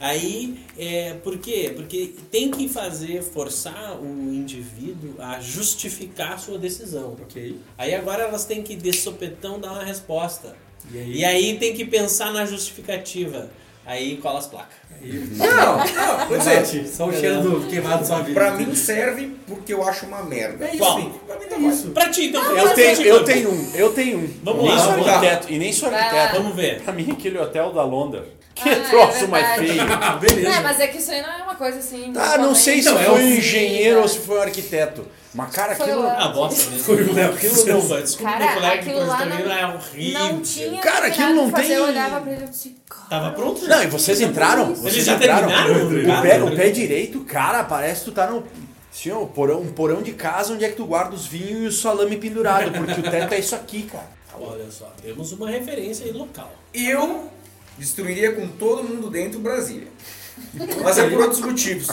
Aí, é, por quê? Porque tem que fazer, forçar o indivíduo a justificar a sua decisão. Ok. Aí agora elas têm que, de sopetão, dar uma resposta. E aí? E aí tem que pensar na justificativa. Aí cola as placas. Não, não, vou dizer. Só o cheiro do queimado só vida. pra mim serve porque eu acho uma merda. É isso. Qual? Pra mim tá É isso. Pra ti, então. Eu pra tenho, ti, eu tenho um, eu tenho um. Vamos nem lá, sou arquiteto, e nem sou arquiteto. Vamos ver. Pra mim, aquele hotel da Londra. Que Ah, é troço mais verdade. feio. Ah, beleza. É, mas é que isso aí não é uma coisa assim. Ah, não sei se Então, é foi um um- engenheiro ou se foi um arquiteto. Mas, cara, Foi aquilo. lá. Ah, bosta mesmo. Foi o Léo. Desculpa, desculpa Cara, meu colega que aquilo lá também não- é horrível. Não tinha Cara, aquilo não fazer, tem- Eu olhava pra ele e disse, cara. Tava pronto? Não, e vocês entraram? Vocês já entraram? terminaram? O pé, o pé direito, cara, parece que tu tá no. Assim, ó, porão, um porão de casa onde é que tu guarda os vinhos e o salame pendurado, porque o teto é isso aqui, cara. Olha só, temos uma referência aí local. Eu destruiria com todo mundo dentro Brasília. Mas é por outros motivos.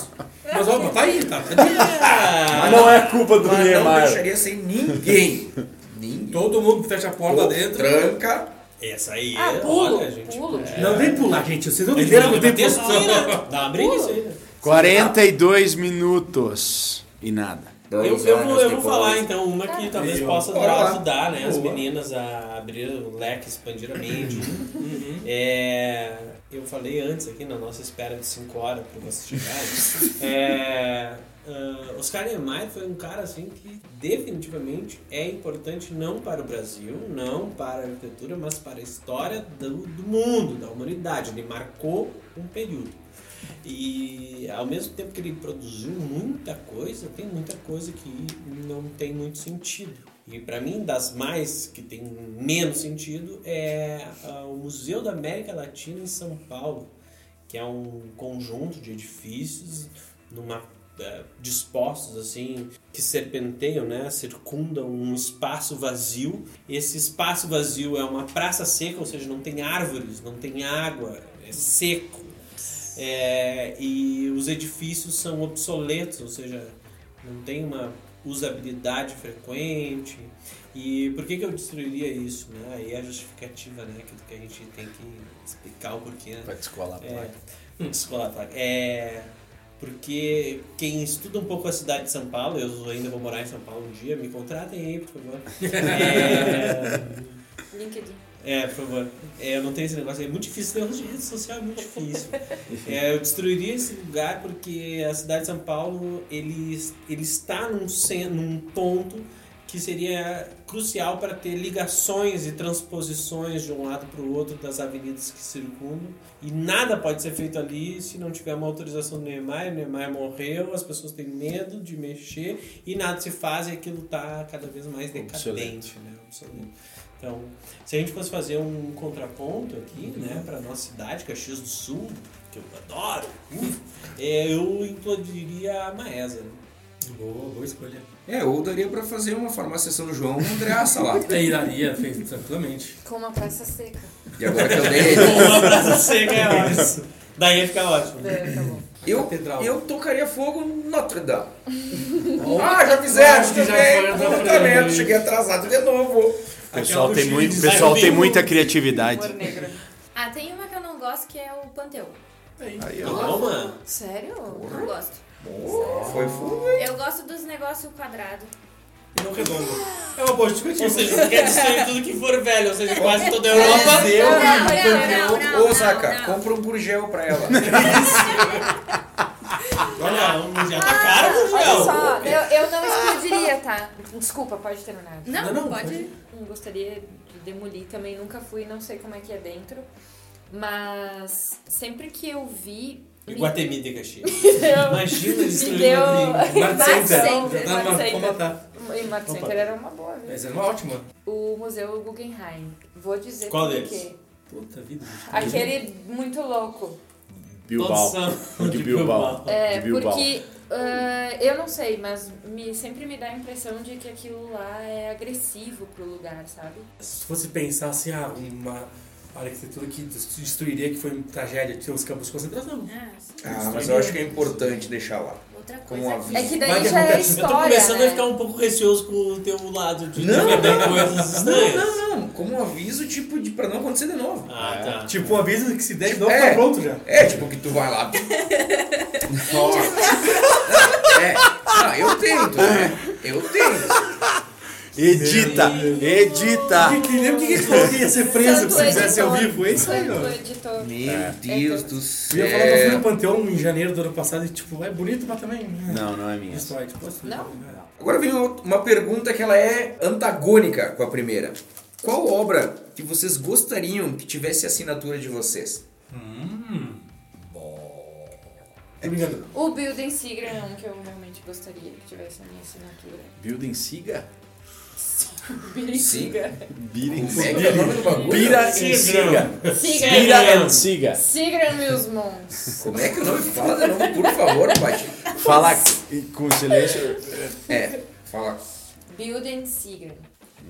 Mas ó, tá aí, tá. tá aí. Ah, não é culpa do Mas não deixaria sem ninguém. Ninguém. Todo mundo fecha a porta Pô, dentro. Tranca. essa aí Ah, é. pulo, olha, gente. pulo. Não tem pular, gente. Vocês não Tem entenderam que não tem texto aí, pular. né? Dá uma briga isso aí, né? 42 minutos e nada. Eu, eu vou, eu vou falar então uma que talvez possa ajudar né, as meninas a abrir o leque, expandir a mente. Uhum. É, eu falei antes aqui na nossa espera de 5 horas para vocês chegarem. é, ah, Oscar Niemeyer foi um cara assim que definitivamente é importante não para o Brasil, não para a arquitetura, mas para a história do, do mundo, da humanidade. Ele marcou um período. E ao mesmo tempo que ele produziu muita coisa, tem muita coisa que não tem muito sentido. E para mim, das mais que tem menos sentido é ah, o Museu da América Latina em São Paulo, que é um conjunto de edifícios numa eh, dispostos assim que serpenteiam, né, circundam um espaço vazio. Esse espaço vazio é uma praça seca, ou seja, não tem árvores, não tem água, é seco. É, e os edifícios são obsoletos, ou seja, não tem uma usabilidade frequente. E por que, que eu destruiria isso? Né? Aí é a justificativa, né? Aquilo que a gente tem que explicar o porquê. Né? Vai descolar a É, placa. hum, descolar a placa. É, porque quem estuda um pouco a cidade de São Paulo, eu ainda vou morar em São Paulo um dia, me contratem aí, por favor. É, LinkedIn. É, por favor. É, eu não tenho esse negócio. É muito difícil. Negócio de rede social é muito difícil. É, eu destruiria esse lugar porque a cidade de São Paulo ele, ele está num, num ponto que seria crucial para ter ligações e transposições de um lado para o outro das avenidas que circundam. E nada pode ser feito ali se não tiver uma autorização do Neymar. O Neymar morreu, as pessoas têm medo de mexer e nada se faz e aquilo está cada vez mais decadente. Né? Obsoleto. Então, se a gente fosse fazer um contraponto aqui, né, para nossa cidade, Caxias do Sul, que eu adoro, é, eu incluiria a Maesa. Né? Boa, boa escolha. É, ou daria pra fazer uma farmácia São João com Andreaça lá. Aí daria, fez tranquilamente. Com uma praça seca. E agora que eu dei. Uma praça seca é ótimo. Daí ia ficar ótimo. É, tá bom. Eu, Catedral. eu tocaria fogo no Notre Dame. Ah, já fizeram também. vez. cheguei atrasado de novo. O pessoal tem, muito, pessoal tem muita criatividade. Ah, tem uma que eu não gosto que é o Panteão. Aí, ó. Toma. Sério? Não gosto. Oh, foi fundo. Eu gosto dos negócios quadrados. E não redondo. É uma boa Ou justificativa. seja, você quer destruir tudo que for velho, ou seja, quase toda a Europa. Não, não, não, não, Ô, Zaca, compra um gurgel pra ela. Olha, um já tá caro, Olha Gugel. só, eu, eu não explodiria, tá? Desculpa, pode terminar. Não, Não, não, pode. Gostaria de demolir também, nunca fui, não sei como é que é dentro. Mas sempre que eu vi. me- Iguatemi de Caxias. Imagina me destruir deu. Iguatemi. Mart Mart Center. E Mart Opa. Center era uma boa, viu? Mas é uma ótima. O Museu Guggenheim. Vou dizer Qual deles? quê. Puta vida. gente. Aquele muito louco. Bilbao. De Bilbao. É, De Bilbao. porque ah, eu não sei, mas me, sempre me dá a impressão de que aquilo lá é agressivo pro lugar, sabe? Se fosse pensar assim, ah, uma arquitetura que destruiria, que foi uma tragédia, ter os campos de concentração. Ah. Ah, mas eu acho que é importante deixar lá. Outra coisa aviso. É que daí que já é acontece. Eu tô história, começando né? a ficar um pouco receoso com o teu lado de Não, defender coisas Não, estranhas. não, não. Como um aviso, tipo, de, pra não acontecer de novo. Ah, tá. Tipo um aviso que se der de novo, É. tá pronto já. É, tipo, que tu vai lá. Ó. é. Não, eu tento, né? Eu tento. Edita! Edita! Que, que, lembra que que ele falou que ia ser preso Santo se fizesse ao vivo? É isso aí, ó. Meu Deus do Eu céu. ia falar que eu fui no Panteão em janeiro do ano passado e, tipo, é bonito, mas também. né? Não, não é minha. Isso aí, tipo, assim, Não? Agora vem uma pergunta que ela é antagônica com a primeira. Qual obra que vocês gostariam que tivesse a assinatura de vocês? Tô brincando. O Building Sigra é um que eu realmente gostaria que tivesse a minha assinatura. Building Siga? Building Siga. Biren Como é é? Bira Siga. Siga. Bira and Siga. Sigra meus mons. Como é que é o nome? Fala de novo, por favor, Paty. Fala com silêncio. É, fala. Building Sigra.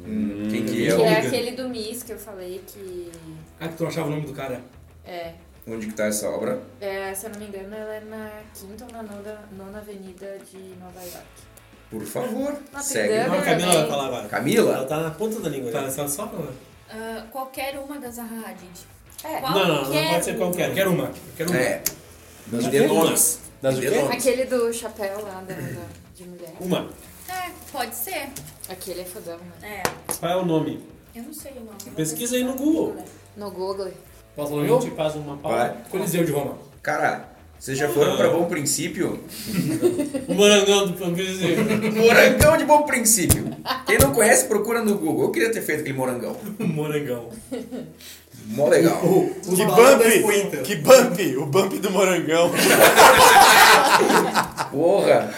Hum, quem que Que é? o- é aquele do Miss que eu falei que. Ah, que tu achava o nome do cara? É. Onde que tá essa obra? é, se eu não me engano, ela é na quinta ou na nona, nona avenida de Nova York. Por favor, segue. pegada. Não, a Camila vai falar agora. Camila? Ela tá na ponta da língua. Tá né? só. Ah, qualquer uma das Zaha Hadid. É. Qual- Não, não, não pode ser qualquer. Eu quero uma. Eu quero uma. É. Das nomes. Das nomes. Aquele do chapéu lá da, da- de mulher. Uma. É, pode ser. Aquele é fodão, né? É, Qual é o nome? eu não sei o nome. Pesquisa aí no Google. No Google. Posso A o gente faz uma pausa. Coliseu de Roma. Cara, vocês já foram pra Bom Princípio? O morangão do Pancrezinho. Morangão de Bom Princípio. Quem não conhece, procura no Google. Eu queria ter feito aquele morangão. Morangão. Mó legal. Os Que baladas da bump! Que bump! O bump do morangão. Porra.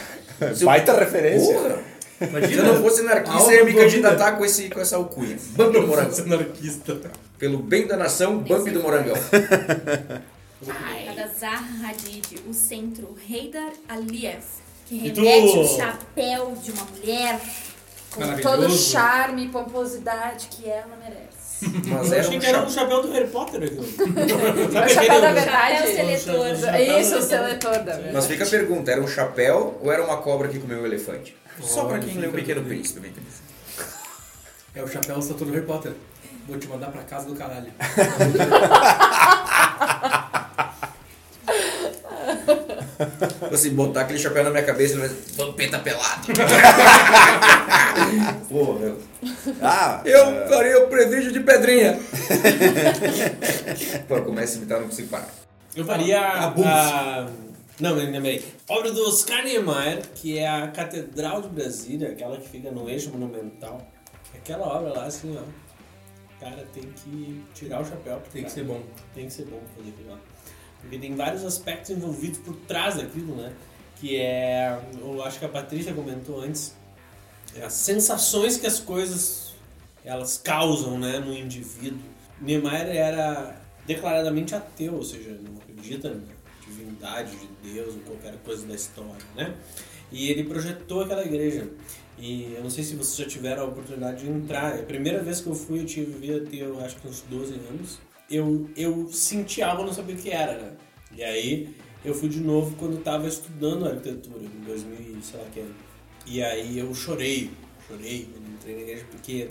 Se Baita referência. Porra. Se Imagina. eu não fosse anarquista, eu ia me candidatar com, esse, com essa alcunha. Bump do Morangão. anarquista. Pelo bem da nação, Bump do Morangão. A da Zaha Hadid, o centro Heydar Aliyev, que E tu? remete o chapéu de uma mulher. Com Maravilhoso. todo o charme e pomposidade que ela merece. Mas Eu era achei um que era um chapéu. chapéu do Harry Potter aquilo. É o chapéu da verdade. Chapéu seletor. O Isso, o seletor da verdade. Mas fica a pergunta, era um chapéu ou era uma cobra que comeu o elefante? Só pra quem leu o Pequeno Príncipe. bem. É o chapéu do Harry Potter. Vou te mandar pra casa do caralho. Tipo assim, botar aquele chapéu na minha cabeça e vai dizer, Vampeta pelado. Porra, meu. Ah, Eu farei o presídio de pedrinha. Pô, começa a imitar, não consigo parar. Eu faria Abuso. a... Não, me lembrei. Obra do Oscar Niemeyer, que é a Catedral de Brasília, aquela que fica no eixo monumental. Aquela obra lá, assim, ó. Cara, tem que tirar o chapéu. Tem que cara. ser bom. Tem que ser bom fazer aquilo lá. Porque tem vários aspectos envolvidos por trás daquilo, né? Que é, eu acho que a Patrícia comentou antes, é as sensações que as coisas elas causam, né, no indivíduo. Niemeyer era declaradamente ateu, ou seja, não acredita na divindade de Deus ou qualquer coisa da história, né? E ele projetou aquela igreja. E eu não sei se vocês já tiveram a oportunidade de entrar. É a primeira vez que eu fui, eu tive ter, eu acho que uns 12 anos. Eu, eu senti algo, eu não sabia o que era, né? E aí eu fui de novo quando estava estudando arquitetura, em 2000, e sei lá que ano. E aí eu chorei, chorei quando entrei na igreja, porque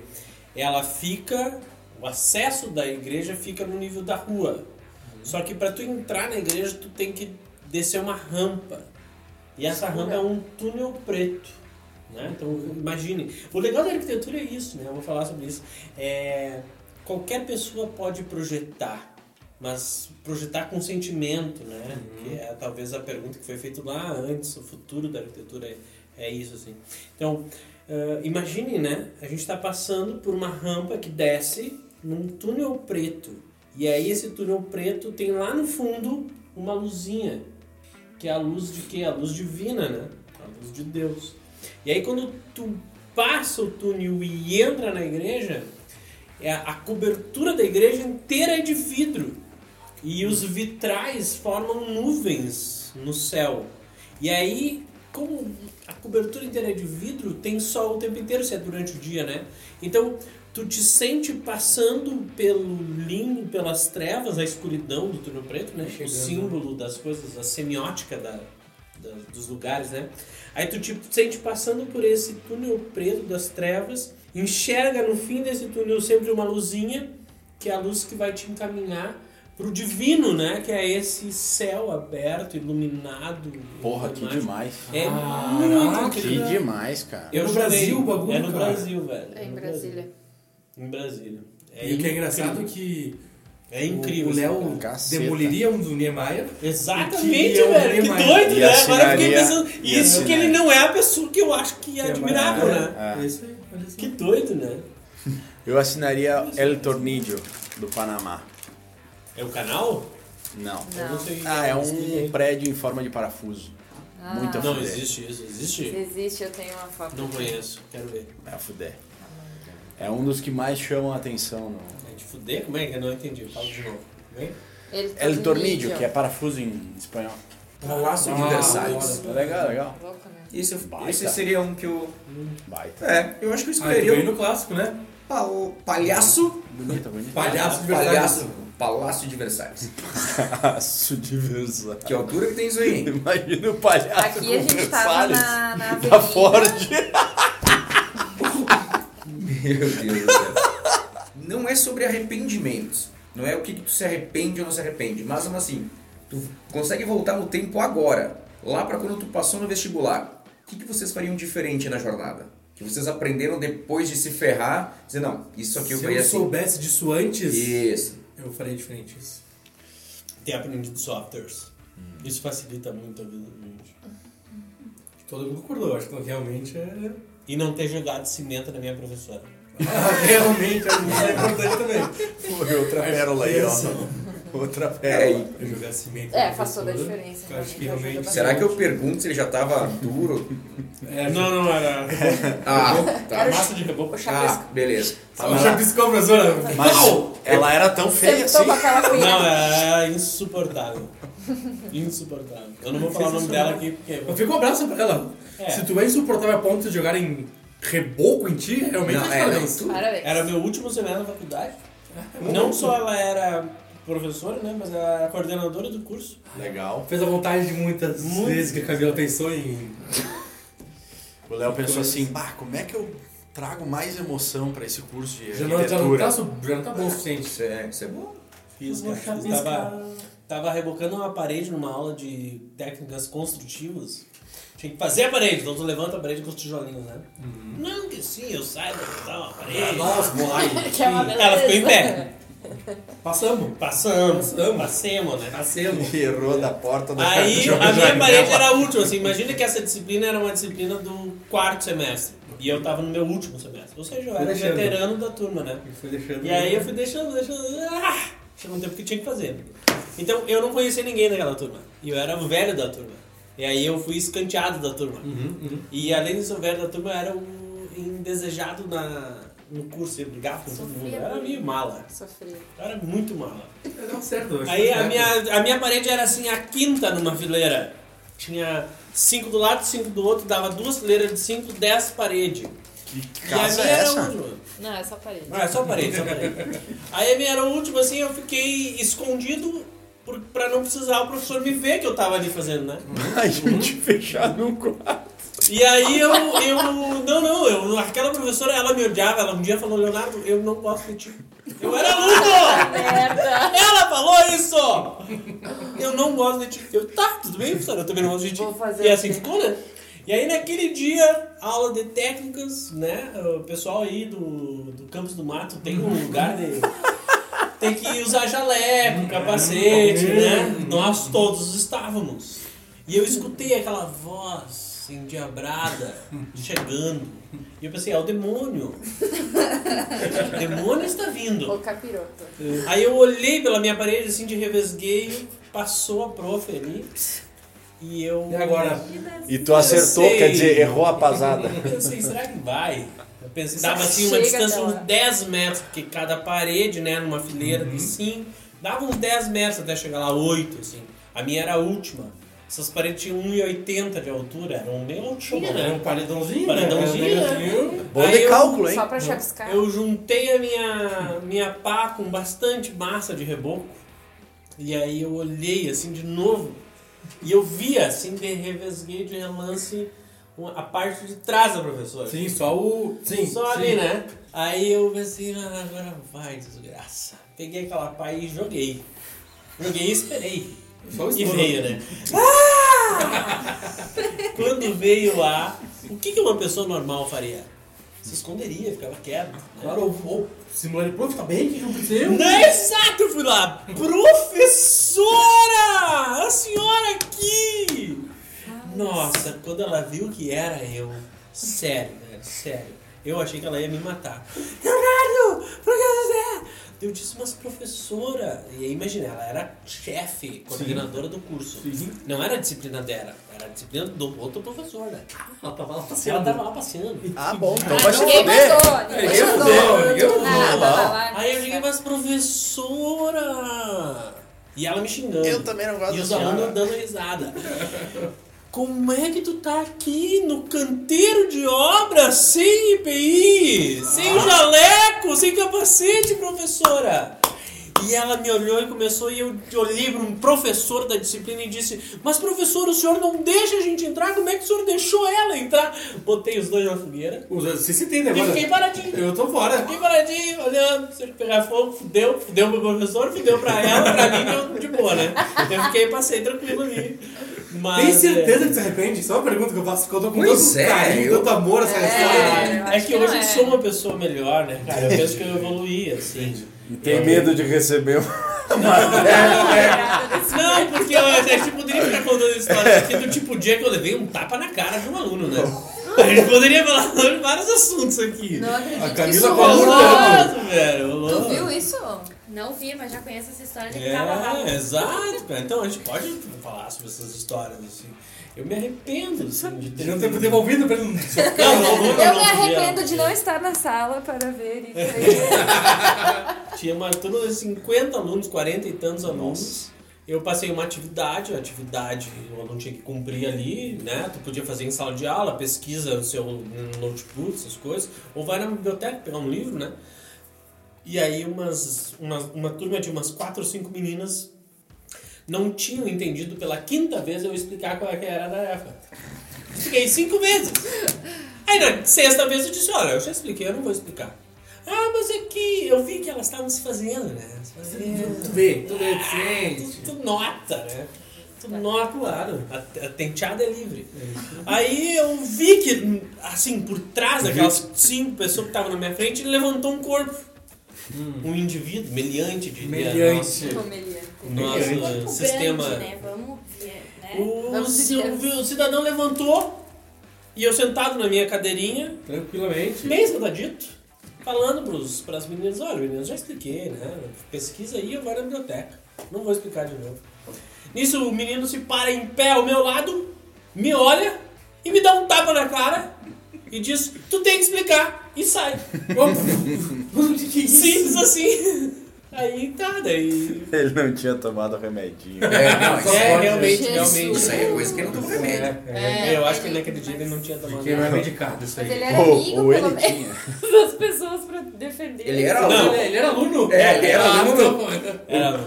ela fica, o acesso da igreja fica no nível da rua. Só que para tu entrar na igreja, tu tem que descer uma rampa. E essa rampa é um túnel preto. Né? Então, imagine. O legal da arquitetura é isso, né? Eu vou falar sobre isso. É, qualquer pessoa pode projetar, mas projetar com sentimento, né? Que é talvez a pergunta que foi feita lá antes, o futuro da arquitetura é, é isso, assim. Então, eh, imagine, né? A gente está passando por uma rampa que desce num túnel preto. E aí esse túnel preto tem lá no fundo uma luzinha, que é a luz de quê? A luz divina, né? A luz de Deus. E aí quando tu passa o túnel e entra na igreja, é a cobertura da igreja inteira é de vidro. E os vitrais formam nuvens no céu. E aí, como a cobertura inteira é de vidro, tem sol o tempo inteiro, se é durante o dia, né? Então, tu te sente passando pelo limbo, pelas trevas, a escuridão do túnel preto, né? O Chegando. símbolo das coisas, a semiótica da- dos lugares, né? Aí tu te sente passando por esse túnel preto das trevas, enxerga no fim desse túnel sempre uma luzinha, que é a luz que vai te encaminhar pro divino, né? Que é esse céu aberto, iluminado. porra, que mágico. demais. É Ah, muito Que incrível. demais, cara. Eu É no. Brasil o bagulho, É no cara. Brasil, velho. É em Brasília. Brasil. Em Brasília. e o que é incrível. engraçado é que É incrível. o Léo demoliria um do Niemeyer. Exatamente, Que é velho. Que doido, E né? Agora eu fiquei pensando. e Isso que assinaria. ele não é a pessoa que eu acho que é Que é admirável, né? É. É isso aí, olha só. Que doido, né? Eu assinaria El Tornillo, do Panamá. É o canal? Não. Não. Ah, é Expliquei. um prédio em forma de parafuso. Muito a Não, fuder. existe isso, existe. Existe, eu tenho uma foto. Não conheço, quero ver. É a fuder. É um dos que mais chamam a atenção. No... É de fuder? Como é que eu não entendi? Fala de novo. Vem. Ele El tornillo, que é parafuso em espanhol. Palácio de Ah, Versalhes. É legal, legal. Louco, né? Esse, Baita. esse seria um que eu. Baita. É, eu acho que eu Ah, escolheria bem o no clássico, né? pal- palhaço. Bonito, bonito. Palhaço de verdade. Palhaço. Palácio de Versalhes. Passo de Versalhes. Que altura que tem isso aí? Imagina o palhaço Aqui a gente tava Versalhes na, na da avenida. Ford. Meu Deus do céu. Não é sobre arrependimentos. Não é o que, que tu se arrepende ou não se arrepende. Mas assim, tu consegue voltar no tempo agora. Lá pra quando tu passou no vestibular. O que, que vocês fariam diferente na jornada? Que vocês aprenderam depois de se ferrar. Dizer, não, isso aqui eu Se faria eu assim. soubesse disso antes, Isso. eu faria diferente isso. Ter aprendido softwares. Isso facilita muito a vida da gente. Todo mundo concordou, acho que realmente é. E não ter jogado cimento na minha professora. Ah, realmente, que isso é importante também. Foi outra pérola aí, ó. Outra É, pérola. e Eu jogar cimento. É, faz toda a diferença. eu Acho que realmente realmente. será que eu pergunto se ele já tava duro? É, Não, não, era Ah, tá. Era massa de reboco. Ah, beleza. Só chapiscou, professora. Mas ela era tão feia assim. Não, era insuportável. Insuportável. Eu não vou falar o nome dela aqui porque. Eu fico um abraço pra ela. É. Se tu é insuportável a ponto de jogarem reboco em ti, realmente Não, é, não, parabéns. Era meu último semestre na faculdade. Não só ela era professora, né? Mas ela era coordenadora do curso. Legal. Fez a vontade de muitas Muito. vezes que a Camila pensou em. O Léo pensou assim, bah, como é que eu trago mais emoção pra esse curso de Já não, já não, arquitetura? tá, su- já não tá bom o suficiente. Isso é, isso é bom. Fiz, cara. Tava, tava rebocando uma parede numa aula de técnicas construtivas. Tinha que fazer a parede, então tu levanta a parede com os tijolinhos, né? Não, que sim, eu saiba botar uma parede. Nossa, lá e. Que é uma beleza. Ela ficou em pé. Passamos. Passamos, Passamos. passemos, né? Passemos. Errou da porta da Aí de a minha janela. parede era a última, assim, imagina que essa disciplina era uma disciplina do quarto semestre. E eu tava no meu último semestre. Ou seja, eu era deixando. veterano da turma, né? E foi deixando. E aí eu fui deixando, deixando. Ah, chegou um tempo que tinha que fazer. Então eu não conhecia ninguém naquela turma. E eu era o velho da turma. E aí eu fui escanteado da turma. Uhum, uhum. E além de velho da turma, eu era o indesejado na, no curso. Eu brigava com todo mundo. Sofria Eu era meio mala. Sofri. Eu era muito mala. É, Deu certo. acho Aí a certo. minha, a minha parede era assim, a quinta numa fileira. Tinha cinco do lado, cinco do outro, dava duas fileiras de cinco, dez paredes. Que E a casa minha é era a essa? última. Não, é só parede. Ah, é só parede, só parede. Aí a minha era a última, assim, eu fiquei escondido por, pra não precisar o professor me ver que eu tava ali fazendo, né? A gente fechado num quarto. E aí eu, eu. Não, não, eu, aquela professora, ela me odiava, ela um dia falou, Leonardo, eu não gosto de ti. Eu era aluno! Merda. Ela falou isso! Eu não gosto de ti. Eu, tá, tudo bem, professora, eu também não gosto de ti. Vou fazer e assim quê? ficou, né? E aí naquele dia, aula de técnicas, né? O pessoal aí do, do Campos do Mato tem um lugar de. Tem que usar jaleco, capacete, né? Nós todos estávamos. E eu escutei aquela voz endiabrada chegando. E eu pensei, é o demônio. O demônio está vindo. O capiroto. Aí eu olhei pela minha parede, assim, de revesgueio, passou a prof ali. E eu. E agora? E tu acertou, quer dizer, errou a pasada. Eu pensei, será que vai? Dava assim uma distância até uns lá? 10 metros, porque cada parede, né, numa fileira de 5, dava uns 10 metros até chegar lá, 8, assim. A minha era a última. Essas paredes tinham 1,80 de altura, eram meio altinhas, Era um né? paredãozinho, Paredãozinho, né? né? Um. Bom de cálculo, hein? Só pra chapiscar. Eu juntei a minha, minha pá com bastante massa de reboco. E aí eu olhei assim de novo. E eu via, assim, de revesguei de relance a parte de trás da professora. Sim, só o. Sim. Só sim. ali, né? Aí eu pensei, ah, agora vai, desgraça. Peguei aquela pá e joguei. Joguei e esperei. Só E veio, né? Ah! Quando veio lá, o que uma pessoa normal faria? Se esconderia, ficava quieto. né? Claro, ou, ou simular de prof, tá bem? O que aconteceu? Não, exato, eu fui lá. Professora! A senhora aqui! Nossa, quando ela viu que era eu, sério, velho, sério. Eu achei que ela ia me matar. Leonardo, por que você Eu disse, mas professora, e aí imagina, ela era chefe, coordenadora do curso. Não era a disciplina dela, era a disciplina do outro professor, né? Ela tava lá Ela passeando. tava lá passeando. Ah, bom, então Ah, vai se ninguém fuder. mandou, ninguém mandou, ninguém. Ah, lá. Aí eu liguei, mas professora! E ela me xingando. Eu também não gosto E os senhora. alunos dando risada. Como é que tu tá aqui no canteiro de obra sem IPI, sem jaleco, sem capacete, professora? E ela me olhou e começou, e eu olhei para um professor da disciplina e disse: Mas professor, o senhor não deixa a gente entrar? Como é que o senhor deixou ela entrar? Botei os dois na fogueira Você se tem, né? e agora? fiquei paradinho. Eu tô fora. Fiquei paradinho, olhando, se ele pegar fogo, fudeu, fudeu pro professor, fudeu pra ela, pra mim deu de boa, né? Eu fiquei, passei tranquilo ali. Mas, Tem certeza que se arrepende? Só uma pergunta que eu faço, que eu tô com Pois tanto é, carinho, eu- tanto amor essa É, história. eu é que que hoje eu é. sou uma pessoa melhor, né, cara? Eu penso que eu evoluí, assim. E tem medo de receber um... Não, porque eu, a gente poderia ficar contando histórias aqui do tipo dia que eu levei um tapa na cara de um aluno, né? A gente poderia falar de vários assuntos aqui. Não acredito A Camila isso com a. Louco, velho. Tu viu isso? Não vi, mas já conheço essa história de que tava É, lá. exato, cara. Então a gente pode falar sobre essas histórias, assim. Eu me arrependo, assim, de ter... Não ter devolvido pra ele. Não, não, não, Eu não, me arrependo de não estar na sala para ver isso aí. Tinha uma turma de 50 alunos, 40 e tantos alunos. Eu passei uma atividade, a atividade o aluno tinha que cumprir ali, né? Tu podia fazer em sala de aula, pesquisa no seu notebook, essas coisas, ou vai na biblioteca pegar um livro, né? E aí umas, uma, uma turma de umas 4 ou 5 meninas não tinham entendido pela quinta vez eu explicar qual é que era a tarefa. Expliquei cinco vezes. Aí na sexta vez eu disse, olha, eu já expliquei, eu não vou explicar. Ah, mas é que eu vi que elas estavam se fazendo, né? Se fazendo. Tu vê, tu vê, gente. Tu, tu nota, né? Tu nota, claro. A, a tenteada é livre. Aí eu vi que, assim, por trás daquelas cinco pessoas que estavam na minha frente, ele levantou um corpo. Um indivíduo, meliante de Meliante. Nosso, nosso sistema. grande, né? Vamos ver, né? O, Vamos ci- ver. o cidadão levantou e eu sentado na minha cadeirinha, Tranquilamente. bem sentadito, falando para as meninas, olha, meninas, já expliquei, né? Pesquisa aí, eu vou na biblioteca. Não vou explicar de novo. Nisso o menino se para em pé ao meu lado, me olha e me dá um tapa na cara e diz, tu tem que explicar. E sai. Simples assim. Aí tá, daí. Ele não tinha tomado remedinho. É, não, isso, É, realmente, Jesus. realmente. isso aí é coisa que não toma remédio. É, eu acho que naquele dia ele não tinha tomado Quem não é medicado, isso Mas aí. ele era Ou, amigo, ou pelo ele menos, tinha. das pessoas pra defender. Ele era Não, aluno. ele, ele era aluno. É, ele era Ah, aluno. não, pô. Era,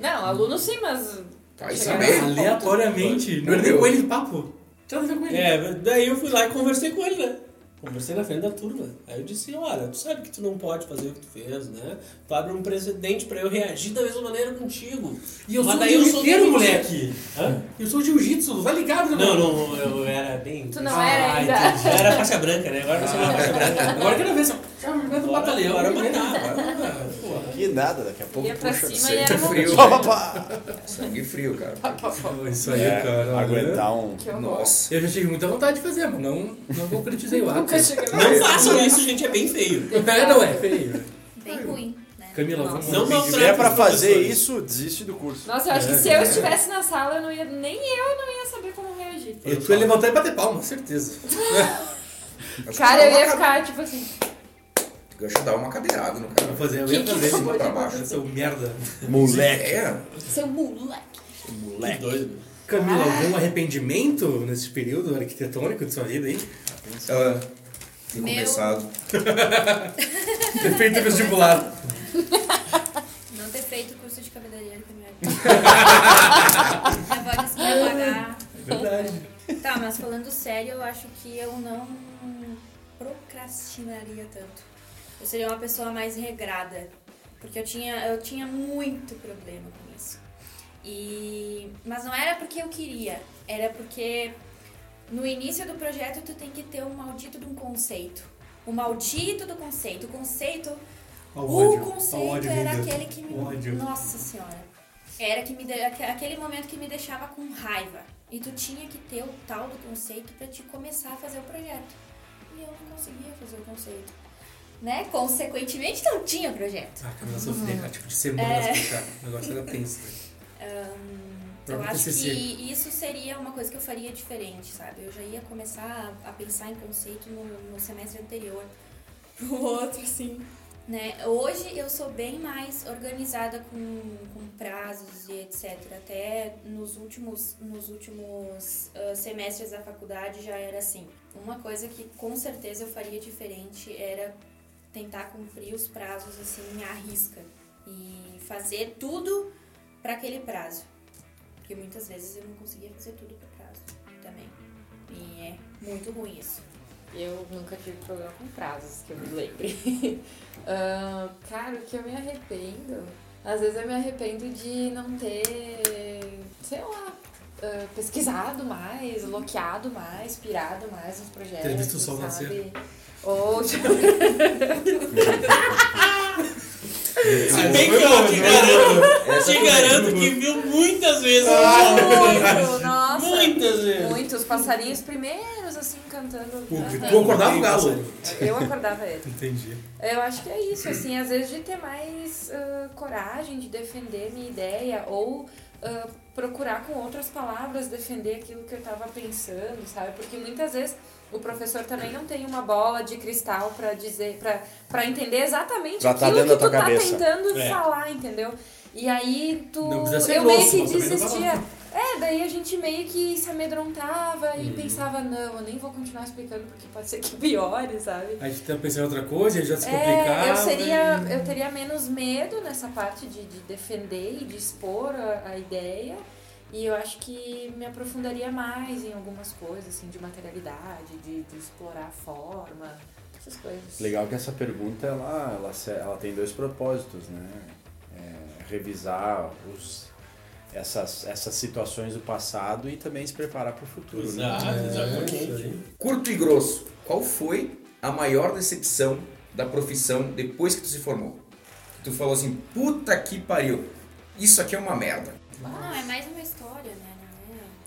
Não, aluno sim, mas... A esse ponto. Aleatoriamente. Não era nem com ele de papo. Tinha nada a ver com ele. É, daí eu fui lá e conversei com ele, né? Conversei na frente da turma. Aí eu disse, olha, tu sabe que tu não pode fazer o que tu fez, né? Tu abre um precedente pra eu reagir da mesma maneira contigo. E eu Mas sou daí eu sou do- moleque. Hã? Eu sou jiu-jitsu, tá ligado, né? Não, não, eu era bem... Tu não era ainda. entendi. Eu era faixa branca, né? Agora eu sou uma faixa branca. Agora eu quero ver se eu Agora, batalhão. agora. Porra. Que nada, daqui a pouco Ia pra puxa. cima e era Sangue frio. Pá, pá. Sangue frio, cara. Isso aí, É, cara. aguentar um. Que horror. Nossa. Eu já tive muita vontade de fazer, mas não, não concretizei o ato. Nunca. Não façam isso, gente, é bem feio. É, não é, feio. Bem ruim, né? Camila, vamos Não Se maltrate tiver pra os fazer professores. isso, desiste do curso. Nossa, eu acho que se eu estivesse na sala, eu não ia, nem eu não ia saber como reagir. Eu tu ia levantar e bater palma, certeza. Cara, eu ia ficar tipo assim. Eu acho que dava uma cadeirada no cara. Vou fazer, eu Que ia que fazer. de pra baixo. Seu merda. Moleque. É. Seu moleque. Que doido. Camila, algum arrependimento nesse período arquitetônico de sua vida aí? Ah, ter Meu- começado. Ter feito vestibular. Não ter feito curso de cabeleireiro minha avó disse ia pagar. Verdade. Tá, mas falando sério, eu acho que eu não procrastinaria tanto. Eu seria uma pessoa mais regrada. Porque eu tinha, eu tinha muito problema com isso. E, mas não era porque eu queria, era porque no início do projeto tu tem que ter um maldito de um conceito. O maldito do conceito. O conceito o ódio. Conceito era aquele que me. Ódio. Nossa senhora. Era que me de- aquele momento que me deixava com raiva. E tu tinha que ter o tal do conceito pra te começar a fazer o projeto. E eu não conseguia fazer o conceito. Né? Consequentemente, não tinha projeto. Ah, Camila sofria, cara, tipo, de semanas fechar. O negócio era tenso. né? Eu acho TCC. que isso seria uma coisa que eu faria diferente, sabe? Eu já ia começar a, a pensar em conceito no, no semestre anterior pro outro, assim. Né? Hoje eu sou bem mais organizada com, com prazos e etc. Até nos últimos, nos últimos ah, semestres da faculdade já era assim. Uma coisa que com certeza eu faria diferente era tentar cumprir os prazos assim à risca e fazer tudo para aquele prazo. Porque muitas vezes eu não conseguia fazer tudo para prazo também. E é muito ruim isso. Eu nunca tive problema com prazos, que eu me lembre. Ah, cara, o que eu me arrependo? Às vezes eu me arrependo de não ter, sei lá, ah, pesquisado mais, loqueado mais, pirado mais nos projetos. Ter visto o sol sabe? Ou tipo, Se bem que eu te garanto, te garanto que viu muitas vezes sol. muito, nossa. Muitas vezes. Muitos passarinhos primeiros, assim, cantando. Tu, acordava o galo. Eu acordava ele. Entendi. Eu acho que é isso, assim, às vezes de ter mais ah, coragem de defender minha ideia ou procurar com outras palavras defender aquilo que eu tava pensando, sabe? Porque muitas vezes o professor também não tem uma bola de cristal pra dizer, pra para entender exatamente Já tá aquilo que tu tá cabeça. tentando É. falar, entendeu? E aí tu Não precisa ser eu meio que tá desistia. É, daí a gente meio que se amedrontava e pensava, não, eu nem vou continuar explicando porque pode ser que piore, sabe? Aí tu tá pensando em outra coisa, aí já se É, complicava. eu seria, e- eu teria menos medo nessa parte de, de defender e de expor a, a ideia. E eu acho que me aprofundaria mais em algumas coisas, assim, de materialidade, de, de explorar a forma, essas coisas. Legal que essa pergunta ela, ela, ela tem dois propósitos, né? É, revisar os, essas, essas situações do passado e também se preparar para o futuro. Né? Exato, É, isso exatamente. aí. Curto e grosso, qual foi a maior decepção da profissão depois que tu se formou? Tu falou assim, puta que pariu, isso aqui é uma merda. Não, é mais uma história, né?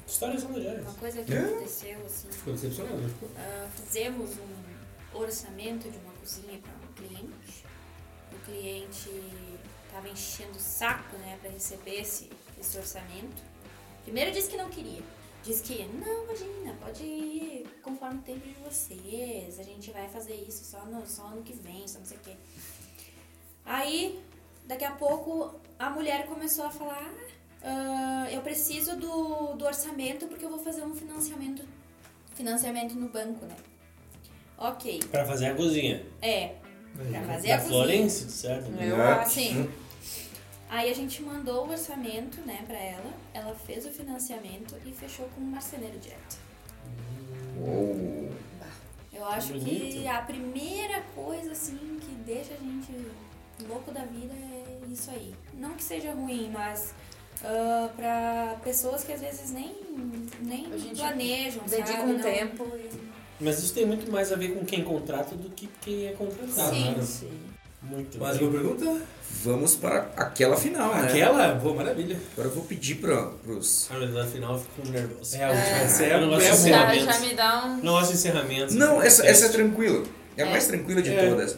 É Histórias são uma coisa que É? aconteceu, assim. Ficou decepcionado, né? Ah, fizemos um orçamento de uma cozinha para um cliente. O cliente estava enchendo o saco, né, para receber esse, esse orçamento. Primeiro disse que não queria. Disse que, não, imagina, pode ir conforme o tempo de vocês. A gente vai fazer isso só no, só ano que vem, só não sei o quê. Aí, daqui a pouco, a mulher começou a falar: "Ah, eu preciso do, do orçamento porque eu vou fazer um financiamento, financiamento no banco, né? Ok, Pra fazer a cozinha. é. Pra fazer Da a cozinha. Florence, certo? Eu É. acho. Sim. Aí a gente mandou o orçamento, né, pra ela. Ela fez o financiamento e fechou com um marceneiro direto. Uou. Eu acho que a primeira coisa, assim, que deixa a gente louco da vida é isso aí. Não que seja ruim, mas ah, pra pessoas que às vezes nem, nem A gente planejam, Dedica sabe? um Não- tempo e. Mas isso tem muito mais a ver com quem contrata do que quem é contratado. Sim. né? Sim. Muito. Mais bem. uma pergunta? Vamos para aquela final, né? Aquela? Boa, maravilha. Agora eu vou pedir para os... Ah, mas final eu fico nervoso. É, a última. Essa é Eu não gosto é. Já, encerramento. já me dá um. De encerramento. Não, essa, essa é tranquila. É a É. mais tranquila de É. todas.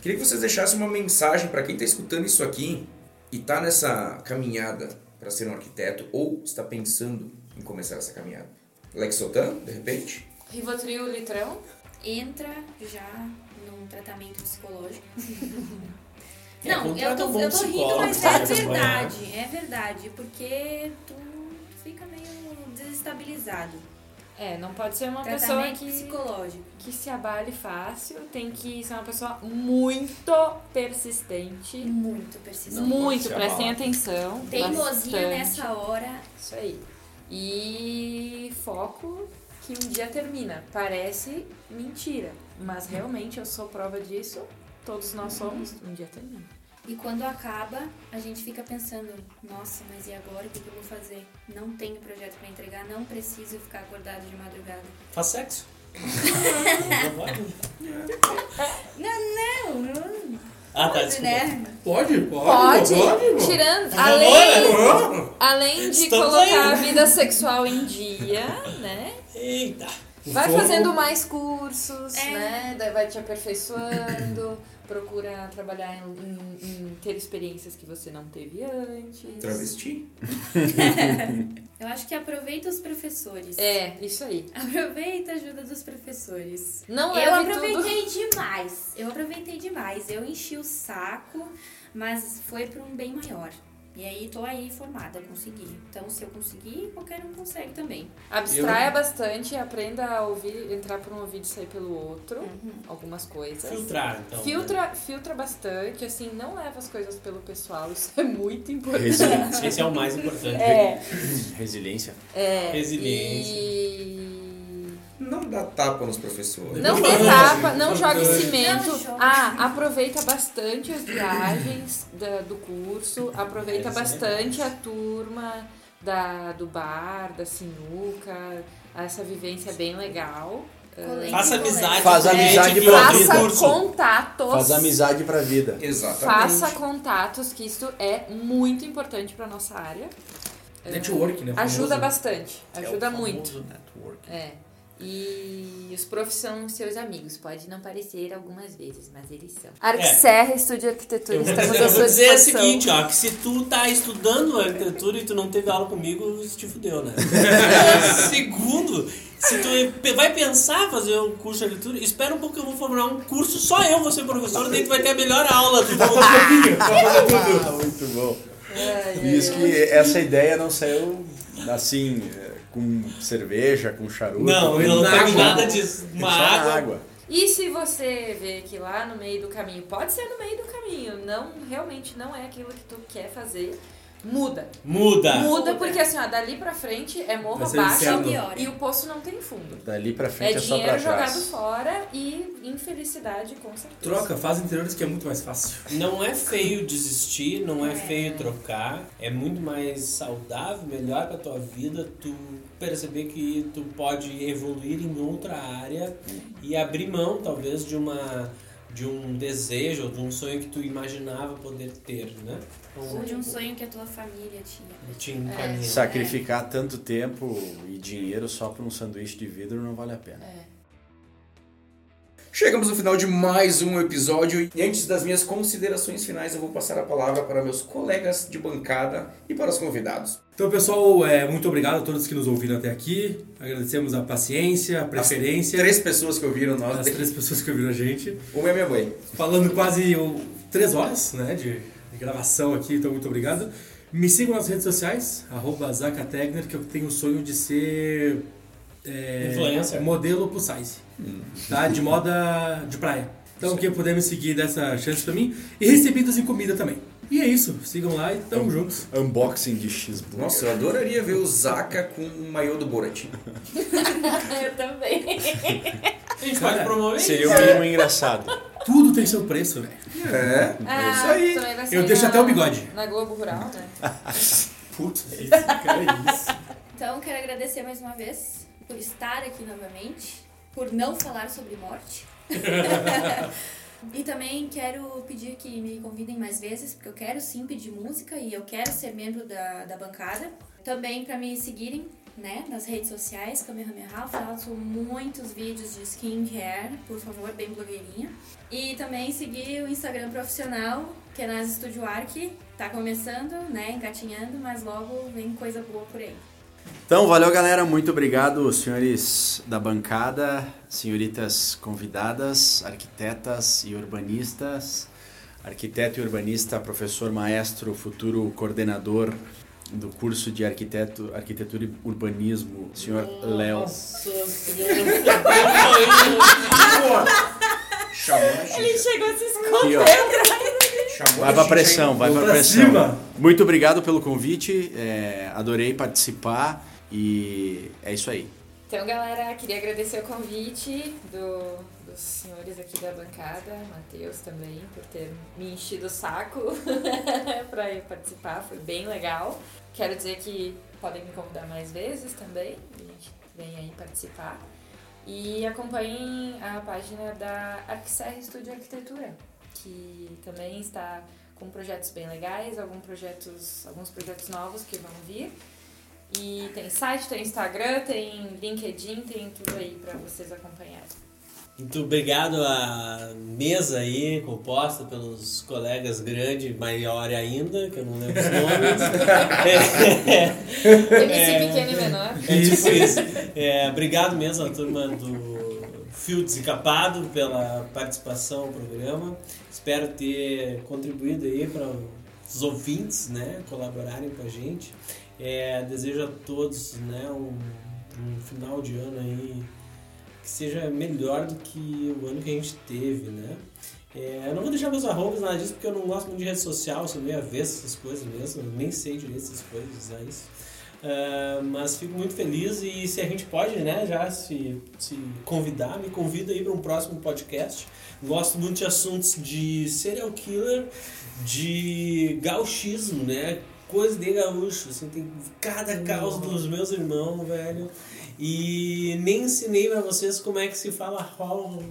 Queria que vocês deixassem uma mensagem para quem está escutando isso aqui e está nessa caminhada para ser um arquiteto ou está pensando em começar essa caminhada. Lexotan, de repente? Rivotril litrão. Entra já tratamento psicológico. É, Não, eu um tô, bom eu tô rindo, mas é verdade. É verdade, porque tu fica meio desestabilizado. É, não pode ser uma pessoa que, psicológico. que se abale fácil. Tem que ser uma pessoa muito persistente. Muito persistente. muito, se prestem atenção. Teimosia bastante. nessa hora. Isso aí. E foco que um dia termina. Parece mentira, mas realmente eu sou prova disso. Todos nós somos. Um dia termina. E quando acaba, a gente fica pensando, nossa, mas e agora o que, eu vou fazer? Não tenho projeto pra entregar, não preciso ficar acordado de madrugada. Faz sexo. Não pode? Não, não. Ah, tá, Pode, desculpa. né? Pode, pode. Pode, pode. tirando. Além, além de Estamos colocar aí. a vida sexual em dia, né? Eita. O Vai fazendo mais cursos, É. né? Daí vai te aperfeiçoando. procura trabalhar em, em- em ter experiências que você não teve antes. Travesti. Eu acho que aproveita os professores. É, isso aí. Aproveita a ajuda dos professores. Não eu leve tudo. aproveitei demais. Eu aproveitei demais. Eu enchi o saco, mas foi para um bem maior. E aí tô aí formada, consegui. Então se eu conseguir, qualquer um consegue também. Abstraia bastante, aprenda a ouvir, entrar por um ouvido e sair pelo outro. Uhum. Algumas coisas. Filtrar, então. Filtra, filtra bastante, assim, não leva as coisas pelo pessoal, isso é muito importante. Esse é o mais importante. É, Resiliência. é. Resiliência. E... Não dá tapa nos professores. Não dê tapa, não jogue cimento. Ah, aproveita bastante as viagens da- do curso, aproveita É, é bastante a turma da, do bar, da sinuca. Essa vivência é bem legal. Colégio Faça amizade Faz amizade pra ouve o Faça contatos. Faz amizade pra vida. Exatamente. Faça contatos, que isso é muito importante para nossa área. Network, né? Ajuda bastante, É o ajuda famoso muito. network. É. E os profs são seus amigos. Pode não parecer algumas vezes, mas eles são. Arquiserra Estúdio Arquitetura, Eu vou estamos dizer, à eu dizer o seguinte, ó, que se tu tá estudando arquitetura e tu não teve aula comigo, isso te fudeu, né? Segundo, se tu vai pensar fazer um curso de arquitetura, espera um pouco que eu vou formar um curso, só eu vou ser professor, daí tu vai ter a melhor aula do mundo. Ah, muito bom. Ai, E isso que essa ideia não saiu assim, é, com cerveja, com charuto. Não, com eu não tenho água. nada disso. Uma só água. água. E se você vê que lá no meio do caminho, pode ser no meio do caminho, não realmente não é aquilo que tu quer fazer, muda. Muda. Muda porque assim, ó, dali pra frente é morro abaixo e o poço não tem fundo. Dali pra frente É é, só pra dinheiro jogado trás. fora e infelicidade com certeza. Troca, faz interiores que é muito mais fácil. Não é feio desistir, não é feio trocar. É muito mais saudável, melhor pra tua vida tu perceber que tu pode evoluir em outra área e abrir mão, talvez, de uma de um desejo ou de um sonho que tu imaginava poder ter, né? Ou de um sonho que a tua família tinha. Te encaminha. Sacrificar tanto tempo e dinheiro só por um sanduíche de vidro não vale a pena. Chegamos no final de mais um episódio e antes das minhas considerações finais eu vou passar a palavra para meus colegas de bancada e para os convidados. Então, pessoal, é, muito obrigado a todos que nos ouviram até aqui. Agradecemos a paciência, a preferência. Três pessoas que ouviram nós, As três pessoas que ouviram a gente. uma é minha mãe. Falando quase o, três horas né, de gravação aqui, então muito obrigado. Me sigam nas redes sociais, arroba Zacategner, que eu tenho o sonho de ser é, Influencer. modelo plus size, tá? De moda de praia. Então quem puder me seguir, dá essa chance pra mim. E recebidas em comida também. E é isso, sigam lá e tamo juntos. Unboxing de cheeseburger. Nossa, eu adoraria ver o Zaka com o maiô do Borat. Eu também. A gente pode Cara, promover Seria o mínimo engraçado. Tudo tem seu preço, velho. É, é isso aí. Eu deixo na- até o bigode. Na Globo Rural, né? Putz, isso, cara, é isso. Então, quero agradecer mais uma vez por estar aqui novamente, por não falar sobre morte. E também quero pedir que me convidem mais vezes, porque eu quero sim pedir música e eu quero ser membro da, da bancada. Também para me seguirem né, nas redes sociais, Kamehameha, eu faço muitos vídeos de skincare, por favor, bem blogueirinha. E também seguir o Instagram profissional, que é Nas Studio Arc. Tá começando, né, engatinhando, mas logo vem coisa boa por aí. Então, valeu galera, muito obrigado, senhores da bancada, senhoritas convidadas, arquitetas e urbanistas, arquiteto e urbanista, professor maestro, futuro coordenador do curso de arquiteto, arquitetura e urbanismo, senhor Léo. Nossa gente. chegou a se ó. Chamou Vai a pra gente pressão, aí. vai pra pra pressão. cima. Muito obrigado pelo convite, é, adorei participar e é isso aí. Então, galera, queria agradecer o convite do, dos senhores aqui da bancada, Matheus também, por ter me enchido o saco para eu participar, foi bem legal. Quero dizer que podem me convidar mais vezes também, a gente vem aí participar. E acompanhem a página da Arquiserra Estúdio Arquitetura, que também está com projetos bem legais, alguns projetos, alguns projetos novos que vão vir. E tem site, tem Instagram, tem LinkedIn, tem tudo aí pra vocês acompanharem. Muito obrigado à mesa aí, composta pelos colegas grande, maior ainda, que eu não lembro os nomes. é, MC pequeno e menor. é tipo isso. É, obrigado mesmo à turma do Fio Desencapado pela participação no programa. Espero ter contribuído aí para os ouvintes, né, colaborarem com a gente. É, desejo a todos, né, um, um final de ano aí que seja melhor do que o ano que a gente teve, né? É, eu não vou deixar meus arrobas, nada disso, porque eu não gosto muito de rede social, sou meio avesso essas coisas mesmo, nem sei direito essas coisas, usar isso. Ah, mas fico muito feliz e se a gente pode, né, já se, se convidar, me convida aí para um próximo podcast. Gosto muito de assuntos de serial killer, de gauchismo, né? Coisa de gaúcho, assim, tem cada caos dos meus irmãos, velho. E nem ensinei pra vocês como é que se fala hall.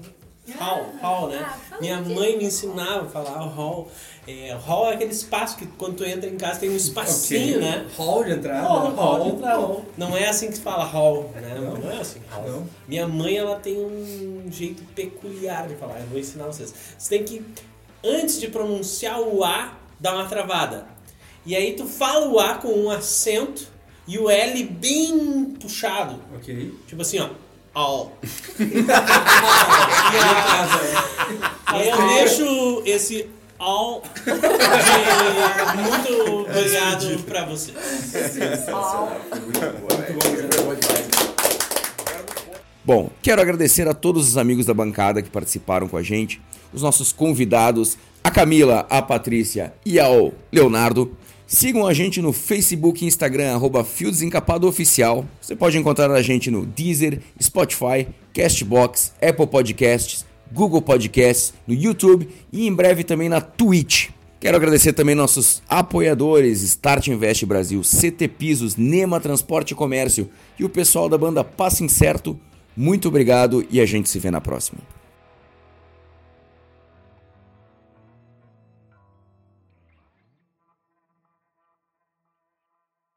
Hall, hall, né? Ah, Minha mãe me ensinava a falar hall. É, hall é aquele espaço que quando tu entra em casa tem um espacinho, né? Hall de entrada. Hall, hall de entrada. Hall. Não é assim que se fala hall, né? Não, Não. é assim, hall. Não. Minha mãe, ela tem um jeito peculiar de falar. Eu vou ensinar vocês. Você tem que, antes de pronunciar o A, dar uma travada. E aí tu fala o A com um acento e o L bem puxado. Ok. Tipo assim, ó. All. E a Aí eu deixo esse all de muito obrigado pra vocês. Bom, quero agradecer a todos os amigos da bancada que participaram com a gente, os nossos convidados, a Camila, a Patrícia e ao Leonardo. Sigam a gente no Facebook e Instagram, arroba Fio Desencapado Oficial. Você pode encontrar a gente no Deezer, Spotify, Castbox, Apple Podcasts, Google Podcasts, no YouTube e em breve também na Twitch. Quero agradecer também nossos apoiadores, Start Invest Brasil, CT Pisos, Nema Transporte e Comércio e o pessoal da banda Passo Incerto. Muito obrigado e a gente se vê na próxima.